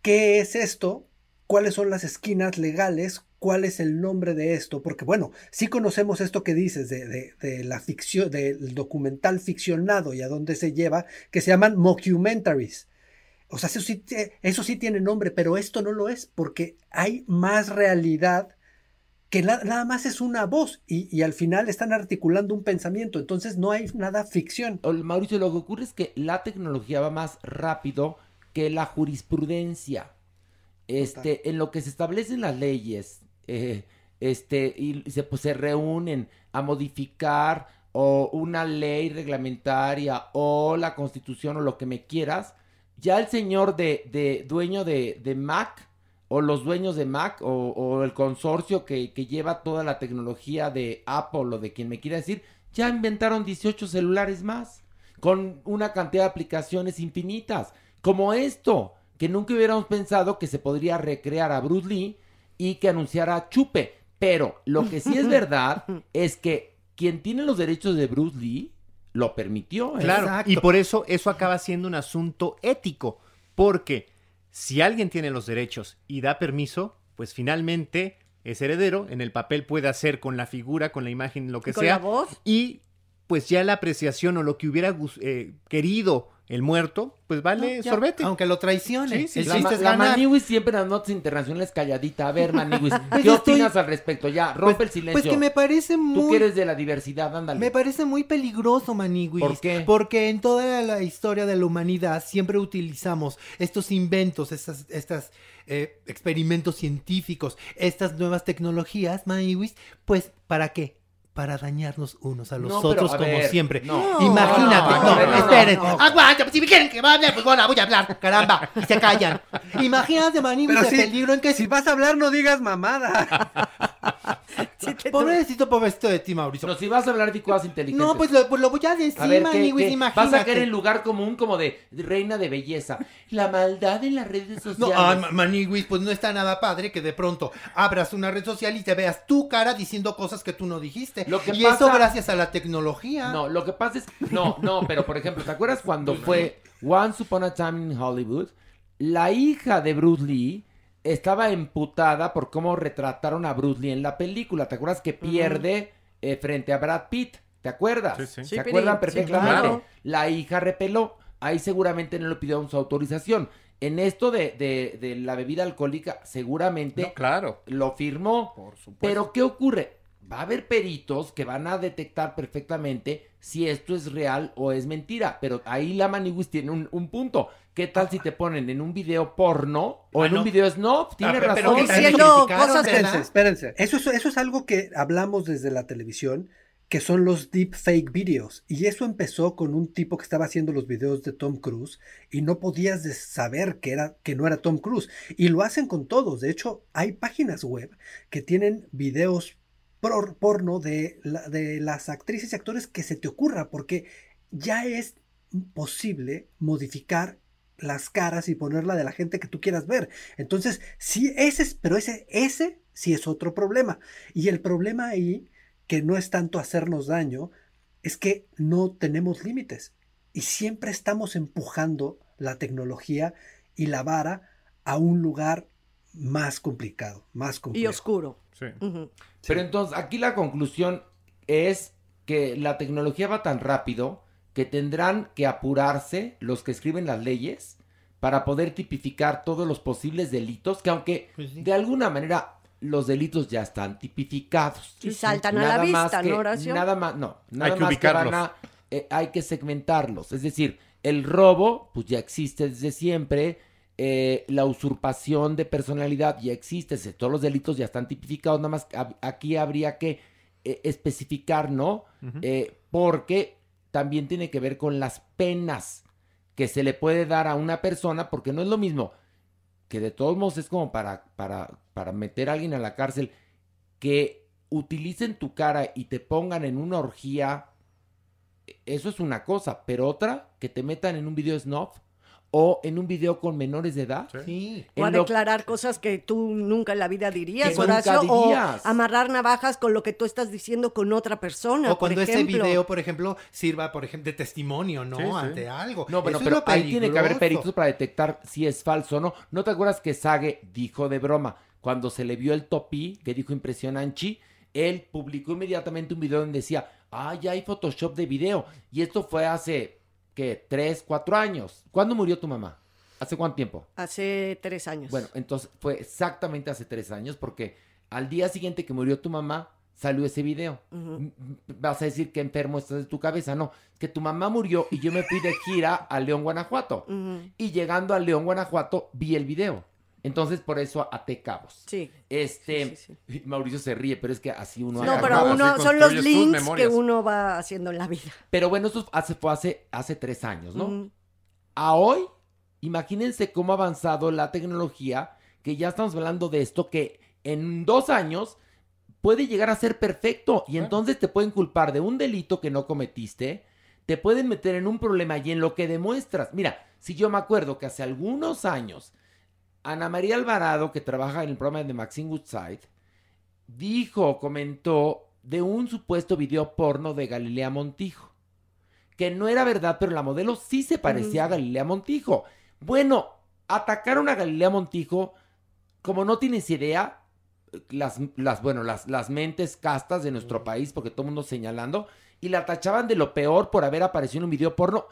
qué es esto, cuáles son las esquinas legales, cuál es el nombre de esto, porque bueno, sí conocemos esto que dices de, de- la ficción, del documental ficcionado y a dónde se lleva, que se llaman mockumentaries. O sea, eso sí, tiene nombre, pero esto no lo es, porque hay más realidad que na- nada más es una voz y, y al final están articulando un pensamiento, entonces no hay nada ficción. Mauricio, lo que ocurre es que la tecnología va más rápido que la jurisprudencia. Este, en lo que se establecen las leyes, eh, este, y se, pues, se reúnen a modificar o una ley reglamentaria o la constitución o lo que me quieras, ya el señor de, de dueño de, de Mac o los dueños de Mac o, o el consorcio que, que lleva toda la tecnología de Apple o de quien me quiera decir, ya inventaron 18 celulares más con una cantidad de aplicaciones infinitas, como esto, que nunca hubiéramos pensado que se podría recrear a Bruce Lee y que anunciara Chupe. Pero lo que sí es *laughs* verdad es que quien tiene los derechos de Bruce Lee lo permitió. ¿eh? Claro, y por eso eso acaba siendo un asunto ético, porque si alguien tiene los derechos y da permiso, pues finalmente es heredero, en el papel puede hacer con la figura, con la imagen, lo que Con sea, la voz. y pues ya la apreciación o lo que hubiera eh, querido el muerto, pues vale No, ya, sorbete. aunque lo traicione. Sí, sí, El. La, chiste ma- es la ganar. Maniwis siempre en las notas internacionales calladita. A ver, Maniwis, *laughs* Pues ¿qué estoy- opinas al respecto? Ya, rompe Pues- el silencio. pues que me parece Tú muy- que eres de la diversidad, ándale. Me parece muy peligroso, Maniguis. ¿Por qué? Porque en toda la historia de la humanidad siempre utilizamos estos inventos, estas, estas eh, experimentos científicos, estas nuevas tecnologías, Maniguis, pues ¿para qué? Para dañarnos unos a los No, pero, otros a como ver, siempre. no. Imagínate, No, no, no, esperen, aguanta, si me quieren que hable, pues bueno, voy a hablar, caramba, y se callan. *laughs* Imagínate, Pero el sí, peligro en que si vas a hablar no digas mamada. *laughs* *laughs* Pobrecito, pobrecito de ti, Mauricio. No, si vas a hablar de cosas inteligentes. No, pues lo, pues lo voy a decir, A ver, ¿qué- Maniguis, qué? imagínate. Vas a caer en lugar común como de reina de belleza. La maldad en las redes No, sociales. ah, Ma- Maniguis, pues no está nada padre que de pronto abras una red social y te veas tu cara diciendo cosas que tú no dijiste. Lo que y pasa- eso gracias a la tecnología. No, lo que pasa es. No, no, pero por ejemplo, ¿te acuerdas cuando fue Once Upon a Time in Hollywood? La hija de Bruce Lee estaba emputada por cómo retrataron a BruceLee en la película. ¿Te acuerdas que pierde eh, frente a Brad Pitt? ¿Te acuerdas? Sí, sí. ¿Se Sí, acuerdan perfectamente? claro. La hija repeló. Ahí seguramente no le pidieron su autorización. en esto de, de- de la bebida alcohólica, seguramente No, claro. lo firmó. Pero ¿qué ocurre? Va a haber peritos que van a detectar perfectamente si esto es real o es mentira. Pero ahí la Maniwis tiene un, un punto. ¿Qué tal si te ponen en un video porno o Ah, en no. un video snob? Tiene Ah, pero razón. también criticaron, Espérense, espérense. Eso, es- eso es algo que hablamos desde la televisión, que son los deep fake videos. Y eso empezó con un tipo que estaba haciendo los videos de Tom Cruise y no podías de- saber que, era, que no era Tom Cruise. Y lo hacen con todos. De hecho, hay páginas web que tienen videos por- porno de, la- de las actrices y actores que se te ocurra, porque ya es posible modificar las caras y ponerla de la gente que tú quieras ver. Entonces, sí, ese es, pero ese, ese sí es otro problema. Y el problema ahí, que no es tanto hacernos daño, es que no tenemos límites. Y siempre estamos empujando la tecnología y la vara a un lugar más complicado, más complejo. Y oscuro. Pero entonces, aquí la conclusión es que la tecnología va tan rápido que tendrán que apurarse los que escriben las leyes para poder tipificar todos los posibles delitos, que aunque de alguna manera los delitos ya están tipificados. Y saltan a la más vista, que- ¿no, Horacio? Nada más, no, nada que más que van ubicarlos. a- eh, hay que segmentarlos. Es decir, el robo, pues ya existe desde siempre. eh, la usurpación de personalidad ya existe. se- Todos los delitos ya están tipificados. Nada más aquí habría que eh, especificar, ¿no? Eh, porque también tiene que ver con las penas que se le puede dar a una persona, porque no es lo mismo que de todos modos es como para, para, para meter a alguien a la cárcel, que utilicen tu cara y te pongan en una orgía, eso es una cosa, pero otra, que te metan en un video snuff o en un video con menores de edad. Sí. O a declarar cosas que tú nunca en la vida dirías, Que nunca Horacio, dirías. o amarrar navajas con lo que tú estás diciendo con otra persona, O cuando por ese video, por ejemplo, sirva, por ejemplo, de testimonio, ¿no? Sí, sí. Ante algo. No, bueno, pero lo ahí tiene que haber peritos para detectar si es falso o no. ¿No te acuerdas que Sage dijo de broma cuando se le vio el topí, que dijo impresionante, él publicó inmediatamente un video donde decía, ah, ya hay Photoshop de video. Y esto fue hace, ¿qué? Tres, cuatro años. ¿Cuándo murió tu mamá? ¿Hace cuánto tiempo? Hace tres años. Bueno, entonces fue exactamente hace tres años porque al día siguiente que murió tu mamá salió ese video. Vas a decir que enfermo estás de tu cabeza. No, que tu mamá murió y yo me fui de gira a León, Guanajuato. Y llegando a León, Guanajuato, vi el video. Entonces, por eso até cabos. Sí. Este, Mauricio se ríe, pero es que así uno No, pero uno, son los links que uno va haciendo en la vida. Pero bueno, eso hace, fue hace, hace tres años, ¿no? A hoy, imagínense cómo ha avanzado la tecnología, que ya estamos hablando de esto, que en dos años puede llegar a ser perfecto y entonces te pueden culpar de un delito que no cometiste, te pueden meter en un problema y en lo que demuestras. Mira, si yo me acuerdo que hace algunos años, Ana María Alvarado, que trabaja en el programa de Maxine Woodside, dijo, comentó de un supuesto video porno de Galilea Montijo que no era verdad, pero la modelo sí se parecía a Galilea Montijo. Bueno, atacaron a Galilea Montijo, como no tienes idea, las, las bueno, las, las mentes castas de nuestro país, porque todo el mundo señalando, y la tachaban de lo peor por haber aparecido en un video porno,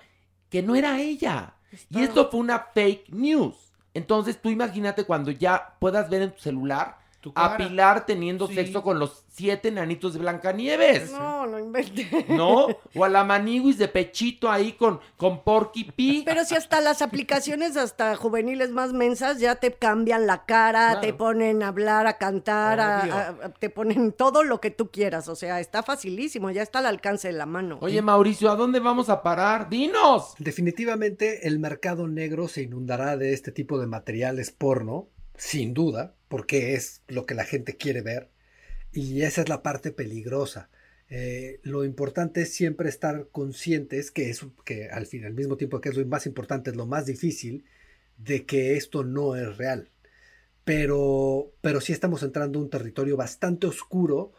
que no era ella. Y esto fue una fake news. Entonces tú imagínate cuando ya puedas ver en tu celular cara. a Pilar teniendo Sí. sexo con los siete nanitos de Blancanieves. No, no inventé. ¿No? O a la maniguis de pechito ahí con, con Porky Pig. Pero si hasta las aplicaciones, hasta juveniles más mensas, ya te cambian la cara, Claro. te ponen a hablar, a cantar, a- a- te ponen todo lo que tú quieras. O sea, está facilísimo, ya está al alcance de la mano. Oye, Mauricio, ¿a dónde vamos a parar? ¡Dinos! Definitivamente el mercado negro se inundará de este tipo de materiales porno, sin duda, porque es lo que la gente quiere ver. Y esa es la parte peligrosa. Eh, lo importante es siempre estar conscientes que es que al fin, al mismo tiempo que es lo más importante, es lo más difícil de que esto no es real. Pero, pero sí estamos entrando a un territorio bastante oscuro,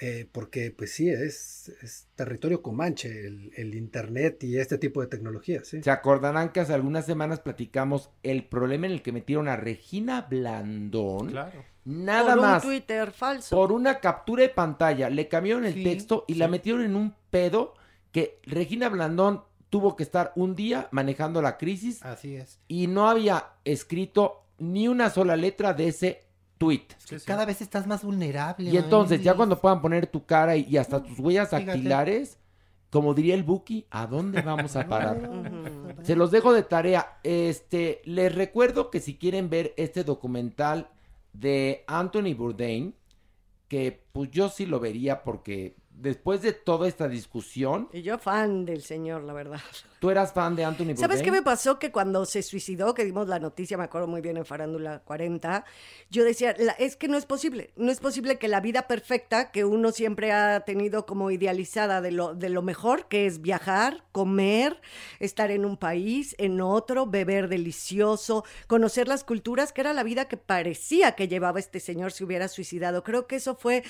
eh, porque pues sí, es, es territorio comanche, el, el internet y este tipo de tecnologías. ¿sí? Se acordarán que hace algunas semanas platicamos el problema en el que metieron a Regina Blandón. Claro. Nada Por más. un Twitter falso. Por una captura de pantalla. Le cambiaron el Sí, texto y la metieron en un pedo que Regina Blandón tuvo que estar un día manejando la crisis Así es. y no había escrito ni una sola letra de ese tweet. Cada vez estás más vulnerable. Y entonces, ya cuando puedan poner tu cara y, y hasta tus huellas Fíjate. dactilares, como diría el Buki, ¿a dónde vamos a *laughs* parar? Se los dejo de tarea. Este, les recuerdo que si quieren ver este documental de Anthony Bourdain, que pues yo sí lo vería porque después de toda esta discusión, Y yo fan del señor, la verdad. tú eras fan de Anthony Bourdain. ¿Sabes qué me pasó? Que cuando se suicidó, que dimos la noticia, me acuerdo muy bien en Farándula 40, yo decía, "La- es que no es posible, no es posible que la vida perfecta que uno siempre ha tenido como idealizada de lo, de lo mejor, que es viajar, comer, estar en un país, en otro, beber delicioso, conocer las culturas, que era la vida que parecía que llevaba este señor si hubiera suicidado. Creo que eso fue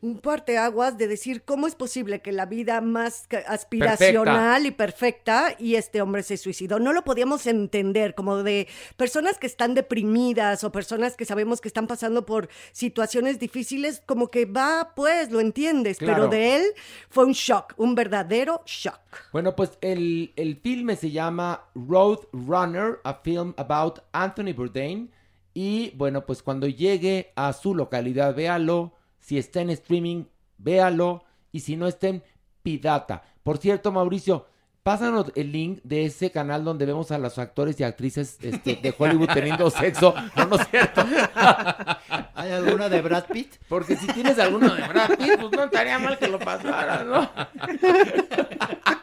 un parteaguas de decir, ¿cómo es posible que la vida más aspiracional y perfecta y este hombre se suicidó? No lo podíamos entender como de personas que están deprimidas o personas que sabemos que están pasando por situaciones difíciles, como que va, pues, lo entiendes, Claro. pero de él fue un shock, un verdadero shock. Bueno, pues el, el filme se llama Road Runner, a film about Anthony Bourdain. Y bueno, pues cuando llegue a su localidad, véalo. Si está en streaming, véalo. Y si no está en Pidata. Por cierto, Mauricio, pásanos el link de ese canal donde vemos a los actores y actrices este, de Hollywood teniendo *laughs* sexo. No, no es cierto. *laughs* ¿Hay alguna de Brad Pitt? Porque si tienes alguno de Brad Pitt, pues no estaría mal que lo pasara, ¿no? *laughs*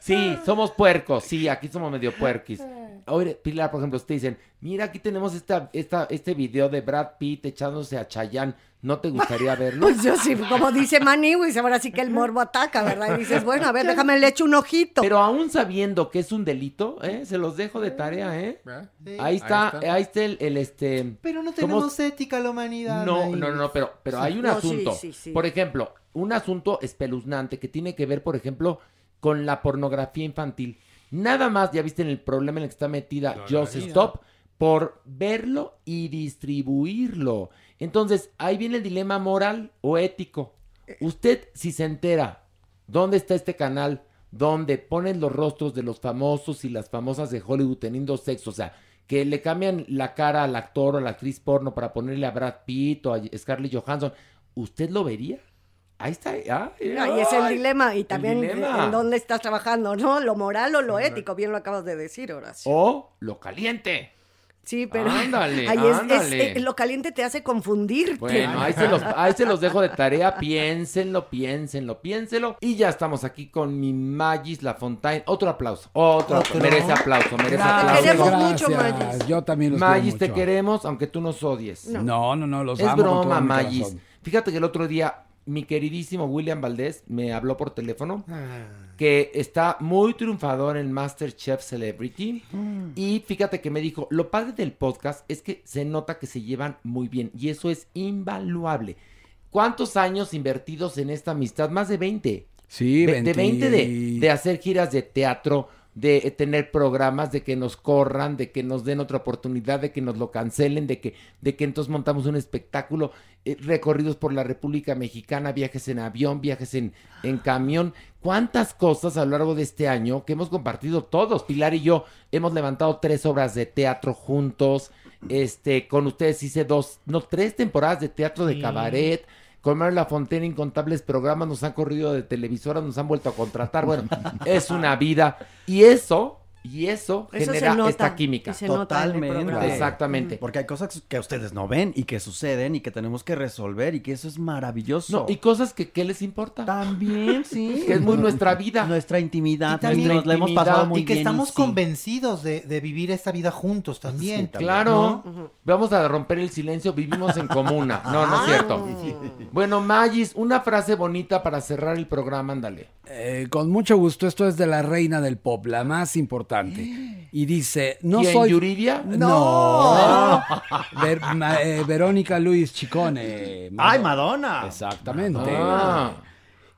Sí, somos puercos, sí, aquí somos medio puerquis. Oye, Pilar, por ejemplo, te dicen, mira, aquí tenemos esta, esta, este video de Brad Pitt echándose a Chayanne, ¿no te gustaría verlo? Pues yo sí, como dice Maniwis, ahora sí que el morbo ataca, ¿verdad? Y dices, bueno, a ver, déjame le echo un ojito. Pero aún sabiendo que es un delito, ¿eh? Se los dejo de tarea, ¿eh? Sí. Ahí está, Ahí está. ahí está el, el, este... Pero no ¿cómo- tenemos ética la humanidad. No, Maniguis. no, no, pero, pero Sí. hay un No, sí, asunto. sí, sí. Por ejemplo, un asunto espeluznante que tiene que ver, por ejemplo, con la pornografía infantil. Nada más, ya viste en el problema en el que está metida Just Claro. Stop, por verlo y distribuirlo. Entonces, ahí viene el dilema moral o ético. Usted, si se entera dónde está este canal, donde ponen los rostros de los famosos y las famosas de Hollywood teniendo sexo, o sea, que le cambian la cara al actor o a la actriz porno para ponerle a Brad Pitt o a Scarlett Johansson, ¿usted lo vería? Ahí está. ay, Ahí es el ay, dilema y también dilema. en dónde estás trabajando, ¿no? Lo moral o lo ético, bien lo acabas de decir, Horacio. O lo caliente. Sí, pero Ándale, ahí es- es, eh, lo caliente te hace confundirte. Bueno, ahí se, los, ahí se los dejo de tarea. Piénsenlo, piénsenlo, piénsenlo. Y ya estamos aquí con mi Magis La Fontaine. Otro aplauso. Otro. Otro. Merece aplauso, merece Gracias, aplauso. queremos mucho. Magis. Yo también los Magis, te mucho. queremos, aunque tú nos odies. No, no, no, los Es amo todo broma, Magis. Fíjate que el otro día mi queridísimo William Valdés me habló por teléfono Ah. que está muy triunfador en Masterchef Celebrity. Y fíjate que me dijo, lo padre del podcast es que se nota que se llevan muy bien y eso es invaluable. ¿Cuántos años invertidos en esta amistad? Más de 20. Sí, de, de 20 de, 20. de hacer giras de teatro, de tener programas, de que nos corran, de que nos den otra oportunidad, de que nos lo cancelen, de que, de que entonces montamos un espectáculo, eh, recorridos por la República Mexicana, viajes en avión, viajes en, en camión. ¿Cuántas cosas a lo largo de este año que hemos compartido todos? Pilar y yo hemos levantado tres obras de teatro juntos. Este, con ustedes hice dos, no, tres temporadas de teatro de Sí. cabaret. Con Mario Lafontaine, incontables programas nos han corrido de televisoras, nos han vuelto a contratar. Bueno, *laughs* es una vida. Y eso, y eso, Eso se genera nota, esta química. nota. Totalmente. Exactamente. Porque hay cosas que ustedes no ven y que suceden y que tenemos que resolver y que eso es maravilloso. No, y cosas que, ¿qué les importa? También, *laughs* sí. Que es muy nuestra vida. Nuestra intimidad. también- nos la hemos pasado muy y que bien. estamos sí. convencidos de, de vivir esta vida juntos también. Claro, ¿No? vamos a romper el silencio, vivimos en comuna. No, no es cierto. Bueno, Magis, una frase bonita para cerrar el programa, ándale. Eh, con mucho gusto, esto es de la reina del pop, la más importante. Y dice, no ¿Quién, soy... Yuridia? No. Ver- ma- eh, Verónica Luis Chicone. ¡Ay, Madonna! Exactamente. Ah.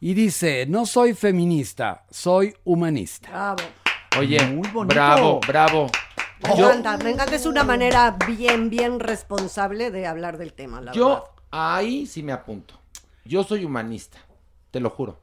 Y dice, no soy feminista, soy humanista. Bravo. Oye, bonito. bravo, bravo. Me Yo, encanta, me encanta, es una manera bien, bien responsable de hablar del tema, la verdad. yo ahí sí me apunto. Yo soy humanista, te lo juro.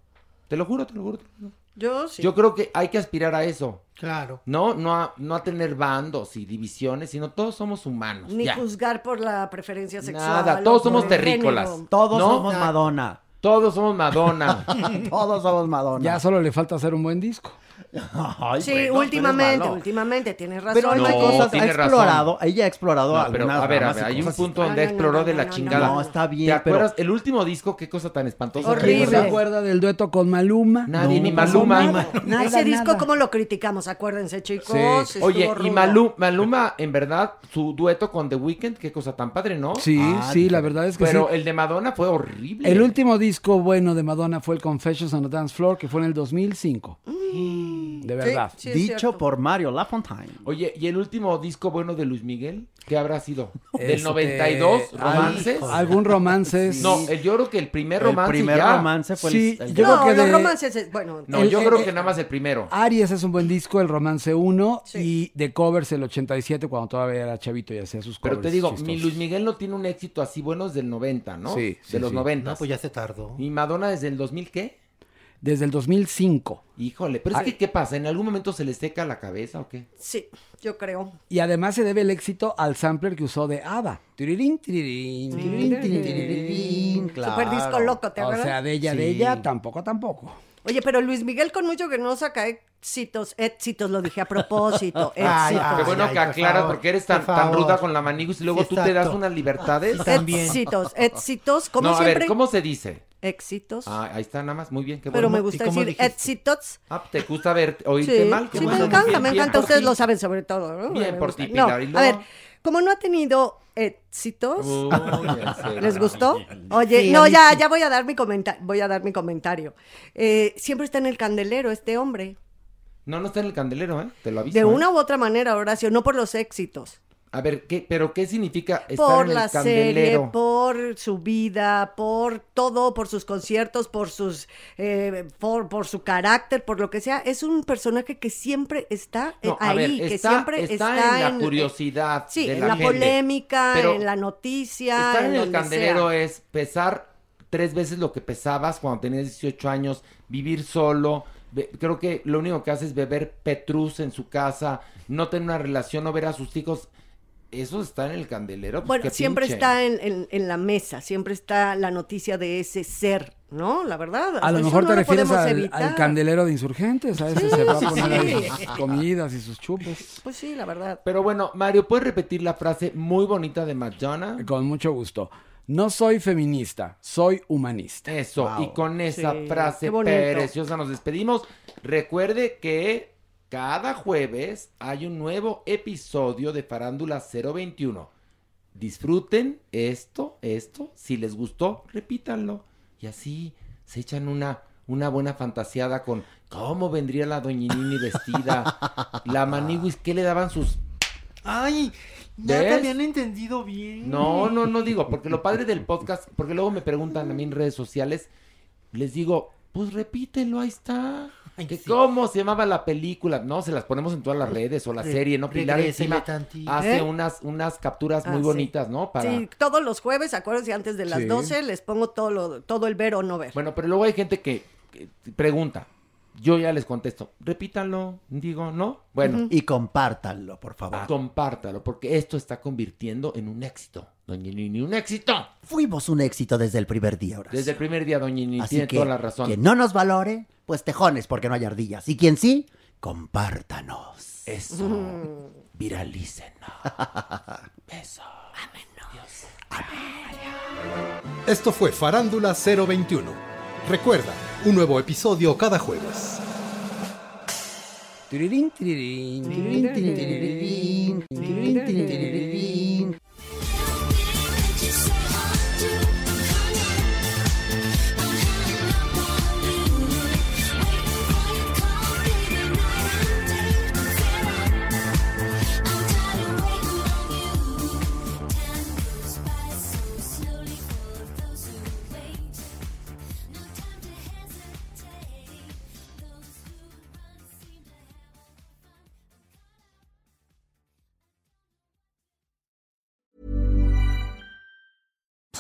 Te lo juro, te lo juro. te lo juro. Yo sí. Yo creo que hay que aspirar a eso. Claro. No, no a, no a tener bandos y divisiones, sino todos somos humanos. Ni ya. juzgar por la preferencia sexual. Nada, todos somos terrícolas. género. Todos ¿No? somos Madonna. Todos somos Madonna. *laughs* *laughs* Todos somos Madonna. Ya solo le falta hacer un buen disco. *laughs* Ay, Sí, bueno, últimamente, últimamente, tienes razón. Pero hay No, cosas, ha tiene razón. explorado, ella ha explorado No, pero algunas a ver, a ver, hay un punto donde No, exploró no, de la no, chingada. no, está bien, ¿Te pero- acuerdas? El último disco, qué cosa tan espantosa. Horrible. ¿No se acuerda del dueto con Maluma? Nadie, No, ni Maluma. nada. Nada, Ese disco, nada. ¿cómo lo criticamos? Acuérdense, chicos. Sí. Oye, y. Maluma, Maluma, en verdad, su dueto con The Weeknd, qué cosa tan padre, ¿no? Sí, Ah, sí, la verdad es que Pero sí. el de Madonna fue horrible. El último disco bueno de Madonna fue el Confessions on the Dance Floor, que fue en el 2005. De verdad. Sí, Dicho cierto. por Mario Lafontaine. Oye, ¿y el último disco bueno de Luis Miguel? ¿Qué habrá sido? ¿Del Este, 92? ay, ¿Romances? Algún romances. No, el, yo creo que el primer El romance primer ya. romance fue Sí, el, el- yo no, creo que los de- romances, es- bueno, No, El- yo el- creo el- que nada más el primero. Aries es un buen disco, el Romance 1 Sí. y de covers el 87 cuando todavía era chavito y hacía sus covers. Pero te digo, mi. Luis Miguel no tiene un éxito así bueno desde el 90, ¿no? Sí, sí, de los sí. 90. No, pues ya se tardó. ¿Y Madonna desde el 2000 qué? Desde el 2005. Híjole, pero es que ¿qué pasa? ¿En algún momento se le seca la cabeza o qué? sí, yo creo. Y además se debe el éxito al sampler que usó de ABBA. Tirirín, tirirín, tirirín, tirirín, tirirín. claro. Super disco loco, ¿te O acuerdas? sea, de ella, de ella, tampoco, tampoco. Oye, pero Luis Miguel con mucho que no saca éxitos, éxitos, lo dije a propósito, *laughs* Ay, éxitos. Qué bueno ay, que por aclaras favor, porque eres por tan, tan favor. ruda con la manigua y luego Sí, tú te das unas libertades. También. Éxitos, éxitos, como no, a siempre. ver, ¿cómo se dice? Éxitos. Ah, ahí está nada más, muy bien, qué pero bueno. me gusta ¿Y cómo decir dijiste? éxitos. Ah, ¿te gusta ver, oírte Sí, mal? Sí, me encanta, bien, me encanta. por Ustedes lo saben sobre todo, ¿no? Bien Me por ti, No, Pilar, ¿y a ver, como no ha tenido éxitos. *laughs* ¿les gustó? Oye, Sí, no, ya, sí. ya voy a dar mi comentario, voy a dar mi comentario. Eh, siempre está en el candelero este hombre. No, no está en el candelero, ¿eh? Te lo aviso. De ¿eh? una u otra manera, Horacio, no por los éxitos. A ver, ¿qué, pero ¿qué significa estar por en la el serie, candelero? por su vida, por todo, por sus conciertos, por sus, eh, por, por su carácter, por lo que sea. Es un personaje que siempre está eh, No, ahí, ver, que está, siempre está está, en la curiosidad Sí, de en la, la, gente. polémica, Pero en la noticia. Estar en el candelero sea. es pesar tres veces lo que pesabas cuando tenías 18 años, vivir solo. Creo que lo único que hace es beber Petrus en su casa, no tener una relación, no ver a sus hijos. Eso está en el candelero. pues, Bueno, siempre pinche. está en, en- en la mesa, siempre está la noticia de ese ser, ¿no? La verdad. A lo mejor no te lo refieres podemos al, candelero de insurgentes. A ese se va a sí, poner ahí sus comidas y sus chupes. Pues sí, la verdad. Pero bueno, Mario, ¿puedes repetir la frase muy bonita de Madonna? Con mucho gusto. No soy feminista, soy humanista. Eso, y con esa Sí, frase preciosa nos despedimos. Recuerde que cada jueves hay un nuevo episodio de Farándula 021. Disfruten esto, esto. Si les gustó, repítanlo. Y así se echan una, una buena fantaseada con cómo vendría la doñinini vestida. *laughs* la maniguis, ¿qué le daban sus Ay, ¿Ves? me han entendido bien. No, no, no digo, porque lo padre del podcast, porque luego me preguntan a mí en redes sociales, les digo, pues repítelo, ahí está. Ay, que sí. ¿Cómo se llamaba la película? No, se las ponemos en todas las redes o la Re- serie, ¿no? Pilar encima hace ¿Eh? unas, unas capturas Ah, muy sí. bonitas, ¿no? Para... Sí, todos los jueves, acuérdense, antes de las Sí. 12 les pongo todo, lo, todo el ver o no ver. Bueno, pero luego hay gente que, que pregunta. Yo ya les contesto, repítanlo, digo, ¿no? Bueno, Y compártanlo, por favor. compártalo, porque esto está convirtiendo en un éxito. Doña Nini, un éxito. Fuimos un éxito desde el primer día, ahora. Desde el primer día, Doña Nini, Así tiene que toda la razón. quien no nos valore, pues tejones, porque no hay ardillas. Y quien sí, compártanos. Eso. Viralícenos. *laughs* Eso. Esto fue Farándula 021. Recuerda, un nuevo episodio cada jueves. Tirirín, tirirín, tirirín.